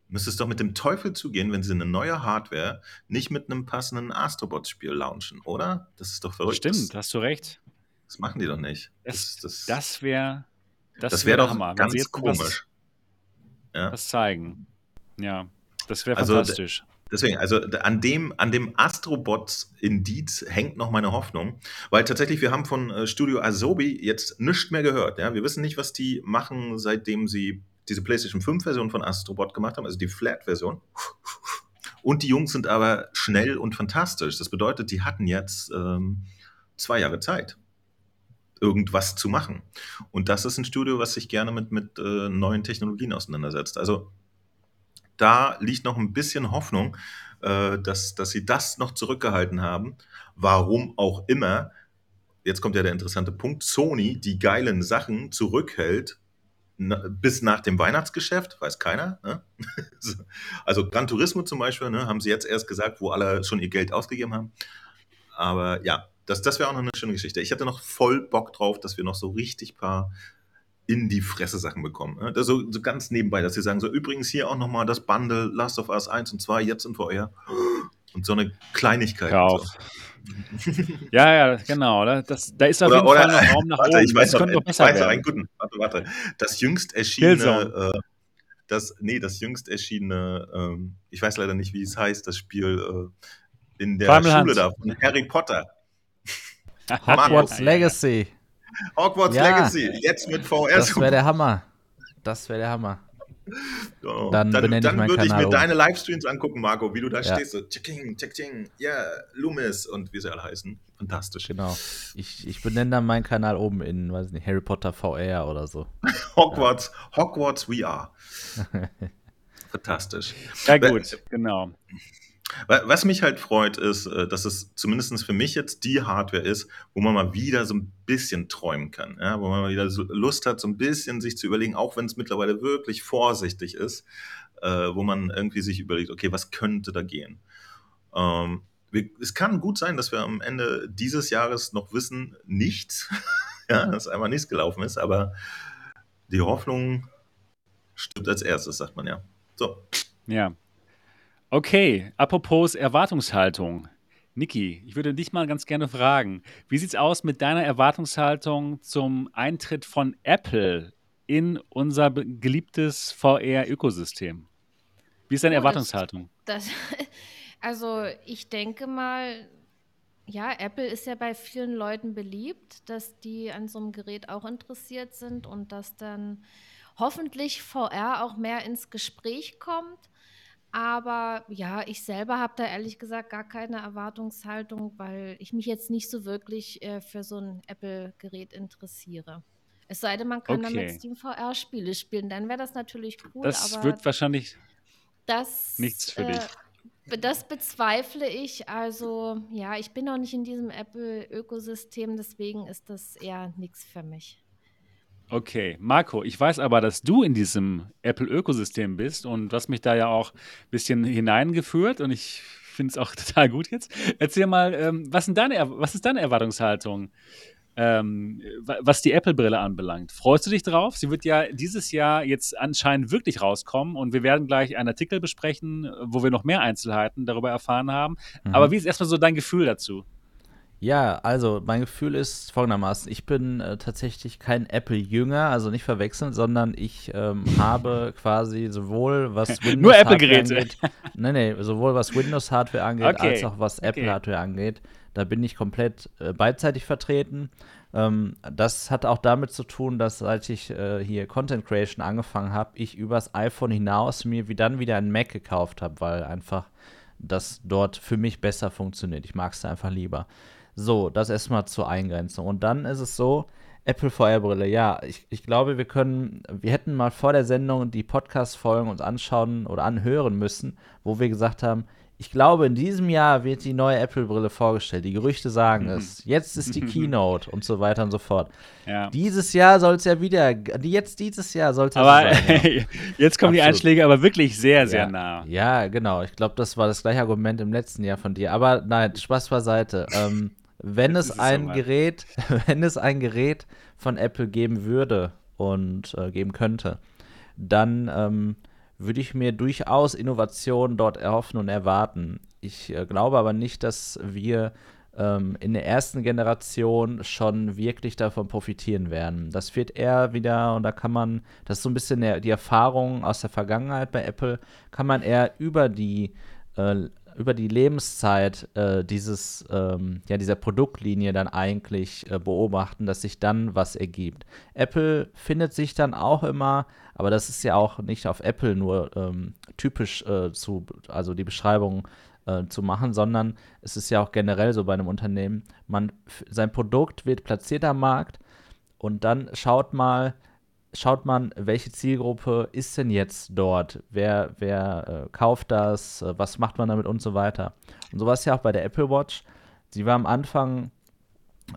müsste es doch mit dem Teufel zugehen, wenn sie eine neue Hardware nicht mit einem passenden Astrobot-Spiel launchen, oder? Das ist doch verrückt. Stimmt, hast du recht. Das machen die doch nicht. Das, das, das wäre das, das wäre wär doch Hammer, ganz komisch. Was, ja. was zeigen. Ja, das wäre also, fantastisch. Deswegen, also an dem, an dem Astrobot Indeed hängt noch meine Hoffnung, weil tatsächlich wir haben von äh, Studio Asobi jetzt nichts mehr gehört. Ja? Wir wissen nicht, was die machen, seitdem sie diese PlayStation 5-Version von Astrobot gemacht haben, also die Flat-Version. Und die Jungs sind aber schnell und fantastisch. Das bedeutet, die hatten jetzt ähm, zwei Jahre Zeit, irgendwas zu machen. Und das ist ein Studio, was sich gerne mit, mit äh, neuen Technologien auseinandersetzt. Also da liegt noch ein bisschen Hoffnung, äh, dass, dass sie das noch zurückgehalten haben. Warum auch immer, jetzt kommt ja der interessante Punkt, Sony die geilen Sachen zurückhält na, bis nach dem Weihnachtsgeschäft, weiß keiner. Ne? also Gran Turismo zum Beispiel, ne, haben sie jetzt erst gesagt, wo alle schon ihr Geld ausgegeben haben. Aber ja, das, das wäre auch noch eine schöne Geschichte. Ich hatte noch voll Bock drauf, dass wir noch so richtig paar in die Fresse Sachen bekommen. Ne? So, so ganz nebenbei, dass sie sagen, so übrigens hier auch nochmal das Bundle Last of Us 1 und 2 jetzt in VR. Und so eine Kleinigkeit. Hör auf. ja, ja, genau. Das, da ist auf oder, jeden Fall noch Raum nach warte, oben. Ich weiß, das noch, noch besser weiß werden. einen guten. Warte, warte. Das jüngst erschienene, äh, das, nee, das jüngst erschienene, ähm, ich weiß leider nicht, wie es heißt, das Spiel äh, in der Schule da von Harry Potter. Hogwarts Legacy. Hogwarts ja, Legacy, jetzt mit VR. Das wäre der Hammer. Das wäre der Hammer. Dann, dann, dann würde ich mir um. deine Livestreams angucken, Marco, wie du da ja. stehst. So, tsching, ja, yeah, Loomis und wie sie alle heißen. Fantastisch. Genau. Ich, ich benenne dann meinen Kanal oben in, weiß nicht, Harry Potter VR oder so. Hogwarts, ja. Hogwarts VR. Fantastisch. Ja, gut, genau. Was mich halt freut, ist, äh, dass es zumindest für mich jetzt die Hardware ist, wo man mal wieder so ein bisschen träumen kann. Ja? Wo man mal wieder so Lust hat, so ein bisschen sich zu überlegen, auch wenn es mittlerweile wirklich vorsichtig ist, äh, wo man irgendwie sich überlegt, okay, was könnte da gehen? Ähm, wir, es kann gut sein, dass wir am Ende dieses Jahres noch wissen, nichts, ja, dass einmal nichts gelaufen ist, aber die Hoffnung stirbt als erstes, sagt man ja. So. Ja, Okay, apropos Erwartungshaltung. Niki, ich würde dich mal ganz gerne fragen, wie sieht es aus mit deiner Erwartungshaltung zum Eintritt von Apple in unser geliebtes VR-Ökosystem? Wie ist deine oh, Erwartungshaltung? Das, das, also ich denke mal, ja, Apple ist ja bei vielen Leuten beliebt, dass die an so einem Gerät auch interessiert sind und dass dann hoffentlich VR auch mehr ins Gespräch kommt. Aber ja, ich selber habe da ehrlich gesagt gar keine Erwartungshaltung, weil ich mich jetzt nicht so wirklich äh, für so ein Apple-Gerät interessiere. Es sei denn, man kann okay. damit Steam VR-Spiele spielen, dann wäre das natürlich cool. Das wird wahrscheinlich das, nichts für dich. Äh, das bezweifle ich. Also ja, ich bin noch nicht in diesem Apple-Ökosystem, deswegen ist das eher nichts für mich. Okay, Marco, ich weiß aber, dass du in diesem Apple-Ökosystem bist und du hast mich da ja auch ein bisschen hineingeführt und ich finde es auch total gut jetzt. Erzähl mal, ähm, was, deine, was, ist deine Erwartungshaltung, ähm, was die Apple-Brille anbelangt? Freust du dich drauf? Sie wird ja dieses Jahr jetzt anscheinend wirklich rauskommen und wir werden gleich einen Artikel besprechen, wo wir noch mehr Einzelheiten darüber erfahren haben. Mhm. Aber wie ist erstmal so dein Gefühl dazu? Ja, also mein Gefühl ist folgendermaßen: Ich bin äh, tatsächlich kein Apple-Jünger, also nicht verwechseln, sondern ich ähm, habe quasi sowohl was Windows Nur Apple-Geräte. angeht, nee, nee, sowohl was Windows-Hardware angeht, okay. als auch was Apple-Hardware angeht. Da bin ich komplett äh, beidseitig vertreten. Ähm, das hat auch damit zu tun, dass seit ich äh, hier Content Creation angefangen habe, ich übers iPhone hinaus mir wie dann wieder ein Mac gekauft habe, weil einfach das dort für mich besser funktioniert. Ich mag es einfach lieber. So, das erstmal zur Eingrenzung. Und dann ist es so, Apple VR-Brille, ja, ich, ich glaube, wir können, wir hätten mal vor der Sendung die Podcast-Folgen uns anschauen oder anhören müssen, wo wir gesagt haben, ich glaube, in diesem Jahr wird die neue Apple-Brille vorgestellt. Die Gerüchte sagen mhm. es. Jetzt ist die Keynote und so weiter und so fort. Ja. Dieses Jahr soll es ja wieder, jetzt dieses Jahr soll es ja aber sein. Ja. jetzt kommen Absolut. die Einschläge aber wirklich sehr, sehr ja. nah. Ja, genau. Ich glaube, das war das gleiche Argument im letzten Jahr von dir. Aber nein, Spaß beiseite. ähm, wenn es ein Gerät, wenn es ein Gerät von Apple geben würde und äh, geben könnte, dann ähm, würde ich mir durchaus Innovationen dort erhoffen und erwarten. Ich äh, glaube aber nicht, dass wir ähm, in der ersten Generation schon wirklich davon profitieren werden. Das wird eher wieder, und da kann man, das ist so ein bisschen die Erfahrung aus der Vergangenheit bei Apple, kann man eher über die äh, über die Lebenszeit äh, dieses, ähm, ja, dieser Produktlinie dann eigentlich äh, beobachten, dass sich dann was ergibt. Apple findet sich dann auch immer, aber das ist ja auch nicht auf Apple nur ähm, typisch äh, zu, also die Beschreibung äh, zu machen, sondern es ist ja auch generell so bei einem Unternehmen, man, sein Produkt wird platziert am Markt und dann schaut mal, schaut man, welche Zielgruppe ist denn jetzt dort? Wer, wer äh, kauft das? Äh, was macht man damit und so weiter? Und so war es ja auch bei der Apple Watch. Sie war am Anfang,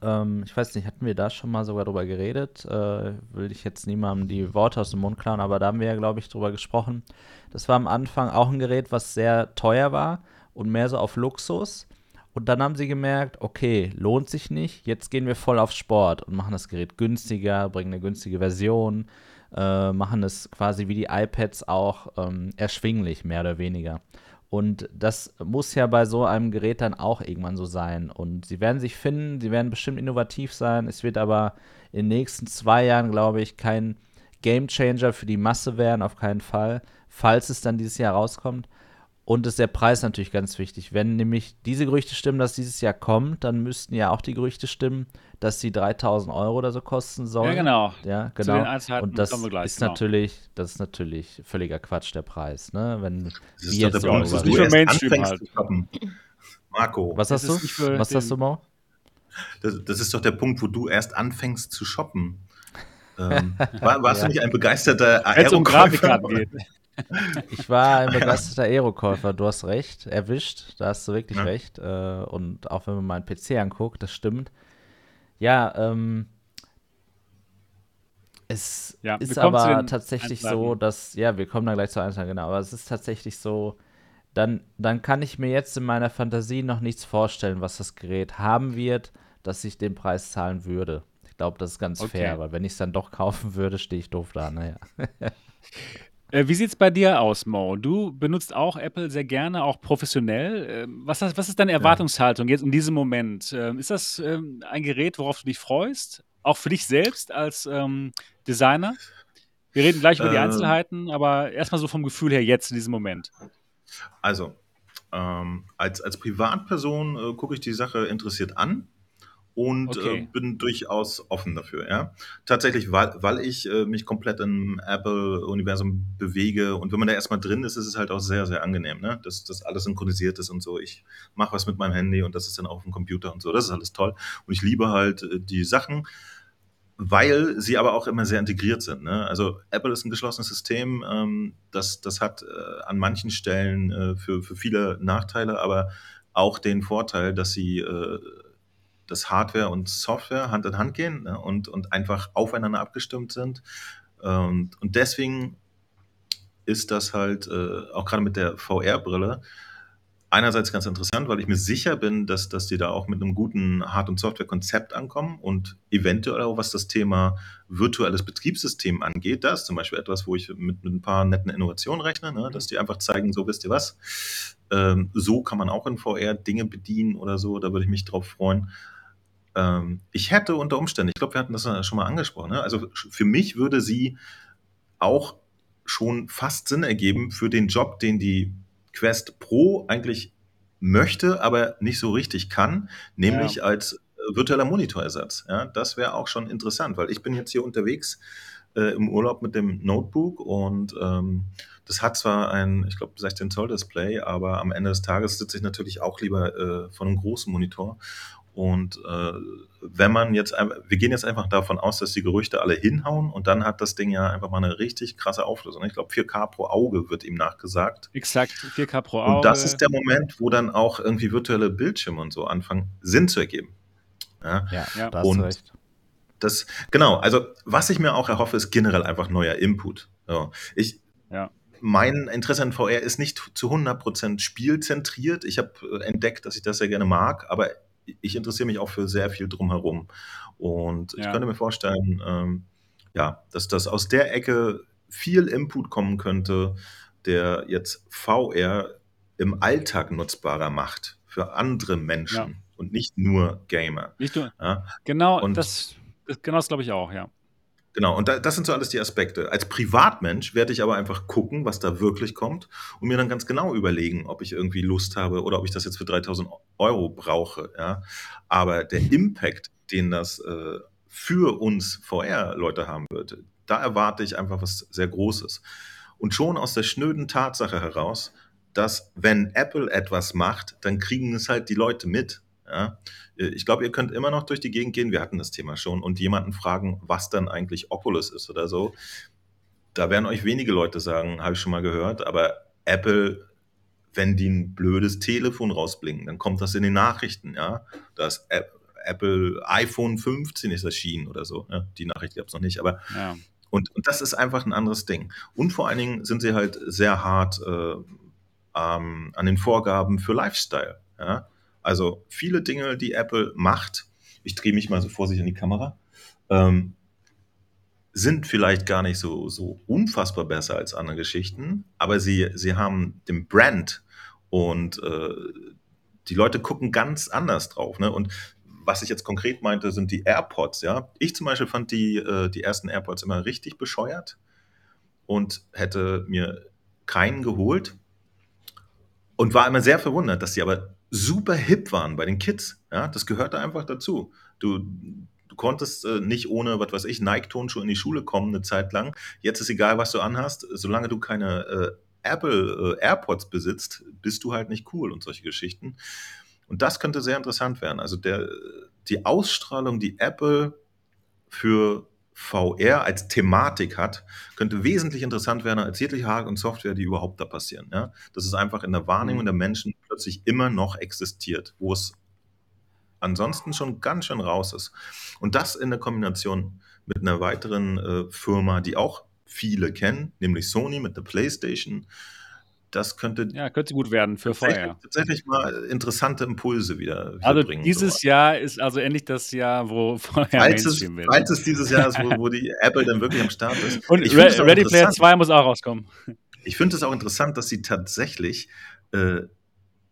ähm, ich weiß nicht, hatten wir da schon mal sogar drüber geredet? Äh, will ich jetzt niemandem die Worte aus dem Mund klauen, aber da haben wir ja, glaube ich, drüber gesprochen. Das war am Anfang auch ein Gerät, was sehr teuer war und mehr so auf Luxus. Und dann haben sie gemerkt, okay, lohnt sich nicht, jetzt gehen wir voll auf Sport und machen das Gerät günstiger, bringen eine günstige Version, äh, machen es quasi wie die iPads auch ähm, erschwinglich, mehr oder weniger. Und das muss ja bei so einem Gerät dann auch irgendwann so sein. Und sie werden sich finden, sie werden bestimmt innovativ sein. Es wird aber in den nächsten zwei Jahren, glaube ich, kein Game Changer für die Masse werden, auf keinen Fall, falls es dann dieses Jahr rauskommt. Und ist der Preis natürlich ganz wichtig. Wenn nämlich diese Gerüchte stimmen, dass dieses Jahr kommt, dann müssten ja auch die Gerüchte stimmen, dass sie 3000 Euro oder so kosten sollen. Ja, genau. Ja, genau. Und das gleich, ist genau. natürlich, das ist natürlich völliger Quatsch, der Preis, ne? Wenn das ist wir jetzt der Punkt, wo du erst Mainstream halt. Marco. Was hast du? Was hast du, Mo? Das, das, ist doch der Punkt, wo du erst anfängst zu shoppen. ähm, war, warst ja. du nicht ein begeisterter Aerokäufer? Um ich war ein begeisterter Aerokäufer, du hast recht, erwischt, da hast du wirklich ja. recht. Äh, und auch wenn man meinen PC anguckt, das stimmt. Ja, ähm, es ja, ist aber tatsächlich so, dass, ja, wir kommen da gleich zu Einzelnen, genau, aber es ist tatsächlich so, dann, dann kann ich mir jetzt in meiner Fantasie noch nichts vorstellen, was das Gerät haben wird, dass ich den Preis zahlen würde. Ich glaube, das ist ganz okay. fair, weil wenn ich es dann doch kaufen würde, stehe ich doof da, naja. Äh, wie sieht es bei dir aus, Mo? Du benutzt auch Apple sehr gerne, auch professionell. Ähm, was, was ist deine Erwartungshaltung jetzt in diesem Moment? Ähm, ist das ähm, ein Gerät, worauf du dich freust? Auch für dich selbst als ähm, Designer? Wir reden gleich über die Einzelheiten, aber erstmal so vom Gefühl her jetzt in diesem Moment. Also, ähm, als, als Privatperson äh, gucke ich die Sache interessiert an und äh, okay. äh, bin durchaus offen dafür. Ja? Tatsächlich, weil, weil ich äh, mich komplett im Apple-Universum bewege und wenn man da erstmal drin ist, ist es halt auch sehr, sehr angenehm, ne? dass das alles synchronisiert ist und so. Ich mache was mit meinem Handy und das ist dann auf dem Computer und so. Das ist alles toll. Und ich liebe halt äh, die Sachen weil sie aber auch immer sehr integriert sind. Ne? Also Apple ist ein geschlossenes System, ähm, das, das hat äh, an manchen Stellen äh, für, für viele Nachteile, aber auch den Vorteil, dass sie äh, dass Hardware und Software Hand in Hand gehen ne, und, und einfach aufeinander abgestimmt sind. Und, und deswegen ist das halt äh, auch gerade mit der VR-Brille einerseits ganz interessant, weil ich mir sicher bin, dass, dass die da auch mit einem guten Hard- und Software-Konzept ankommen und eventuell auch was das Thema virtuelles Betriebssystem angeht. Das ist zum Beispiel etwas, wo ich mit, mit ein paar netten Innovationen rechne, ne? dass die einfach zeigen, so wisst ihr was, ähm, so kann man auch in VR Dinge bedienen oder so, da würde ich mich drauf freuen. Ähm, ich hätte unter Umständen, ich glaube, wir hatten das schon mal angesprochen, ne? also für mich würde sie auch schon fast Sinn ergeben für den Job, den die Quest Pro eigentlich möchte, aber nicht so richtig kann, nämlich ja. als äh, virtueller Monitorersatz. Ja, das wäre auch schon interessant, weil ich bin jetzt hier unterwegs äh, im Urlaub mit dem Notebook und ähm, das hat zwar ein, ich glaube, 16 Zoll Display, aber am Ende des Tages sitze ich natürlich auch lieber äh, von einem großen Monitor und äh, wenn man jetzt, wir gehen jetzt einfach davon aus, dass die Gerüchte alle hinhauen und dann hat das Ding ja einfach mal eine richtig krasse Auflösung. Ich glaube, 4K pro Auge wird ihm nachgesagt. Exakt, 4K pro Auge. Und das ist der Moment, wo dann auch irgendwie virtuelle Bildschirme und so anfangen, Sinn zu ergeben. Ja, ja, ja da und recht. Das, genau, also was ich mir auch erhoffe, ist generell einfach neuer Input. So, ich, ja mein Interesse an VR ist nicht zu 100% spielzentriert. Ich habe entdeckt, dass ich das sehr gerne mag, aber ich interessiere mich auch für sehr viel drumherum. Und ich könnte mir vorstellen, ähm, ja, dass das aus der Ecke viel Input kommen könnte, der jetzt VR im Alltag nutzbarer macht für andere Menschen ja. und nicht nur Gamer. Nicht nur. Ja? Genau, und das, genau das glaube ich auch, ja. Genau, und da, das sind so alles die Aspekte. Als Privatmensch werde ich aber einfach gucken, was da wirklich kommt und mir dann ganz genau überlegen, ob ich irgendwie Lust habe oder ob ich das jetzt für 3000 Euro brauche. Ja? Aber der Impact, den das äh, für uns VR-Leute haben wird, da erwarte ich einfach was sehr Großes. Und schon aus der schnöden Tatsache heraus, dass wenn Apple etwas macht, dann kriegen es halt die Leute mit. Ja? Äh, ich glaube, ihr könnt immer noch durch die Gegend gehen, wir hatten das Thema schon, und jemanden fragen, was dann eigentlich Oculus ist oder so. Da werden euch wenige Leute sagen, habe ich schon mal gehört, aber Apple, wenn die ein blödes Telefon rausblinken, dann kommt das in den Nachrichten, ja. Das Apple iPhone 15 ist erschienen oder so. Ja? Die Nachricht gab es noch nicht, aber ja. und, und das ist einfach ein anderes Ding. Und vor allen Dingen sind sie halt sehr hart äh, ähm, an den Vorgaben für Lifestyle. Ja? Also viele Dinge, die Apple macht, ich drehe mich mal so vor sich in die Kamera, ähm, sind vielleicht gar nicht so, so unfassbar besser als andere Geschichten, aber sie, sie haben dem Brand Und äh, die Leute gucken ganz anders drauf. Ne? Und was ich jetzt konkret meinte, sind die AirPods. Ja, ich zum Beispiel fand die, äh, die ersten AirPods immer richtig bescheuert und hätte mir keinen geholt und war immer sehr verwundert, dass sie aber super hip waren bei den Kids. Ja, das gehörte einfach dazu. Du, du konntest äh, nicht ohne, was weiß ich, Nike-Tonschuhe in die Schule kommen eine Zeit lang. Jetzt ist egal, was du anhast, solange du keine äh, Apple äh, AirPods besitzt, bist du halt nicht cool und solche Geschichten. Und das könnte sehr interessant werden. Also der, die Ausstrahlung, die Apple für VR als Thematik hat, könnte wesentlich interessant werden als jegliche Hard- und Software, die überhaupt da passieren. Ja? Dass es einfach in der Wahrnehmung mhm. der Menschen plötzlich immer noch existiert, wo es ansonsten schon ganz schön raus ist. Und das in der Kombination mit einer weiteren äh, Firma, die auch viele kennen, nämlich Sony mit der PlayStation, das könnte, ja, könnte gut werden für tatsächlich, tatsächlich mal interessante Impulse wieder, wieder also bringen. Dieses so. Jahr ist also endlich das Jahr, wo vorher falls es, wird. Falls es dieses Jahr ist, wo, wo, die Apple dann wirklich am Start ist. Und Re Ready Player 2 muss auch rauskommen. Ich finde es auch interessant, dass sie tatsächlich äh,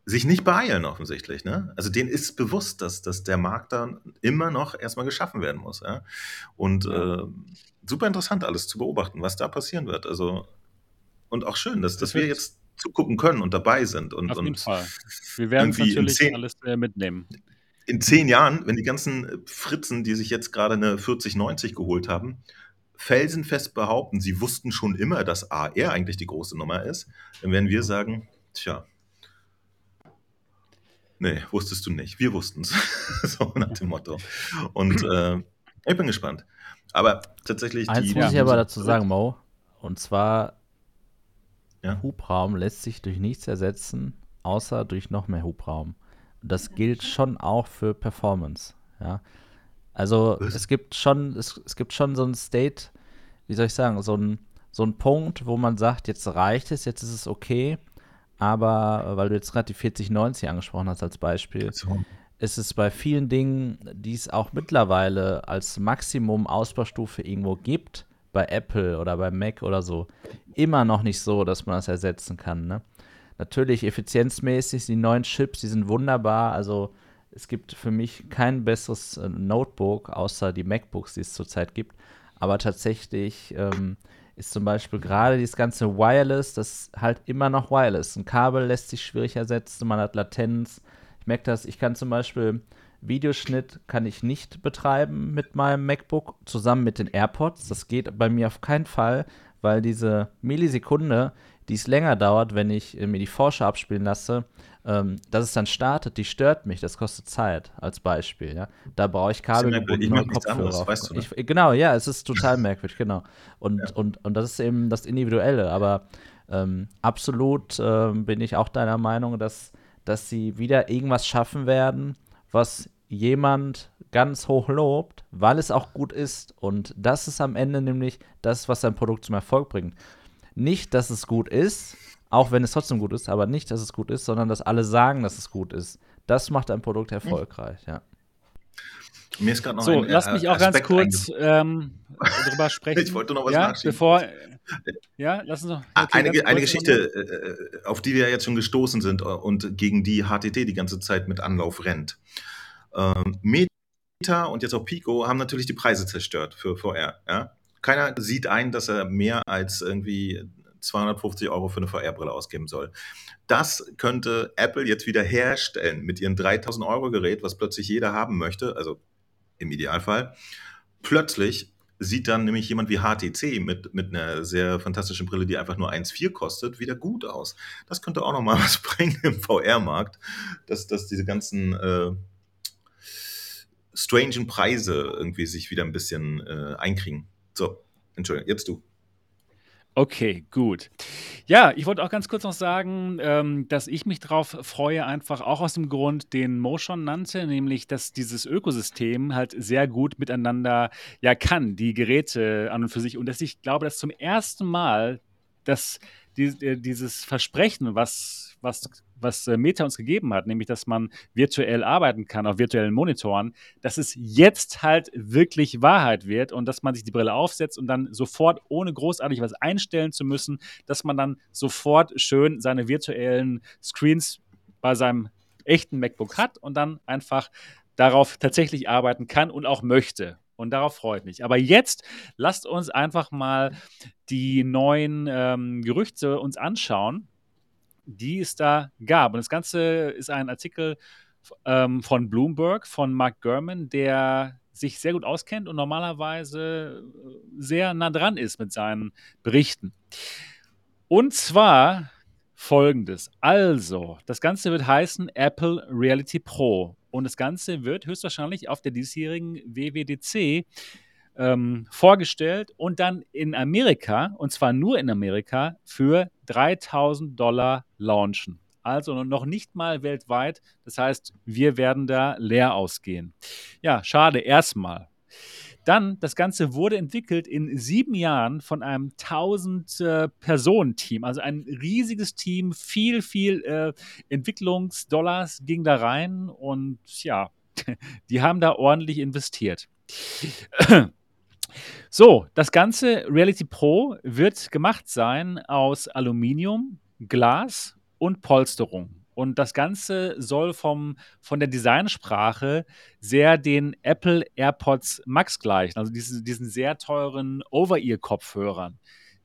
sich nicht beeilen offensichtlich. Ne? Also denen ist bewusst, dass, dass der Markt dann immer noch erstmal geschaffen werden muss. Ja? Und ja. Äh, super interessant alles zu beobachten, was da passieren wird. Also und auch schön, dass, dass wir jetzt zugucken können und dabei sind. Und, Auf jeden und Fall. Wir werden natürlich zehn, alles äh, mitnehmen. In zehn Jahren, wenn die ganzen Fritzen, die sich jetzt gerade eine 4090 geholt haben, felsenfest behaupten, sie wussten schon immer, dass AR eigentlich die große Nummer ist, dann werden wir sagen, tja, nee, wusstest du nicht. Wir wussten es. so nach dem Motto. Und äh, ich bin gespannt. Aber tatsächlich. Eins die, muss ich aber dazu sagen, Mo. Und zwar ja. Hubraum lässt sich durch nichts ersetzen, außer durch noch mehr Hubraum. Das gilt schon auch für Performance. Ja. Also Was? es gibt schon, es, es gibt schon so ein State, wie soll ich sagen, so ein, so ein Punkt, wo man sagt, jetzt reicht es, jetzt ist es okay. Aber weil du jetzt gerade die 4090 angesprochen hast als Beispiel, so. ist es bei vielen Dingen, die es auch mittlerweile als Maximum Ausbaustufe irgendwo gibt, bei Apple oder bei Mac oder so immer noch nicht so, dass man das ersetzen kann. Ne? Natürlich effizienzmäßig, die neuen Chips, die sind wunderbar. Also es gibt für mich kein besseres äh, Notebook, außer die MacBooks, die es zurzeit gibt. Aber tatsächlich ähm, ist zum Beispiel gerade dieses ganze Wireless, das ist halt immer noch Wireless. Ein Kabel lässt sich schwierig ersetzen, man hat Latenz. Ich merke das, ich kann zum Beispiel Videoschnitt kann ich nicht betreiben mit meinem MacBook zusammen mit den AirPods. Das geht bei mir auf keinen Fall, weil diese Millisekunde, die es länger dauert, wenn ich mir die Forscher abspielen lasse, ähm, dass es dann startet, die stört mich. Das kostet Zeit, als Beispiel. Ja? Da brauche ich kabelgebundene Kopfhörer. Weißt du, ne? ich, genau, ja, es ist total merkwürdig, genau. Und, ja. und, und das ist eben das Individuelle. Aber ähm, absolut ähm, bin ich auch deiner Meinung, dass, dass sie wieder irgendwas schaffen werden, was jemand ganz hoch lobt, weil es auch gut ist. Und das ist am Ende nämlich das, was sein Produkt zum Erfolg bringt. Nicht, dass es gut ist, auch wenn es trotzdem gut ist, aber nicht, dass es gut ist, sondern dass alle sagen, dass es gut ist. Das macht ein Produkt erfolgreich, ja. Mir ist gerade noch so, ein lass mich auch Aspekt ganz kurz ähm, drüber sprechen. ich wollte noch was ja, Bevor, ja, lass uns noch. Okay, eine, eine Geschichte, äh, auf die wir jetzt schon gestoßen sind und gegen die HTT die ganze Zeit mit Anlauf rennt. Ähm, Meta und jetzt auch Pico haben natürlich die Preise zerstört für VR. Ja? Keiner sieht ein, dass er mehr als irgendwie 250 Euro für eine VR-Brille ausgeben soll. Das könnte Apple jetzt wieder herstellen mit ihrem 3000 Euro Gerät, was plötzlich jeder haben möchte, also im Idealfall. Plötzlich sieht dann nämlich jemand wie HTC mit, mit einer sehr fantastischen Brille, die einfach nur 1,4 kostet, wieder gut aus. Das könnte auch nochmal was bringen im VR-Markt, dass, dass diese ganzen äh, strangen Preise irgendwie sich wieder ein bisschen äh, einkriegen. So, Entschuldigung, jetzt du. Okay, gut. Ja, ich wollte auch ganz kurz noch sagen, ähm, dass ich mich darauf freue, einfach auch aus dem Grund, den Mo schon nannte, nämlich, dass dieses Ökosystem halt sehr gut miteinander ja kann, die Geräte an und für sich. Und dass ich glaube, dass zum ersten Mal, dass die, äh, dieses Versprechen, was, was was äh, Meta uns gegeben hat, nämlich dass man virtuell arbeiten kann auf virtuellen Monitoren, dass es jetzt halt wirklich Wahrheit wird und dass man sich die Brille aufsetzt und dann sofort, ohne großartig was einstellen zu müssen, dass man dann sofort schön seine virtuellen Screens bei seinem echten MacBook hat und dann einfach darauf tatsächlich arbeiten kann und auch möchte. Und darauf freut mich. Aber jetzt lasst uns einfach mal die neuen ähm, Gerüchte uns anschauen, die es da gab. Und das Ganze ist ein Artikel ähm, von Bloomberg, von Mark Gurman, der sich sehr gut auskennt und normalerweise äh, sehr nah dran ist mit seinen Berichten. Und zwar folgendes. Also, das Ganze wird heißen Apple Reality Pro. Und das Ganze wird höchstwahrscheinlich auf der diesjährigen WWDC ähm, vorgestellt und dann in Amerika, und zwar nur in Amerika, für 3000 Dollar launchen. Also noch nicht mal weltweit. Das heißt, wir werden da leer ausgehen. Ja, schade, erstmal. Dann, das Ganze wurde entwickelt in sieben Jahren von einem 1000-Personen-Team. Äh, also ein riesiges Team, viel, viel äh, Entwicklungsdollars ging da rein und ja, die haben da ordentlich investiert. So, das ganze Reality Pro wird gemacht sein aus Aluminium, Glas und Polsterung. Und das Ganze soll vom, von der Designsprache sehr den Apple AirPods Max gleichen, also diesen, diesen sehr teuren Over-Ear-Kopfhörern,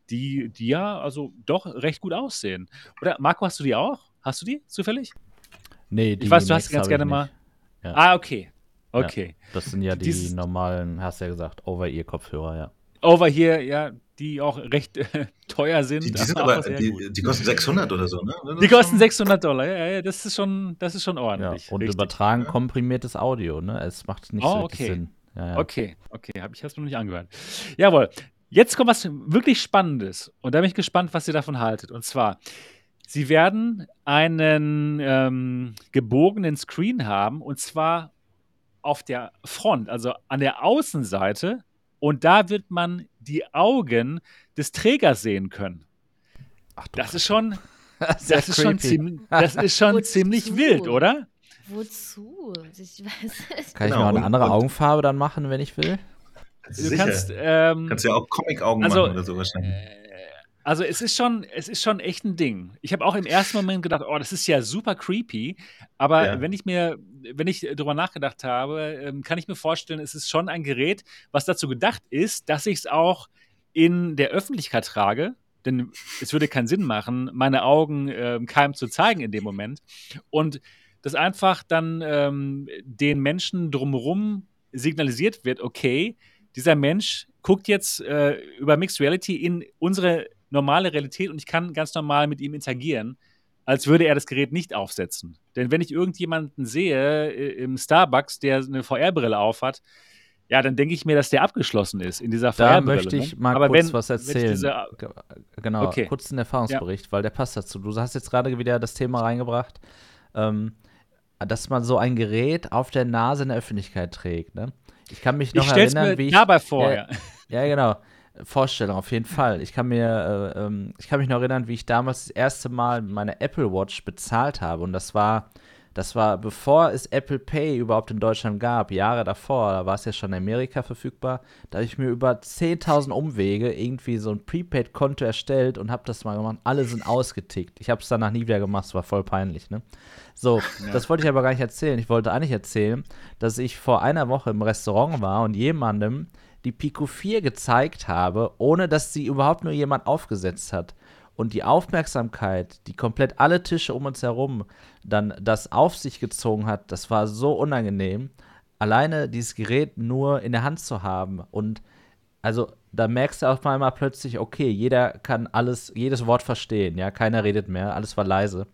die, die ja also doch recht gut aussehen. Oder Marco, hast du die auch? Hast du die zufällig? Nee, die Ich weiß, du hast die ganz gerne mal. Ja. Ah, okay. Okay. Ja, das sind ja die Dieses, normalen, hast du ja gesagt, Over-Ear-Kopfhörer, ja. Over hier, ja, die auch recht äh, teuer sind. Die, die sind aber, die, die, kosten 600 oder so, ne? Die kosten 600 Dollar, ja, ja, das ist schon, das ist schon ordentlich. Ja, und richtig. übertragen komprimiertes Audio, ne? Es macht nicht oh, so okay. Sinn. Ja, okay, okay, habe ich erst noch nicht angehört. Jawohl. Jetzt kommt was wirklich Spannendes und da bin ich gespannt, was ihr davon haltet. Und zwar, sie werden einen ähm, gebogenen Screen haben und zwar auf der Front, also an der Außenseite und da wird man die Augen des Trägers sehen können. Ach, das ist schon, das, das ist, schon ziemlich, das ist schon ziemlich wild, oder? Wozu? Ich weiß Kann ich genau, noch eine andere Augenfarbe dann machen, wenn ich will? Du kannst, ähm, kannst ja auch Comic-Augen also, machen oder so wahrscheinlich. Äh, also es ist schon, es ist schon echt ein Ding. Ich habe auch im ersten Moment gedacht, oh, das ist ja super creepy. Aber ja. wenn ich mir, wenn ich darüber nachgedacht habe, ähm, kann ich mir vorstellen, es ist schon ein Gerät, was dazu gedacht ist, dass ich es auch in der Öffentlichkeit trage. Denn es würde keinen Sinn machen, meine Augen äh, keinem zu zeigen in dem Moment. Und dass einfach dann ähm, den Menschen drumherum signalisiert wird, okay, dieser Mensch guckt jetzt äh, über Mixed Reality in unsere normale Realität und ich kann ganz normal mit ihm interagieren, als würde er das Gerät nicht aufsetzen. Denn wenn ich irgendjemanden sehe äh, im Starbucks, der eine VR-Brille aufhat, ja, dann denke ich mir, dass der abgeschlossen ist in dieser VR-Brille. Da möchte ich ne? mal Aber kurz wenn, was erzählen. Diese, genau, okay. kurz einen Erfahrungsbericht, ja. weil der passt dazu. Du hast jetzt gerade wieder das Thema reingebracht, ähm, dass man so ein Gerät auf der Nase in der Öffentlichkeit trägt. Ne? Ich kann mich noch ich erinnern, mir wie ich. Dabei vor, ja. ja, genau. Vorstellung, auf jeden Fall. Ich kann mir, äh, ähm, ich kann mich noch erinnern, wie ich damals das erste Mal meine Apple Watch bezahlt habe. Und das war, das war, bevor es Apple Pay überhaupt in Deutschland gab, Jahre davor, da war es ja schon in Amerika verfügbar. Da habe ich mir über 10.000 Umwege irgendwie so ein Prepaid-Konto erstellt und habe das mal gemacht. Alle sind ausgetickt. Ich habe es danach nie wieder gemacht, es war voll peinlich, ne? So, ja. das wollte ich aber gar nicht erzählen. Ich wollte eigentlich erzählen, dass ich vor einer Woche im Restaurant war und jemandem die Pico 4 gezeigt habe, ohne dass sie überhaupt nur jemand aufgesetzt hat. Und die Aufmerksamkeit, die komplett alle Tische um uns herum dann das auf sich gezogen hat, das war so unangenehm. Alleine dieses Gerät nur in der Hand zu haben und also da merkst du auf einmal plötzlich, okay, jeder kann alles, jedes Wort verstehen, ja, keiner redet mehr, alles war leise.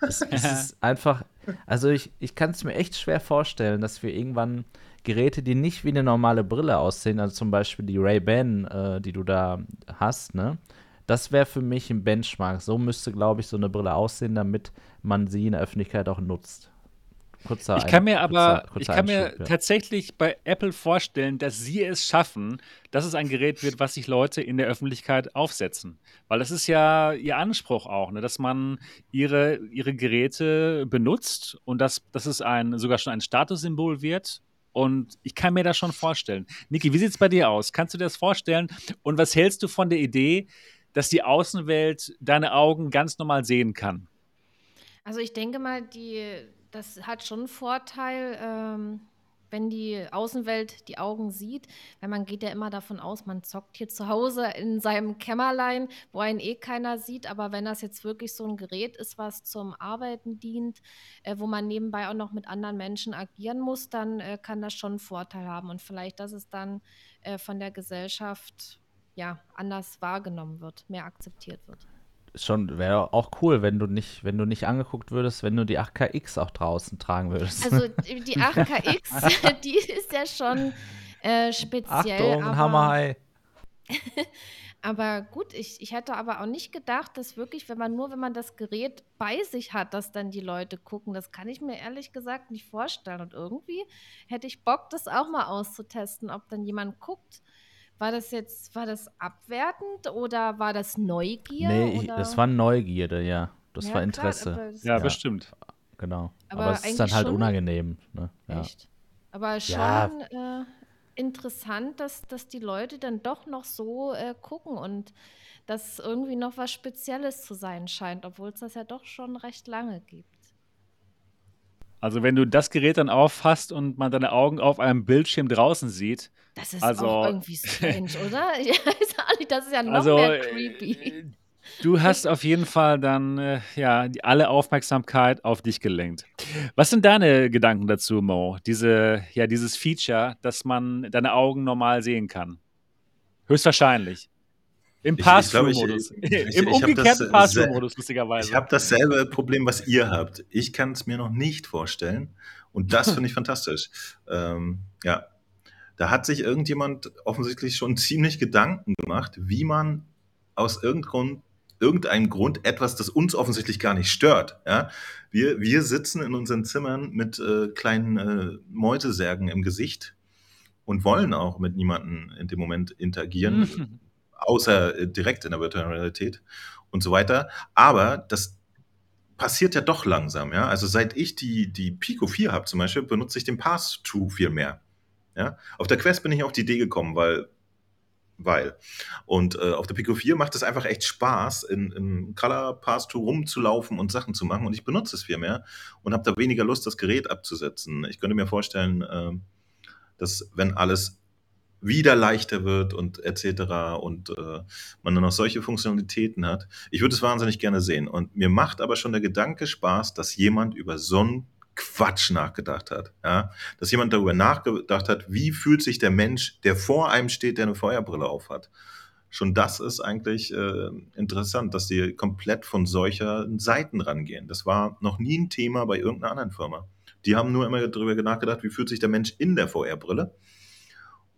Es, es ist einfach, also ich, ich kann es mir echt schwer vorstellen, dass wir irgendwann Geräte, die nicht wie eine normale Brille aussehen, also zum Beispiel die Ray-Ban, äh, die du da hast, ne? Das wäre für mich ein Benchmark. So müsste, glaube ich, so eine Brille aussehen, damit man sie in der Öffentlichkeit auch nutzt. kurzer Ich kann mir aber, kurzer, kurzer ich kann mir ja. tatsächlich bei Apple vorstellen, dass sie es schaffen, dass es ein Gerät wird, was sich Leute in der Öffentlichkeit aufsetzen. Weil das ist ja ihr Anspruch auch, ne? dass man ihre, ihre Geräte benutzt und dass, dass es ein, sogar schon ein Statussymbol wird. Und ich kann mir das schon vorstellen. Niki, wie sieht es bei dir aus? Kannst du dir das vorstellen? Und was hältst du von der Idee, dass die Außenwelt deine Augen ganz normal sehen kann? Also ich denke mal, die, das hat schon einen Vorteil, ähm, wenn die Außenwelt die Augen sieht, weil man geht ja immer davon aus, man zockt hier zu Hause in seinem Kämmerlein, wo einen eh keiner sieht, aber wenn das jetzt wirklich so ein Gerät ist, was zum Arbeiten dient, äh, wo man nebenbei auch noch mit anderen Menschen agieren muss, dann äh, kann das schon einen Vorteil haben. Und vielleicht, dass es dann äh, von der Gesellschaft ja anders wahrgenommen wird, mehr akzeptiert wird schon wäre auch cool, wenn du nicht, wenn du nicht angeguckt würdest, wenn du die 8KX auch draußen tragen würdest. Also die 8KX, die ist ja schon äh, speziell. Achtung, aber, Hammerhai. aber gut, ich, ich hätte aber auch nicht gedacht, dass wirklich, wenn man nur, wenn man das Gerät bei sich hat, dass dann die Leute gucken. Das kann ich mir ehrlich gesagt nicht vorstellen. Und irgendwie hätte ich Bock, das auch mal auszutesten, ob dann jemand guckt war das jetzt, war das abwertend oder war das Neugier? Nee, ich, das war Neugierde, ja. Das ja, war Interesse. Klar, ja, ja, bestimmt. Genau. Aber, Aber es ist dann halt schon, unangenehm. Ne? Ja. Echt? Aber schon ja. äh, interessant, dass, dass die Leute dann doch noch so äh, gucken und dass irgendwie noch was Spezielles zu sein scheint, obwohl es das ja doch schon recht lange gibt. Also wenn du das Gerät dann auffasst und man deine Augen auf einem Bildschirm draußen sieht, das ist also, auch irgendwie strange, oder? das ist ja noch also, mehr creepy. Äh, du hast auf jeden Fall dann äh, ja alle Aufmerksamkeit auf dich gelenkt. Was sind deine Gedanken dazu, Mo? Diese, ja, dieses Feature, dass man deine Augen normal sehen kann. Höchstwahrscheinlich. Im Pass-Through-Modus. Im umgekehrten Pass-Through-Modus, lustigerweise. Ich habe dasselbe Problem, was ihr habt. Ich kann es mir noch nicht vorstellen. Und das finde ich fantastisch. Ähm, ja, da hat sich irgendjemand offensichtlich schon ziemlich Gedanken gemacht, wie man aus irgendeinem irgendeinem Grund etwas, das uns offensichtlich gar nicht stört. Ja? Wir, wir sitzen in unseren Zimmern mit äh, kleinen äh, Mäusesärgen im Gesicht und wollen auch mit niemandem in dem Moment interagieren. außer äh, direkt in der virtuellen Realität und so weiter. Aber das passiert ja doch langsam. Ja? Also seit ich die, die Pico 4 habe zum Beispiel, benutze ich den Pass-Through viel mehr. Ja? Auf der Quest bin ich auf die Idee gekommen, weil weil. Und äh, auf der Pico 4 macht es einfach echt Spaß, in, im Color Pass Tour rumzulaufen und Sachen zu machen. Und ich benutze es viel mehr und habe da weniger Lust, das Gerät abzusetzen. Ich könnte mir vorstellen, äh, dass wenn alles wieder leichter wird und etc. und äh, man dann noch solche Funktionalitäten hat. Ich würde es wahnsinnig gerne sehen. Und mir macht aber schon der Gedanke Spaß, dass jemand über so ein Quatsch nachgedacht hat. Ja? Dass jemand darüber nachgedacht hat, wie fühlt sich der Mensch, der vor einem steht, der eine Feuerbrille aufhat. Schon das ist eigentlich äh, interessant, dass die komplett von solcher Seiten rangehen. Das war noch nie ein Thema bei irgendeiner anderen Firma. Die haben nur immer darüber nachgedacht, wie fühlt sich der Mensch in der VR-Brille.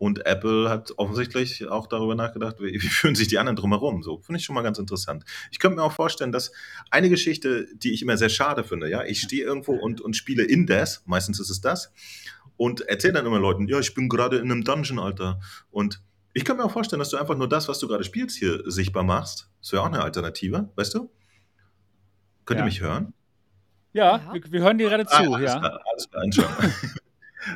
Und Apple hat offensichtlich auch darüber nachgedacht, wie, wie fühlen sich die anderen drumherum. So finde ich schon mal ganz interessant. Ich könnte mir auch vorstellen, dass eine Geschichte, die ich immer sehr schade finde, ja, ich stehe irgendwo und, und spiele Indes, meistens ist es das, und erzähle dann immer Leuten, ja, ich bin gerade in einem Dungeon, Alter. Und ich kann mir auch vorstellen, dass du einfach nur das, was du gerade spielst, hier sichtbar machst. Das wäre auch eine Alternative, weißt du? Könnt ja. ihr mich hören? Ja, ja. Wir, wir, hören dir gerade zu, ah, alles ja. Klar, alles klar,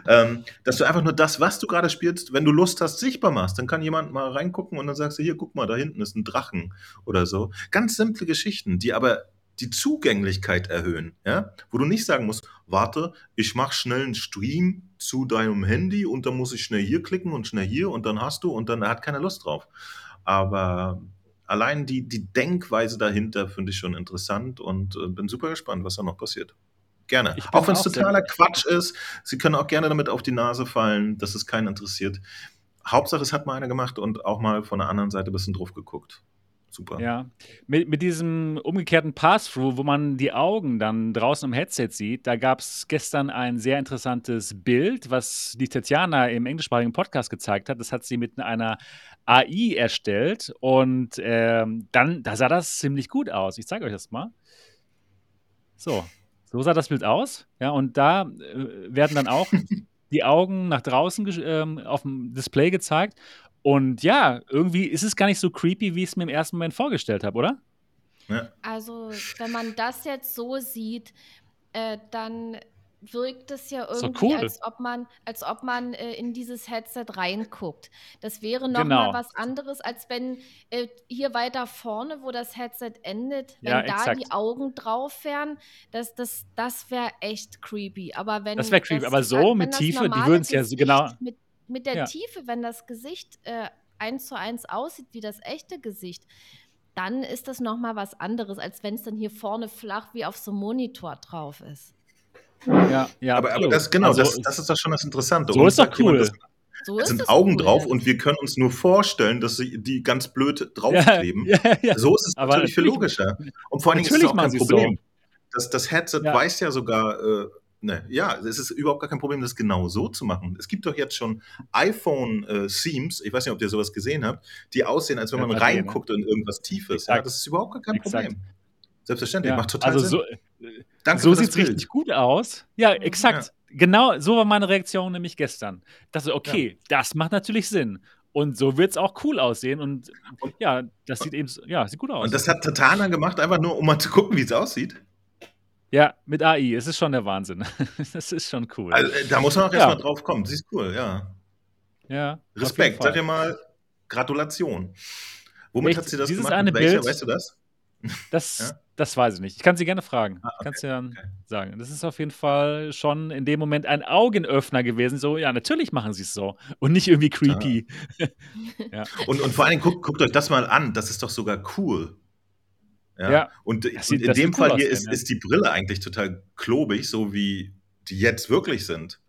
ähm, dass du einfach nur das, was du gerade spielst, wenn du Lust hast, sichtbar machst. Dann kann jemand mal reingucken und dann sagst du, hier, guck mal, da hinten ist ein Drachen oder so. Ganz simple Geschichten, die aber die Zugänglichkeit erhöhen, ja, wo du nicht sagen musst, warte, ich mache schnell einen Stream zu deinem Handy und dann muss ich schnell hier klicken und schnell hier und dann hast du und dann hat keiner Lust drauf. Aber allein die, die Denkweise dahinter finde ich schon interessant und äh, bin super gespannt, was da noch passiert. Gerne. Auch wenn es totaler Quatsch ist. Sie können auch gerne damit auf die Nase fallen, dass es keinen interessiert. Hauptsache, es hat mal einer gemacht und auch mal von der anderen Seite ein bisschen drauf geguckt. Super. Ja, mit, mit diesem umgekehrten Pass-Through, wo man die Augen dann draußen im Headset sieht, da gab es gestern ein sehr interessantes Bild, was die Tatjana im englischsprachigen Podcast gezeigt hat. Das hat sie mit einer AI erstellt und ähm, dann, da sah das ziemlich gut aus. Ich zeige euch das mal. So, So sah das Bild aus. Ja, und da äh, werden dann auch die Augen nach draußen ähm, auf dem Display gezeigt. Und ja, irgendwie ist es gar nicht so creepy, wie ich es mir im ersten Moment vorgestellt habe, oder? Ja. Also, wenn man das jetzt so sieht, äh, dann wirkt es ja irgendwie, cool. als ob man, als ob man äh, in dieses Headset reinguckt. Das wäre noch genau. mal was anderes, als wenn äh, hier weiter vorne, wo das Headset endet, wenn ja, da exakt. die Augen drauf wären, das, das, das wäre echt creepy. Aber wenn das wäre creepy, das, aber so mit Tiefe, die würden es ja so genau. Mit, mit der ja. Tiefe, wenn das Gesicht äh, eins zu eins aussieht wie das echte Gesicht, dann ist das noch mal was anderes, als wenn es dann hier vorne flach wie auf so einem Monitor drauf ist. Ja, ja. Aber, aber das, genau, also, das, das ist doch schon das Interessante. So und ist doch cool. Jemand, das, so es sind Augen cool, drauf ja. und wir können uns nur vorstellen, dass sie die ganz blöd draufkleben. Ja, ja, so ist es aber natürlich viel logischer. Und vor allen Dingen ist es auch kein Problem. So. Das, das Headset weiß ja sogar, äh, ne, ja, es ist überhaupt gar kein Problem, das genau so zu machen. Es gibt doch jetzt schon iPhone-Themes, äh, ich weiß nicht, ob ihr sowas gesehen habt, die aussehen, als wenn man reinguckt in irgendwas Tiefes. Ja, das ist überhaupt gar kein Exakt. Problem. Selbstverständlich, macht total also Sinn. So, Danke so sieht es richtig gut aus. Ja, mhm. exakt. Ja. Genau, so war meine Reaktion nämlich gestern. Das okay, ja. das macht natürlich Sinn. Und so wird es auch cool aussehen. Und, und ja, das sieht eben, ja, sieht gut aus. Und das hat Tatana gemacht, einfach nur, um mal zu gucken, wie es aussieht. Ja, mit AI. Es ist schon der Wahnsinn. das ist schon cool. Also, äh, da muss man auch ja. erstmal drauf kommen. Das ist cool, ja. Ja. Respekt. Sag dir mal Gratulation. Womit Echt, hat sie das dieses gemacht? Eine Bild, weißt du das? Das, ja? Das weiß ich nicht. Ich kann sie gerne fragen. Ah, okay. Kannst du dann okay. sagen. Das ist auf jeden Fall schon in dem Moment ein Augenöffner gewesen. So, ja, natürlich machen sie es so. Und nicht irgendwie creepy. ja. und, und vor allen Dingen, guckt, guckt euch das mal an. Das ist doch sogar cool. Ja. ja. Und, sieht, in dem Fall cool hier ist, ist die Brille eigentlich total klobig, so wie die jetzt wirklich sind.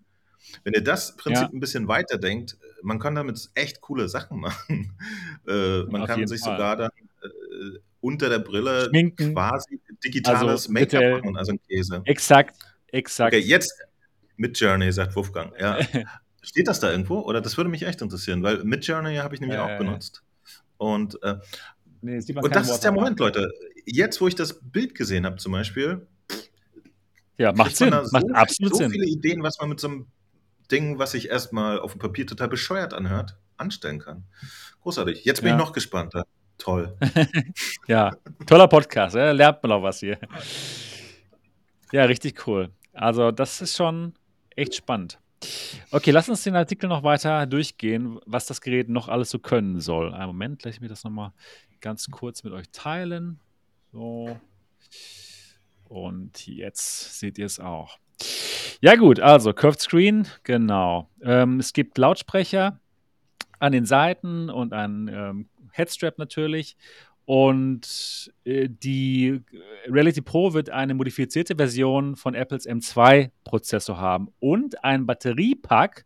Wenn ihr das Prinzip ja. ein bisschen weiter denkt, man kann damit echt coole Sachen machen. äh, man Auf kann sich Fall. sogar dann unter der Brille Schminken. quasi digitales also, Make-up machen, also ein Käse. Exakt, exakt. Okay, jetzt mit Journey, sagt Wolfgang. Ja. Steht das da irgendwo? Oder das würde mich echt interessieren, weil mit Journey habe ich nämlich äh, auch benutzt. Und, äh, nee, und das ist der Moment, Leute. Jetzt, wo ich das Bild gesehen habe, zum Beispiel. Ja, macht Sinn. So macht absolut so Sinn. viele Ideen, was man mit so einem Ding, was sich erstmal auf dem Papier total bescheuert anhört, anstellen kann. Großartig. Jetzt bin ja. ich noch gespannter. Toll. ja, toller Podcast. Ja, lernt man auch was hier. Ja, richtig cool. Also, das ist schon echt spannend. Okay, lass uns den Artikel noch weiter durchgehen, was das Gerät noch alles so können soll. Einen Moment, lasse ich mir das nochmal ganz kurz mit euch teilen. So. Und jetzt seht ihr es auch. Ja, gut, also Curved Screen, genau. Ähm, es gibt Lautsprecher an den Seiten und ein ähm, Headstrap natürlich. Und äh, die Reality Pro wird eine modifizierte Version von Apples M2-Prozessor haben und ein Batteriepack,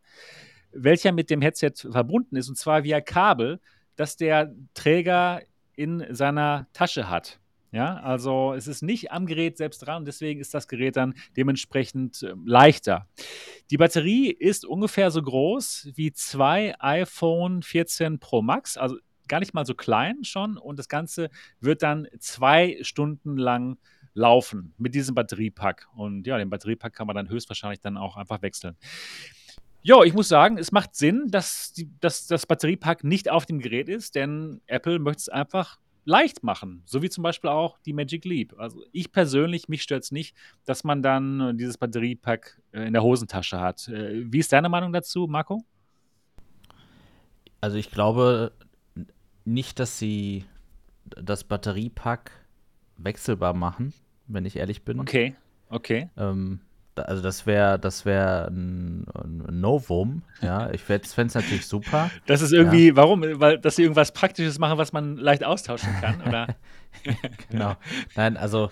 welcher mit dem Headset verbunden ist, und zwar via Kabel, das der Träger in seiner Tasche hat. Ja, also es ist nicht am Gerät selbst dran und deswegen ist das Gerät dann dementsprechend äh, leichter. Die Batterie ist ungefähr so groß wie zwei iPhone 14 Pro Max, also gar nicht mal so klein schon und das Ganze wird dann zwei Stunden lang laufen mit diesem Batteriepack. Und ja, den Batteriepack kann man dann höchstwahrscheinlich dann auch einfach wechseln. Ja, ich muss sagen, es macht Sinn, dass, die, dass das Batteriepack nicht auf dem Gerät ist, denn Apple möchte es einfach leicht machen, so wie zum Beispiel auch die Magic Leap. Also ich persönlich, mich stört es nicht, dass man dann dieses Batteriepack äh, in der Hosentasche hat. Äh, wie ist deine Meinung dazu, Marco? Also ich glaube nicht, dass sie das Batteriepack wechselbar machen, wenn ich ehrlich bin. Okay, okay. Ähm, also das wäre das wäre ein, ein, Novum, ja. Ich fände es natürlich super. Das ist irgendwie, ja. warum? Weil, dass sie irgendwas Praktisches machen, was man leicht austauschen kann, oder? genau. Nein, also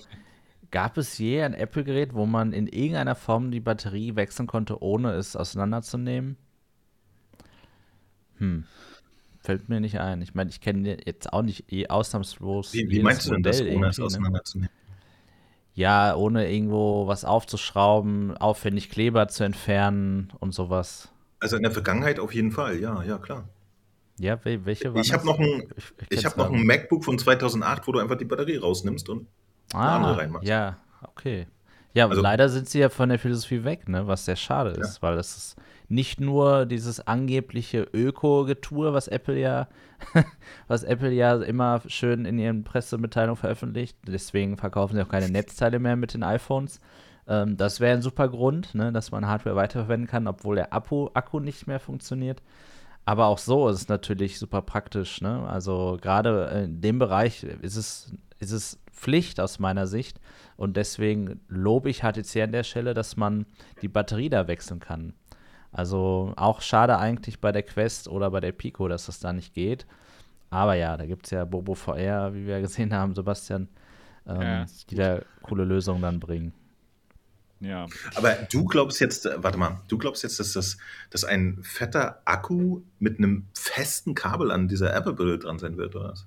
gab es je ein Apple-Gerät, wo man in irgendeiner Form die Batterie wechseln konnte, ohne es auseinanderzunehmen? Hm. Fällt mir nicht ein. Ich meine, ich kenne jetzt auch nicht eh ausnahmslos. Wie, wie meinst du denn das, ohne es ne? auseinanderzunehmen? Ja, ohne irgendwo was aufzuschrauben, aufwendig Kleber zu entfernen und sowas. Also in der Vergangenheit auf jeden Fall, ja, ja, klar. Ja, welche war Ich habe noch, ein, ich, ich hab noch ein MacBook von 2008, wo du einfach die Batterie rausnimmst und ah, eine andere reinmachst. Ja, okay. Ja, also, leider sind sie ja von der Philosophie weg, ne? was sehr schade ist, ja. weil es ist nicht nur dieses angebliche Öko-Getue, was Apple ja, was Apple ja immer schön in ihren Pressemitteilungen veröffentlicht. Deswegen verkaufen sie auch keine Netzteile mehr mit den iPhones. Ähm, das wäre ein super Grund, ne, dass man Hardware weiterverwenden kann, obwohl der Akku, Akku nicht mehr funktioniert. Aber auch so ist es natürlich super praktisch. Ne? Also gerade in dem Bereich ist es, ist es Pflicht aus meiner Sicht. Und deswegen lobe ich HTC an der Stelle, dass man die Batterie da wechseln kann. Also auch schade eigentlich bei der Quest oder bei der Pico, dass das da nicht geht. Aber ja, da gibt es ja Bobo VR, wie wir gesehen haben, Sebastian, ähm, ja, die da coole Lösungen dann bringen. Ja. Aber du glaubst jetzt, warte mal, du glaubst jetzt, dass das dass ein fetter Akku mit einem festen Kabel an dieser Apple-Brille dran sein wird, oder was?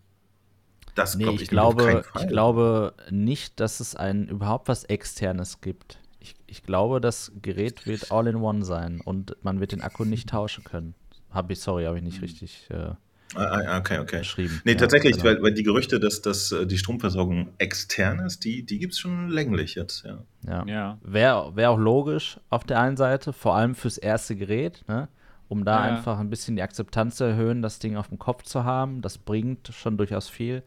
Das nee, glaub ich, ich glaube, ich glaube nicht, dass es ein überhaupt was externes gibt ich, ich glaube, das Gerät wird All-in-One sein und man wird den Akku nicht tauschen können. Habe ich, sorry, habe ich nicht richtig äh, ah, ah, okay, okay. beschrieben. Nee, ja, tatsächlich, genau. weil, weil die Gerüchte, dass, dass äh, die Stromversorgung extern ist, die, die gibt es schon länglich jetzt, ja. Ja. ja. Wäre wär auch logisch auf der einen Seite, vor allem fürs erste Gerät, ne? um da ja. einfach ein bisschen die Akzeptanz zu erhöhen, das Ding auf dem Kopf zu haben. Das bringt schon durchaus viel.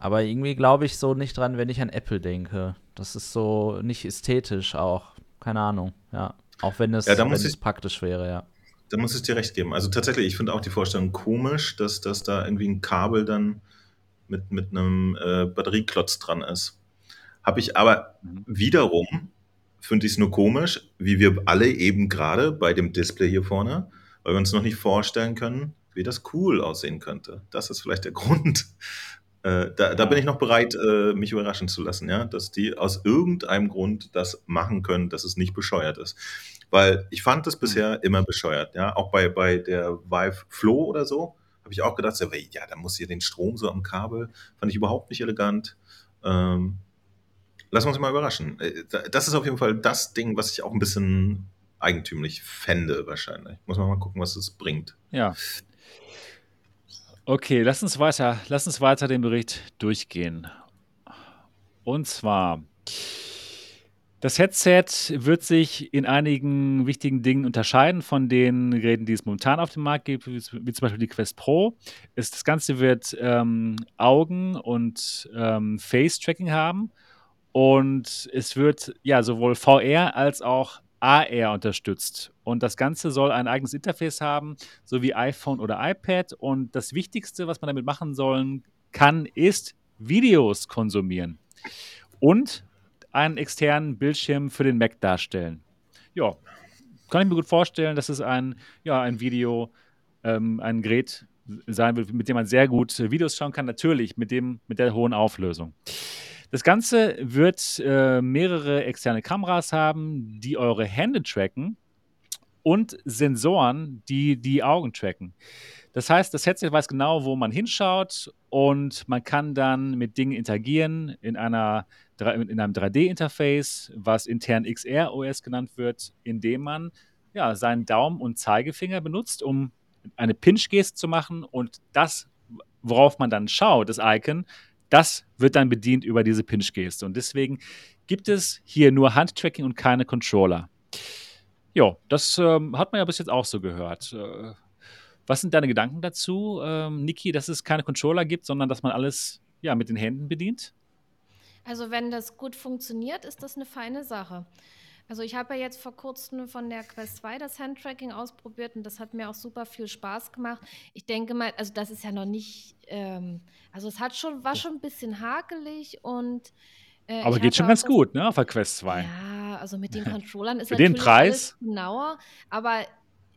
Aber irgendwie glaube ich so nicht dran, wenn ich an Apple denke. Das ist so nicht ästhetisch auch. Keine Ahnung, ja. Auch wenn es, ja, wenn es praktisch wäre, ja. Da muss ich dir recht geben. Also tatsächlich, ich finde auch die Vorstellung komisch, dass, dass da irgendwie ein Kabel dann mit, mit einem äh, Batterieklotz dran ist. Habe ich aber mhm. wiederum, finde ich es nur komisch, wie wir alle eben gerade bei dem Display hier vorne, weil wir uns noch nicht vorstellen können, wie das cool aussehen könnte. Das ist vielleicht der Grund, äh, da, da, bin ich noch bereit, äh, mich überraschen zu lassen, ja, dass die aus irgendeinem Grund das machen können, dass es nicht bescheuert ist. Weil ich fand das bisher mhm. immer bescheuert, ja. Auch bei, bei der Vive Flow oder so, habe ich auch gedacht, so, ja, da muss hier den Strom so am Kabel. Fand ich überhaupt nicht elegant. Ähm, lassen wir uns mal überraschen. Äh, das ist auf jeden Fall das Ding, was ich auch ein bisschen eigentümlich fände, wahrscheinlich. Muss man mal gucken, was es bringt. Ja, Okay, lass uns weiter, lass uns weiter den Bericht durchgehen. Und zwar, das Headset wird sich in einigen wichtigen Dingen unterscheiden von den Geräten, die es momentan auf dem Markt gibt, wie, zum Beispiel die Quest Pro. Das Ganze wird ähm, Augen- und ähm, Face-Tracking haben. Und es wird ja sowohl VR als auch AR unterstützt. Und das Ganze soll ein eigenes Interface haben, so wie iPhone oder iPad. Und das Wichtigste, was man damit machen sollen kann, ist Videos konsumieren und einen externen Bildschirm für den Mac darstellen. Ja, kann ich mir gut vorstellen, dass es ein, ja, ein Video, ähm, ein Gerät sein wird, mit dem man sehr gut Videos schauen kann. Natürlich mit, dem, mit der hohen Auflösung. Das Ganze wird äh, mehrere externe Kameras haben, die eure Hände tracken und Sensoren, die die Augen tracken. Das heißt, das Headset weiß genau, wo man hinschaut und man kann dann mit Dingen interagieren in, einer, in einem 3D-Interface, was intern XR-OS genannt wird, indem man ja, seinen Daumen und Zeigefinger benutzt, um eine Pinch-Geste zu machen und das, worauf man dann schaut, das Icon, das wird dann bedient über diese Pinch-Geste. Und deswegen gibt es hier nur Handtracking und keine Controller. Ja, das ähm, hat man ja bis jetzt auch so gehört. Äh, was sind deine Gedanken dazu, ähm, Niki, dass es keine Controller gibt, sondern dass man alles ja, mit den Händen bedient? Also wenn das gut funktioniert, ist das eine feine Sache. Also ich habe ja jetzt vor kurzem von der Quest 2 das Handtracking ausprobiert und das hat mir auch super viel Spaß gemacht. Ich denke mal, also das ist ja noch nicht, ähm, also es hat schon, war schon ein bisschen hakelig und äh, Aber geht schon ganz gut, ne, auf der Quest 2. Ja, also mit den Controllern ist Für den Preis genauer, aber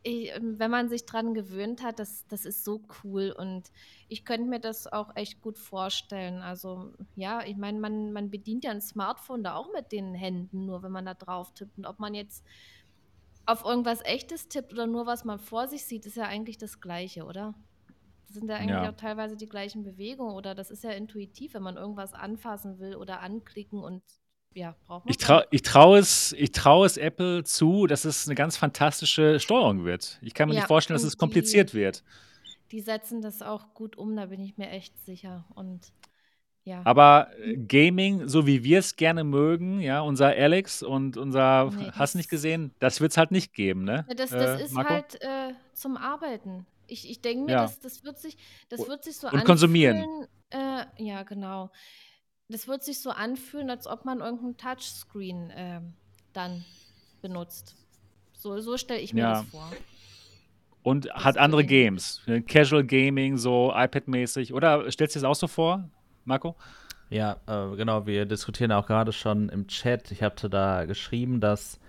ich, ähm, wenn man sich dran gewöhnt hat, das, das ist so cool und ich könnte mir das auch echt gut vorstellen. Also ja, ich meine, man, man bedient ja ein Smartphone da auch mit den Händen, nur wenn man da drauf tippt. Und ob man jetzt auf irgendwas Echtes tippt oder nur was man vor sich sieht, ist ja eigentlich das Gleiche, oder? Sind ja eigentlich ja. auch teilweise die gleichen Bewegungen oder das ist ja intuitiv, wenn man irgendwas anfassen will oder anklicken und ja, braucht man. Ich traue trau es, ich trau es Apple zu, dass es eine ganz fantastische Steuerung wird. Ich kann mir ja, nicht vorstellen, dass es kompliziert die, wird. Die setzen das auch gut um, da bin ich mir echt sicher. Und Ja. Aber äh, Gaming, so wie wir es gerne mögen, ja, unser Alex und unser nee, hast nicht gesehen, das wird es halt nicht geben, ne? Das, das äh, ist Marco? halt äh, zum Arbeiten. Ich, ich denke mir, ja. das, das, wird sich, das wird sich so und konsumieren. Äh, ja, genau. Das wird sich so anfühlen, als ob man irgendein Touchscreen äh, dann benutzt. So, so stelle ich mir ja. das vor. Und das hat andere Games. Casual Gaming, so iPad-mäßig. Oder stellst du dir das auch so vor, Marco? Ja, äh, genau. Wir diskutieren auch gerade schon im Chat. Ich hatte da geschrieben, dass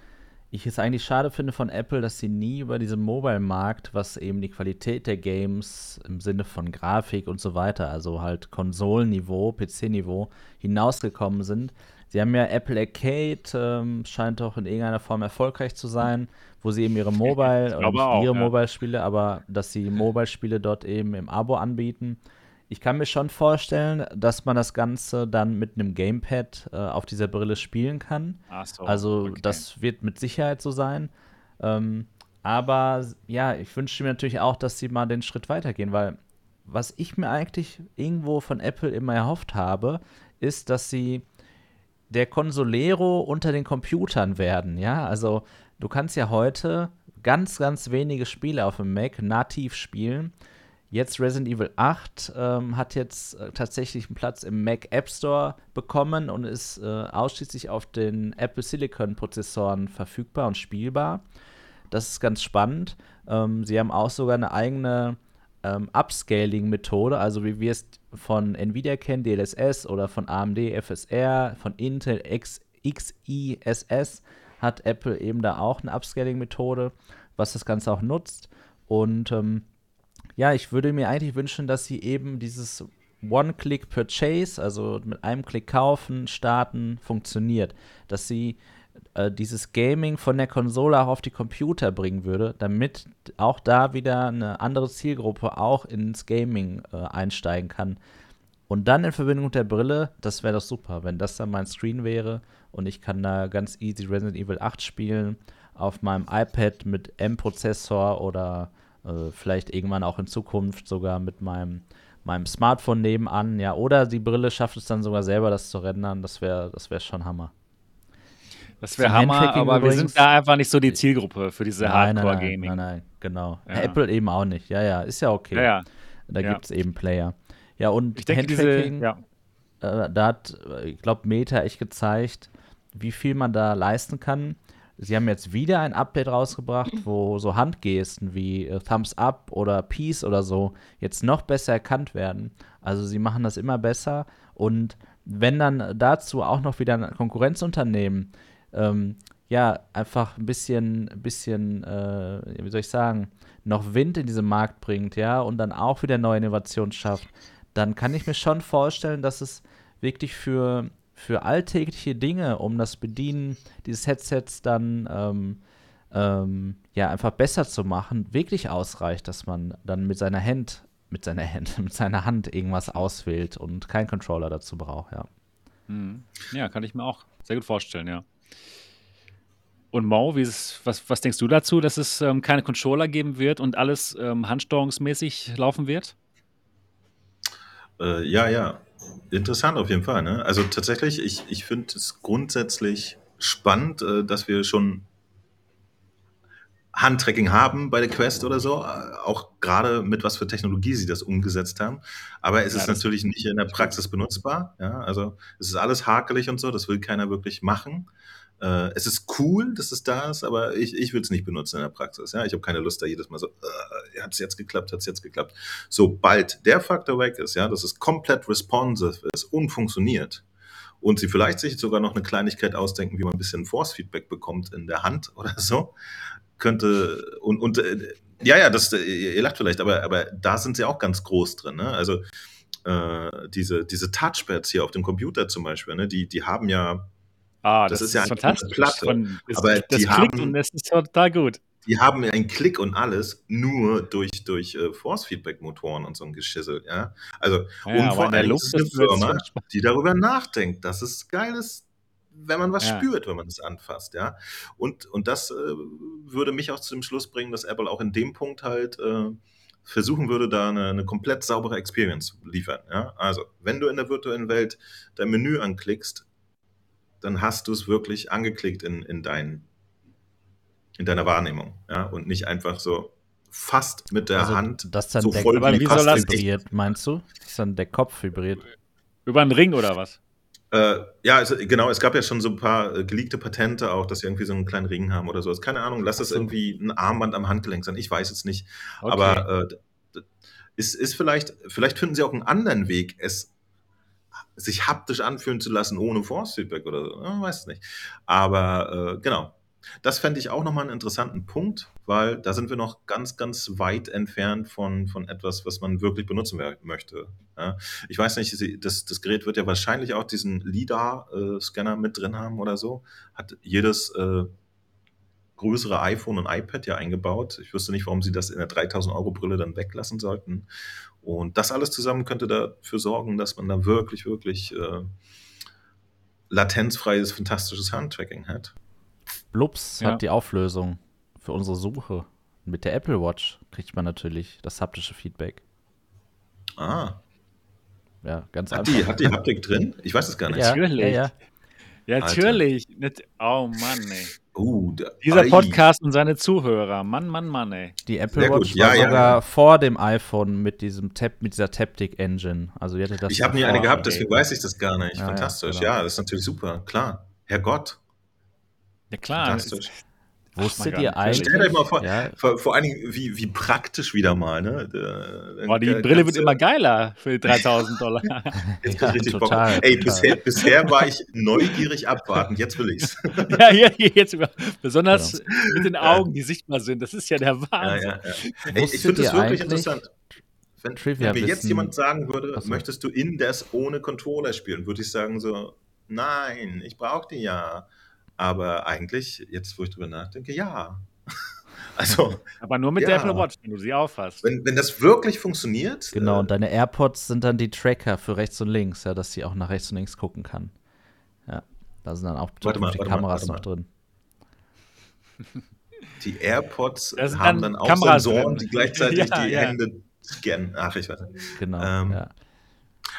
ich es eigentlich schade finde von Apple, dass sie nie über diesen Mobile-Markt, was eben die Qualität der Games im Sinne von Grafik und so weiter, also halt Konsolenniveau, PC-Niveau, hinausgekommen sind. Sie haben ja Apple Arcade, ähm, scheint auch in irgendeiner Form erfolgreich zu sein, wo sie eben ihre Mobile auch, ihre ja. Mobile-Spiele, aber dass sie Mobile-Spiele dort eben im Abo anbieten. Ich kann mir schon vorstellen, dass man das Ganze dann mit einem Gamepad äh, auf dieser Brille spielen kann. Ach so, also okay. das wird mit Sicherheit so sein. Ähm, aber ja, ich wünsche mir natürlich auch, dass sie mal den Schritt weitergehen, weil was ich mir eigentlich irgendwo von Apple immer erhofft habe, ist, dass sie der Consolero unter den Computern werden. Ja, also du kannst ja heute ganz, ganz wenige Spiele auf dem Mac nativ spielen. Jetzt Resident Evil 8 ähm, hat jetzt äh, tatsächlich einen Platz im Mac App Store bekommen und ist äh, ausschließlich auf den Apple Silicon Prozessoren verfügbar und spielbar. Das ist ganz spannend. Ähm, sie haben auch sogar eine eigene ähm, Upscaling-Methode, also wie wir es von Nvidia kennen, DLSS oder von AMD FSR, von Intel X, XISS, hat Apple eben da auch eine Upscaling-Methode, was das Ganze auch nutzt. Und ähm, ja, ich würde mir eigentlich wünschen, dass sie eben dieses One-Click-Purchase, also mit einem Klick kaufen, starten, funktioniert. Dass sie äh, dieses Gaming von der Konsole auch auf die Computer bringen würde, damit auch da wieder eine andere Zielgruppe auch ins Gaming äh, einsteigen kann. Und dann in Verbindung mit der Brille, das wäre doch super, wenn das dann mein Screen wäre und ich kann da ganz easy Resident Evil 8 spielen auf meinem iPad mit M-Prozessor oder äh, vielleicht irgendwann auch in Zukunft sogar mit meinem, meinem Smartphone nebenan, ja. Oder die Brille schafft es dann sogar selber, das zu rendern. Das wäre das wär schon Hammer. Das wäre Hammer, aber übrigens, wir sind da einfach nicht so die Zielgruppe für diese Hardcore-Gaming. Nein, nein, nein, genau. Ja. Apple eben auch nicht. Ja, ja, ist ja okay. Ja, ja. Da ja. gibt es eben Player. Ja, und ich denke, Handtracking, diese, ja. äh, da hat, ich glaube, Meta echt gezeigt, wie viel man da leisten kann. Sie haben jetzt wieder ein Update rausgebracht, wo so Handgesten wie äh, Thumbs Up oder Peace oder so jetzt noch besser erkannt werden. Also sie machen das immer besser und wenn dann dazu auch noch wieder ein Konkurrenzunternehmen ähm, ja einfach ein bisschen, bisschen, äh, wie soll ich sagen, noch Wind in diesen Markt bringt, ja, und dann auch wieder neue Innovationen schafft, dann kann ich mir schon vorstellen, dass es wirklich für für alltägliche Dinge, um das Bedienen dieses Headsets dann ähm, ähm, ja einfach besser zu machen, wirklich ausreicht, dass man dann mit seiner Hand, mit seiner Hand, mit seiner Hand irgendwas auswählt und keinen Controller dazu braucht, ja. Mhm. Ja, kann ich mir auch sehr gut vorstellen, ja. Und Mo, ist, was, was denkst du dazu, dass es ähm, keine Controller geben wird und alles ähm, handsteuerungsmäßig laufen wird? Äh, ja, ja. Interessant auf jeden Fall. Ne? Also tatsächlich, ich, ich finde es grundsätzlich spannend, äh, dass wir schon Handtracking haben bei der Quest oder so, äh, auch gerade mit was für Technologie sie das umgesetzt haben. Aber es ja, ist natürlich nicht in der Praxis benutzbar. Ja? Also es ist alles hakelig und so, das will keiner wirklich machen. Äh, es ist cool, dass es da ist, aber ich, ich will es nicht benutzen in der Praxis. Ja? Ich habe keine Lust, da jedes Mal so, äh, hat es jetzt geklappt, hat es jetzt geklappt. Sobald der Faktor weg ist, ja, dass es komplett responsive ist und funktioniert, und sie vielleicht sich sogar noch eine Kleinigkeit ausdenken, wie man ein bisschen Force-Feedback bekommt in der Hand oder so, könnte, und, und äh, ja, ja, das, ihr lacht vielleicht, aber, aber da sind sie auch ganz groß drin. Ne? Also äh, diese, diese Touchpads hier auf dem Computer zum Beispiel, ne? die, die haben ja Ah, das, das ist ja eine Platte. Von, das, aber das die haben, und das ist total gut. Die haben einen Klick und alles nur durch, durch uh, Force-Feedback-Motoren und so ein Geschissel. Ja? Also, ja, und vor allem ist eine Firma, die darüber nachdenkt, dass es geil ist, wenn man was ja. spürt, wenn man es anfasst. Ja? Und, und das äh, würde mich auch zu dem Schluss bringen, dass Apple auch in dem Punkt halt. Äh, versuchen würde, da eine, eine komplett saubere Experience zu liefern. Ja? Also, wenn du in der virtuellen Welt dein Menü anklickst, dann hast du es wirklich angeklickt in, in, dein, in deiner Wahrnehmung. Ja? Und nicht einfach so fast mit der also, Hand das dann so der, voll aber wie soll das vibriert, meinst du? Dass dann der Kopf vibriert? Über einen Ring oder was? Äh, ja, es, genau, es gab ja schon so ein paar äh, geleakte Patente auch, dass sie irgendwie so einen kleinen Ring haben oder so. Also, keine Ahnung, lass das so. irgendwie ein Armband am Handgelenk sein. Ich weiß es nicht. Okay. Aber äh, ist, ist vielleicht, vielleicht finden sie auch einen anderen Weg, es sich haptisch anfühlen zu lassen, ohne Force-Feedback oder so. Ich weiß nicht. Aber äh, genau, das fände ich auch nochmal einen interessanten Punkt, weil da sind wir noch ganz, ganz weit entfernt von, von etwas, was man wirklich benutzen möchte. Ja, ich weiß nicht, das, das Gerät wird ja wahrscheinlich auch diesen LIDAR-Scanner mit drin haben oder so. Hat jedes äh, größere iPhone und iPad ja eingebaut. Ich wüsste nicht, warum sie das in der 3000-Euro-Brille dann weglassen sollten. Und das alles zusammen könnte dafür sorgen, dass man da wirklich, wirklich äh, latenzfreies, fantastisches Handtracking hat. Blups ja. hat die Auflösung für unsere Suche. Mit der Apple Watch kriegt man natürlich das haptische Feedback. Ah. Ja, ganz hat einfach. Die, hat die Haptik drin? Ich weiß es gar nicht. Ja, natürlich. Ja, ja. Natürlich. Oh Mann, ey. Uh, Dieser Podcast und seine Zuhörer. Mann, Mann, Mann, ey. Die Apple Sehr Watch gut. war ja, sogar ja. vor dem iPhone mit diesem Tap, mit dieser Taptic Engine. Also hatte das ich habe nie eine gehabt, deswegen weiß ich das gar nicht. Fantastisch. Genau. Ja, das ist natürlich super. Klar. Herrgott. Ja, klar. Fantastisch. Wusstet ihr eigentlich? Stellt euch mal vor, ja. vor, vor, allen Dingen, wie, wie praktisch wieder mal. Ne? Boah, die Brille wird immer geiler für 3000 Dollar. Jetzt ja, richtig total, Bock. Ey, bisher, bisher war ich neugierig abwarten, jetzt will ich's. ja, ja, jetzt besonders ja. mit den Augen, die sichtbar sind. Das ist ja der Wahnsinn. Ja, Ey, ich finde das wirklich interessant. Wenn, wenn mir jetzt jemand sagen würde, so. möchtest du in das ohne Controller spielen, würde ich sagen so, nein, ich brauche die ja. Aber eigentlich, jetzt wo ich drüber nachdenke, ja. Also, Aber nur mit ja. der Apple Watch, wenn du sie aufhast. Wenn, wenn das wirklich funktioniert. Genau, äh, und deine AirPods sind dann die Tracker für rechts und links, ja, dass sie auch nach rechts und links gucken kann. Ja, da sind dann auch warte mal, warte Kameras mal, noch drin. Die AirPods haben dann auch Kameras Sensoren, die gleichzeitig ja, die ja. Hände scannen. Ach, ich weiß nicht. Genau, ähm, ja.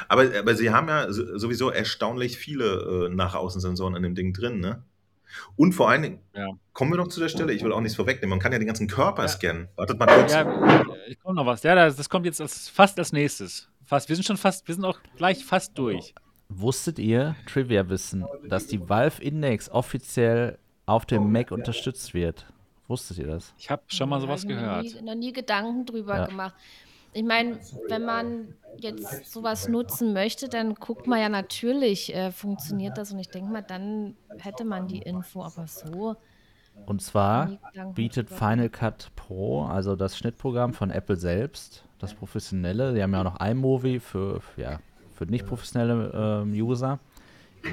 Aber, aber sie haben ja sowieso erstaunlich viele äh, Nach-Außen-Sensoren in dem Ding drin, ne? Und vor allen Dingen, ja. kommen wir noch zu der Stelle, ich will auch nichts vorwegnehmen, man kann ja den ganzen Körper ja. scannen. Wartet mal kurz. Ja, ich komme noch was. Ja, das, das, kommt jetzt als, fast als nächstes. Fast, wir sind schon fast, wir sind auch gleich fast durch. Wusstet ihr, Trivia-Wissen, dass die Valve Index offiziell auf dem Mac unterstützt wird? Wusstet ihr das? Ich habe schon mal sowas gehört. Noch nie, noch nie Gedanken drüber ja. gemacht. Ich meine, wenn man jetzt sowas nutzen möchte, dann guckt man ja natürlich, äh, funktioniert das und ich denke mal, dann hätte man die Info, aber so. Und zwar bietet Final Cut Pro, also das Schnittprogramm von Apple selbst, das professionelle, die haben ja auch noch iMovie für, ja, für nicht professionelle äh, User,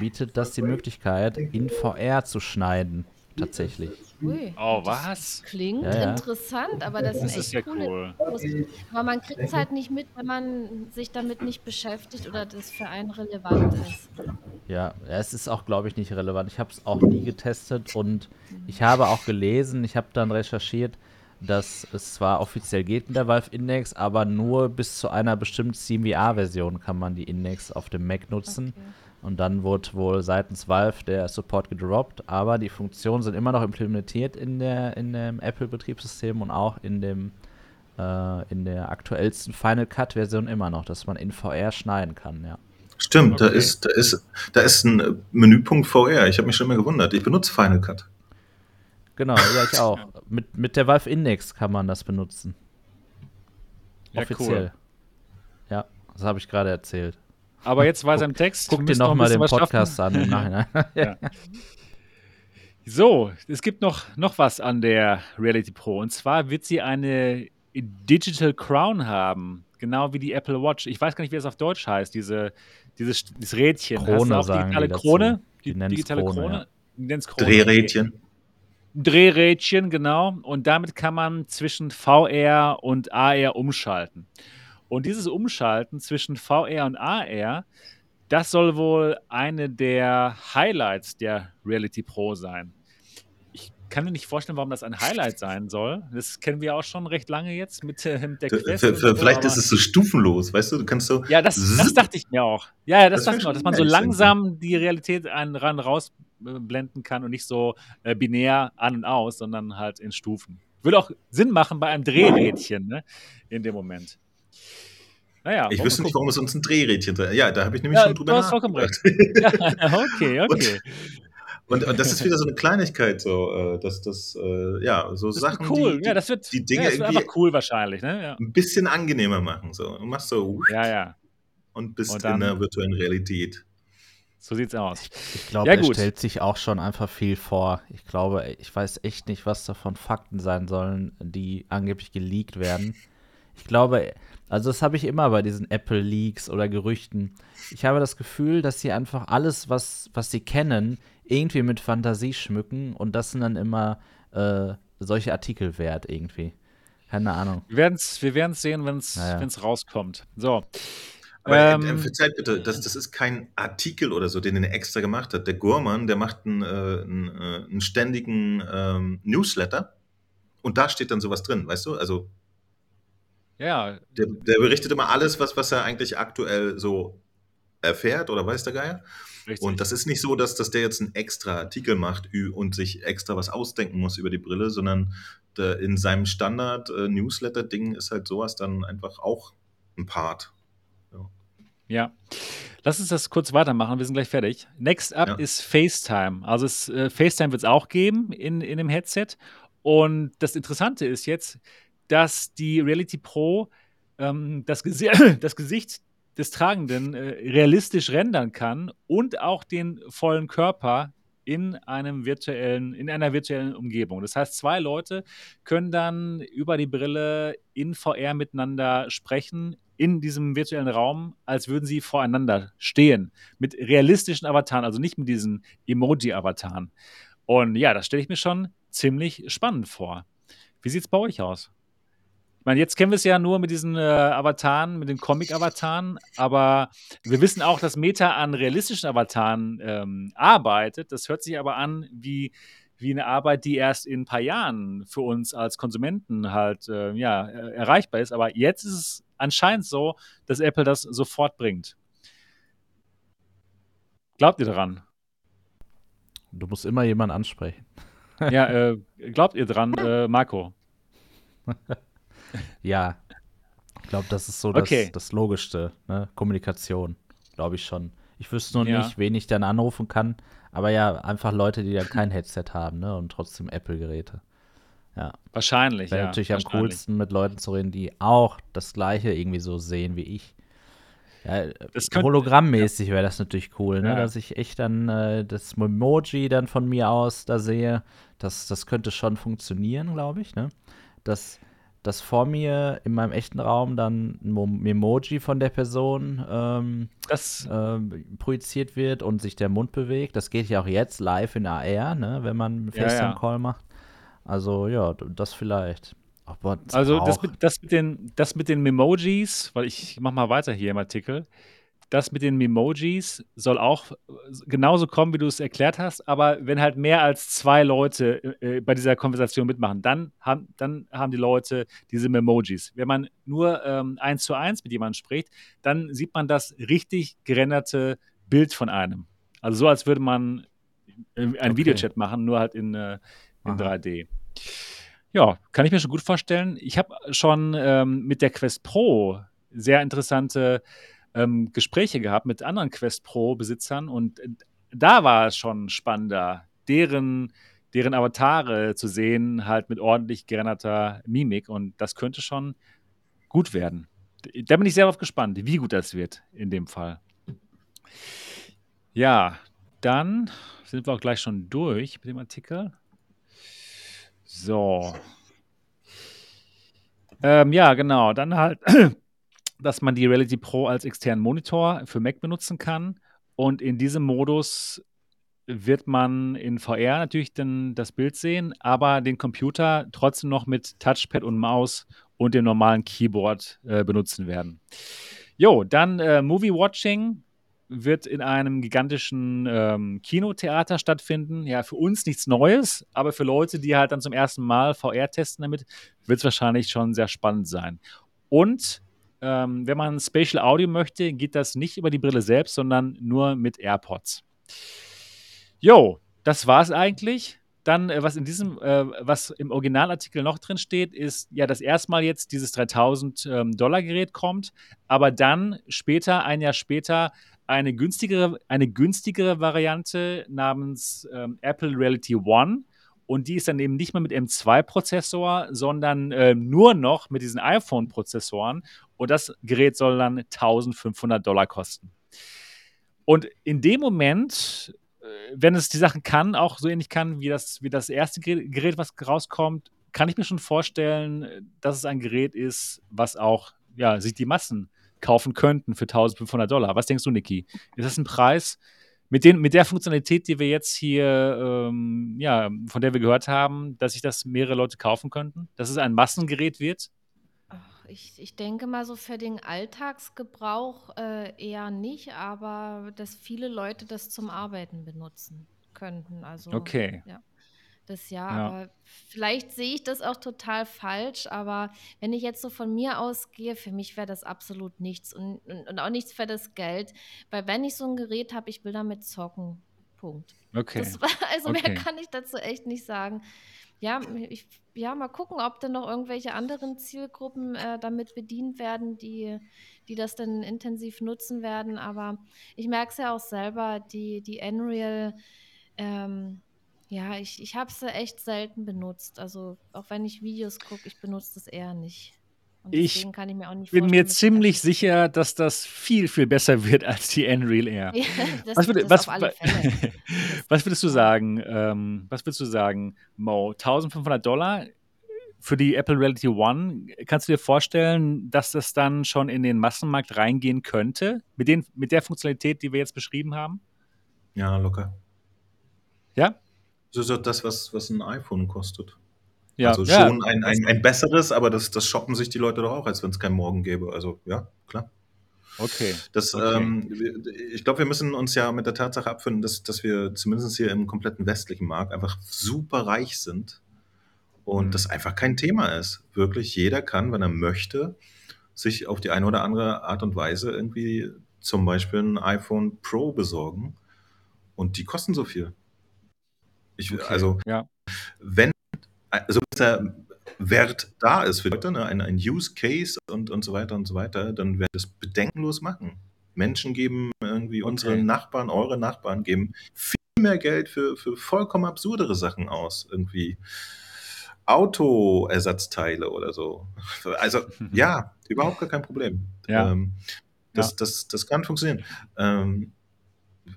bietet das die Möglichkeit, in VR zu schneiden tatsächlich. Ui, oh, was? Klingt ja, ja. interessant, aber das, das ist ja cool. Infos. Aber man kriegt es halt nicht mit, wenn man sich damit nicht beschäftigt oder das für einen relevant ist. Ja, es ist auch, glaube ich, nicht relevant. Ich habe es auch nie getestet und ich habe auch gelesen, ich habe dann recherchiert, dass es zwar offiziell geht mit der Valve Index, aber nur bis zu einer bestimmten CMVR-Version kann man die Index auf dem Mac nutzen. Okay. Und dann wurde wohl seitens Valve der Support gedroppt, aber die Funktionen sind immer noch implementiert in, der, in dem Apple-Betriebssystem und auch in, dem, äh, in der aktuellsten Final Cut-Version immer noch, dass man in VR schneiden kann, ja. Stimmt, okay. da, ist, da, ist, da ist ein Menüpunkt VR. Ich habe mich schon mal gewundert. Ich benutze Final Cut. Genau, ja, ich auch. mit, mit der Valve Index kann man das benutzen. Ja, Offiziell. Cool. Ja, das habe ich gerade erzählt. Aber jetzt war sein Text. Guck dir nochmal den Podcast schaffen. an im Nachhinein. ja. So, es gibt noch, noch was an der Reality Pro. Und zwar wird sie eine Digital Crown haben. Genau wie die Apple Watch. Ich weiß gar nicht, wie es auf Deutsch heißt, diese, dieses, dieses Rädchen. Krone, Hast sagen digitale die Krone? Die, die digitale Krone. Krone? Ja. Krone. Drehrädchen. Drehrädchen, genau. Und damit kann man zwischen VR und AR umschalten. Und dieses Umschalten zwischen VR und AR, das soll wohl eine der Highlights der Reality Pro sein kann mir nicht vorstellen, warum das ein Highlight sein soll. Das kennen wir auch schon recht lange jetzt mit, äh, mit der Quest. Vielleicht so, ist es so stufenlos, weißt du? Du kannst so. Ja, das, das dachte ich mir auch. Ja, ja das, das dachte ich mir auch, dass man so langsam die Realität einen ran rausblenden kann und nicht so äh, binär an und aus, sondern halt in Stufen. Würde auch Sinn machen bei einem Drehrädchen, ne? In dem Moment. Naja, ich wüsste nicht, warum es uns ein Drehrädchen. Ja, da habe ich nämlich ja, schon drüber nachgedacht. ja, okay, okay. Und, und, das ist wieder so eine Kleinigkeit, so, äh, dass das, äh, ja, so das Sachen, cool. die, ja, das wird, die Dinge ja, das wird einfach cool wahrscheinlich, ne? Ja. ein bisschen angenehmer machen. So. Du machst so ja, ja. und bist und dann, in der virtuellen Realität. So sieht's aus. Ich, ich glaube, ja, er stellt sich auch schon einfach viel vor. Ich glaube, ich weiß echt nicht, was davon Fakten sein sollen, die angeblich geleakt werden. Ich glaube, also das habe ich immer bei diesen Apple Leaks oder Gerüchten. Ich habe das Gefühl, dass sie einfach alles, was, was sie kennen, irgendwie mit Fantasie schmücken und das sind dann immer äh, solche Artikel wert irgendwie. Keine Ahnung. Wir werden es wir sehen, wenn es naja. rauskommt. So. Aber äh, ähm, verzeiht bitte, das, das ist kein Artikel oder so, den er extra gemacht hat. Der Gurman, der macht einen, äh, einen, äh, einen ständigen ähm, Newsletter und da steht dann sowas drin, weißt du? Also ja. Der, der, berichtet immer alles, was, was er eigentlich aktuell so erfährt oder weiß der Geier. Richtig. Und das ist nicht so, dass, dass der jetzt einen extra Artikel macht und sich extra was ausdenken muss über die Brille, sondern der, in seinem Standard-Newsletter-Ding äh, ist halt sowas dann einfach auch ein Part. Ja. ja. Lass uns das kurz weitermachen, wir sind gleich fertig. Next up ja. ist FaceTime. Also es, äh, FaceTime wird es auch geben in, in dem Headset. Und das Interessante ist jetzt, dass die Reality Pro ähm, das, Gesi das Gesicht des Tragenden äh, realistisch rendern kann und auch den vollen Körper in einem virtuellen, in einer virtuellen Umgebung. Das heißt, zwei Leute können dann über die Brille in VR miteinander sprechen, in diesem virtuellen Raum, als würden sie voreinander stehen. Mit realistischen Avataren, also nicht mit diesen Emoji-Avataren. Und ja, das stelle ich mir schon ziemlich spannend vor. Wie sieht es bei euch aus? Ich meine, jetzt kennen wir es ja nur mit diesen äh, Avataren, mit den Comic-Avataren, aber wir wissen auch, dass Meta an realistischen Avataren ähm, arbeitet. Das hört sich aber an wie, wie eine Arbeit, die erst in ein paar Jahren für uns als Konsumenten halt äh, ja, äh, erreichbar ist. Aber jetzt ist es anscheinend so, dass Apple das sofort bringt. Glaubt ihr daran? Du musst immer jemanden ansprechen. ja, äh, glaubt ihr dran, äh, Marco? ja, ich glaube, das ist so das, okay. das Logischste, ne? Kommunikation, glaube ich schon. Ich wüsste nur ja. nicht, wen ich dann anrufen kann, aber ja, einfach Leute, die dann kein Headset haben, ne? Und trotzdem Apple-Geräte. Ja. Wahrscheinlich. Wäre ja, natürlich am coolsten, mit Leuten zu reden, die auch das Gleiche irgendwie so sehen wie ich. Ja, hologrammmäßig wäre das natürlich cool, ne? Ja. dass ich echt dann äh, das Emoji dann von mir aus da sehe. Das, das könnte schon funktionieren, glaube ich. Ne? Das, dass vor mir in meinem echten Raum dann ein Emoji von der Person ähm, das, äh, projiziert wird und sich der Mund bewegt. Das geht ja auch jetzt live in AR, ne, wenn man einen FaceTime-Call ja, ja. macht. Also ja, das vielleicht. also das mit, das, mit den, das mit den Memojis, weil ich mach mal weiter hier im Artikel das mit den Memojis soll auch genauso kommen, wie du es erklärt hast, aber wenn halt mehr als zwei Leute äh, bei dieser Konversation mitmachen, dann haben, dann haben die Leute diese Memojis. Wenn man nur ähm, eins zu eins mit jemandem spricht, dann sieht man das richtig gerenderte Bild von einem. Also so, als würde man äh, einen okay. Videochat machen, nur halt in, äh, in 3D. Ja, kann ich mir schon gut vorstellen. Ich habe schon ähm, mit der Quest Pro sehr interessante ähm, Gespräche gehabt mit anderen Quest Pro-Besitzern und äh, da war es schon spannender, deren, deren Avatare zu sehen, halt mit ordentlich gerenderter Mimik und das könnte schon gut werden. Da bin ich sehr darauf gespannt, wie gut das wird in dem Fall. Ja, dann sind wir auch gleich schon durch mit dem Artikel. So. Ähm, ja, genau. Dann halt dass man die Reality Pro als externen Monitor für Mac benutzen kann. Und in diesem Modus wird man in VR natürlich dann das Bild sehen, aber den Computer trotzdem noch mit Touchpad und Maus und dem normalen Keyboard äh, benutzen werden. Jo, dann äh, Movie Watching wird in einem gigantischen ähm, Kinotheater stattfinden. Ja, für uns nichts Neues, aber für Leute, die halt dann zum ersten Mal VR testen damit, wird es wahrscheinlich schon sehr spannend sein. Und ähm, wenn man Spatial Audio möchte, geht das nicht über die Brille selbst, sondern nur mit AirPods. Jo, das war's eigentlich. Dann, äh, was in diesem, äh, was im Originalartikel noch drin steht, ist ja, dass erstmal jetzt dieses 3000 ähm, Dollar Gerät kommt, aber dann später, ein Jahr später, eine günstigere, eine günstigere Variante namens ähm, Apple Reality One. Und die ist dann eben nicht mehr mit M2-Prozessor, sondern äh, nur noch mit diesen iPhone-Prozessoren. Und das Gerät soll dann 1500 Dollar kosten. Und in dem Moment, äh, wenn es die Sachen kann, auch so ähnlich kann wie das, wie das erste Gerät, was rauskommt, kann ich mir schon vorstellen, dass es ein Gerät ist, was auch ja, sich die Massen kaufen könnten für 1500 Dollar. Was denkst du, Niki? Ist das ein Preis mit, den, mit der Funktionalität, die wir jetzt hier, ähm, ja, von der wir gehört haben, dass sich das mehrere Leute kaufen könnten? Dass es ein Massengerät wird? ich, ich denke mal so für den Alltagsgebrauch äh, eher nicht, aber dass viele Leute das zum Arbeiten benutzen könnten. Also, okay. Ja das Jahr. Ja. Aber vielleicht sehe ich das auch total falsch, aber wenn ich jetzt so von mir ausgehe, für mich wäre das absolut nichts und, und, und, auch nichts für das Geld. Weil wenn ich so ein Gerät habe, ich will damit zocken. Punkt. Okay. Das, also okay. mehr kann ich dazu echt nicht sagen. Ja, ich, ja, mal gucken, ob dann noch irgendwelche anderen Zielgruppen äh, damit bedient werden, die, die das dann intensiv nutzen werden. Aber ich merke es ja auch selber, die, die Unreal ähm, ja, ich, ich habe es echt selten benutzt. Also auch wenn ich Videos gucke, ich benutze das eher nicht. Und ich kann ich mir auch nicht bin mir ziemlich sicher, dass das viel, viel besser wird als die Unreal Air. Ja, das, was, würd, was, was, würdest du sagen, ähm, was würdest du sagen, Mo? 1500 Dollar für die Apple Reality One, kannst du dir vorstellen, dass das dann schon in den Massenmarkt reingehen könnte? Mit, den, mit der Funktionalität, die wir jetzt beschrieben haben? Ja, locker. Ja? Das ist das, was, was ein iPhone kostet. Ja, also schon ja. ein, ein, ein besseres, aber das, das shoppen sich die Leute doch auch, als wenn es kein Morgen gäbe. Also ja, klar. Okay. Das, okay. Ähm, ich glaube, wir müssen uns ja mit der Tatsache abfinden, dass, dass wir zumindest hier im kompletten westlichen Markt einfach super reich sind und mhm. das einfach kein Thema ist. Wirklich jeder kann, wenn er möchte, sich auf die eine oder andere Art und Weise irgendwie zum Beispiel ein iPhone Pro besorgen und die kosten so viel. Ich, okay, also, ja. wenn also der Wert da ist für Leute, ne, ein, ein Use Case und, und so weiter und so weiter, dann werden wir das bedenkenlos machen. Menschen geben irgendwie okay. unsere Nachbarn, eure Nachbarn geben viel mehr Geld für, für vollkommen absurdere Sachen aus. Irgendwie Autoersatzteile oder so. Also ja, überhaupt gar kein Problem. Ja. Ähm, das, ja. das, das kann funktionieren. Ähm,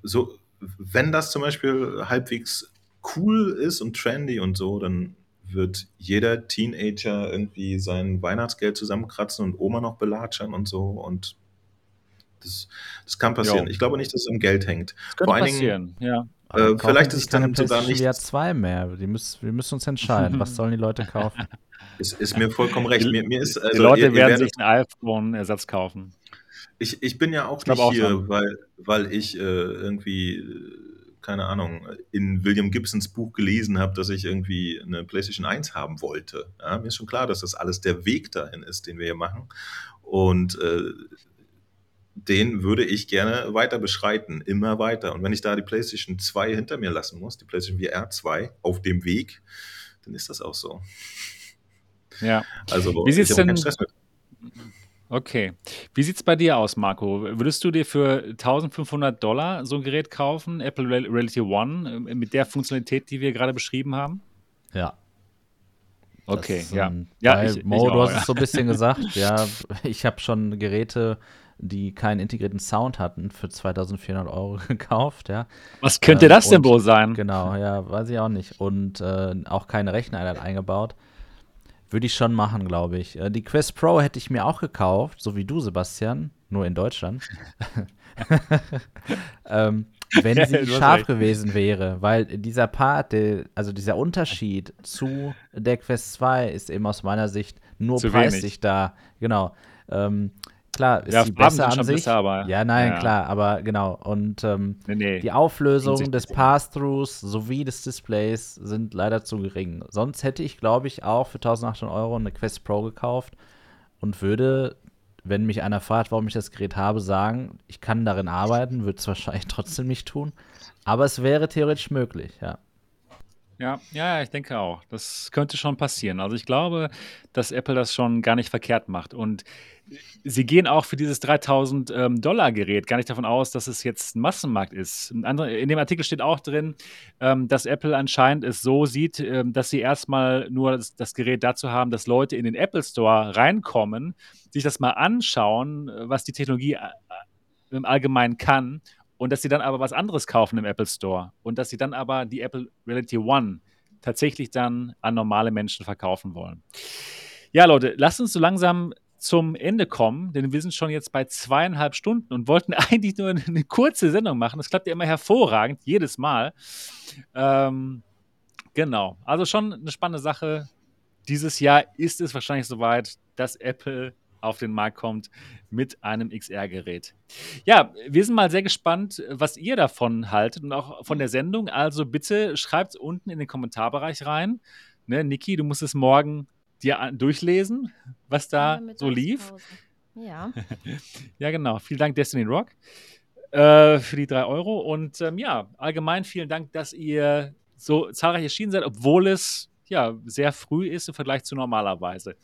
so, wenn das zum Beispiel halbwegs cool ist und trendy und so, dann wird jeder Teenager irgendwie sein Weihnachtsgeld zusammenkratzen und Oma noch belatschern und so und das, das kann passieren. Jo. Ich glaube nicht, dass es am Geld hängt. Das könnte Vor allen passieren, Dingen, ja. Äh, vielleicht ist es dann sogar nicht. Ja, zwei mehr. Die müssen, wir müssen uns entscheiden. Was sollen die Leute kaufen? Ist, ist mir vollkommen recht. Mir, mir ist, also, die Leute ihr, werden ihr sich einen iPhone-Ersatz kaufen. Ich, ich bin ja auch ich nicht auch hier, weil, weil ich äh, irgendwie keine Ahnung, in William Gibsons Buch gelesen habe, dass ich irgendwie eine PlayStation 1 haben wollte. Ja, mir ist schon klar, dass das alles der Weg dahin ist, den wir hier machen. Und äh, den würde ich gerne weiter beschreiten, immer weiter. Und wenn ich da die PlayStation 2 hinter mir lassen muss, die PlayStation VR 2 auf dem Weg, dann ist das auch so. Ja. Also, Wie sieht's denn, Okay. Wie sieht es bei dir aus, Marco? Würdest du dir für 1500 Dollar so ein Gerät kaufen, Apple Reality One, äh, mit der Funktionalität, die wir gerade beschrieben haben? Ja. Okay, das, ja. Ähm, ja, ich, Mo, ich auch, du hast ja. es so ein bisschen gesagt. ja, ich habe schon Geräte, die keinen integrierten Sound hatten, für 2400 Euro gekauft, ja. Was könnte ähm, das denn wohl sein? Genau, ja, weiß ich auch nicht. Und äh, auch keine Rechnereinheit eingebaut. Würde ich schon machen, glaube ich. Äh, die Quest Pro hätte ich mir auch gekauft, so wie du, Sebastian, nur in Deutschland. ähm, wenn sie scharf gewesen wäre, weil dieser Part, der, also dieser Unterschied zu der Quest 2 ist eben aus meiner Sicht nur zu preislich wenig. da. Genau. Ähm, Klar, ist ja, sie besser an sich. Besser, aber, ja, nein, ja. klar, aber genau. Und ähm, nee, nee. die Auflösung des Pass-Throughs sowie des Displays sind leider zu gering. Sonst hätte ich, glaube ich, auch für 1800 Euro eine Quest Pro gekauft und würde, wenn mich einer fragt, warum ich das Gerät habe, sagen, ich kann darin arbeiten, würde es wahrscheinlich trotzdem nicht tun. Aber es wäre theoretisch möglich, ja. Ja, ja, ich denke auch. Das könnte schon passieren. Also ich glaube, dass Apple das schon gar nicht verkehrt macht. Und sie gehen auch für dieses 3000 ähm, gar nicht davon aus, dass es jetzt ein Massenmarkt ist. in dem Artikel steht auch drin, ähm, dass Apple anscheinend es so sieht, ähm, dass sie erstmal nur das, Gerät dazu haben, dass Leute in den Apple Store reinkommen, sich das mal anschauen, was die Technologie äh, im Allgemeinen kann und dass sie dann aber was anderes kaufen im Apple Store und dass sie dann aber die Apple Reality One tatsächlich dann an normale Menschen verkaufen wollen. Ja, Leute, lasst uns so langsam zum Ende kommen, denn wir sind schon jetzt bei zweieinhalb Stunden und wollten eigentlich nur eine kurze Sendung machen. Das klappt ja immer hervorragend, jedes Mal. Ähm, genau, also schon eine spannende Sache. Dieses Jahr ist es wahrscheinlich soweit, dass Apple auf den Markt kommt mit einem XR-Gerät. Ja, wir sind mal sehr gespannt, was ihr davon haltet und auch von der Sendung. Also bitte schreibt es unten in den Kommentarbereich rein. Ne, Niki, du musst es morgen dir durchlesen, was da so lief. Ja. ja, genau. Vielen Dank, Destiny Rock, äh, für die drei Euro. Und ähm, ja, allgemein vielen Dank, dass ihr so zahlreich erschienen seid, obwohl es ja, sehr früh ist im Vergleich zu normalerweise.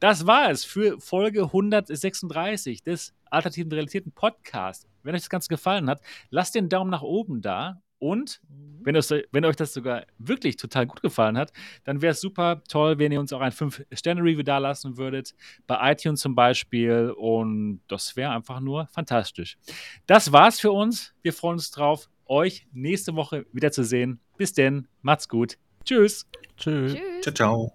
Das war es für Folge 136 des Alternativen Realitäten Podcasts. Wenn euch das Ganze gefallen hat, lasst den Daumen nach oben da. Und mhm. wenn, es, wenn euch das sogar wirklich total gut gefallen hat, dann wäre es super toll, wenn ihr uns auch ein 5-Sterne-Review da lassen würdet. Bei iTunes zum Beispiel. Und das wäre einfach nur fantastisch. Das war's für uns. Wir freuen uns drauf, euch nächste Woche wieder zu sehen. Bis denn, macht's gut. Tschüss. Tschüss. Ciao, ciao.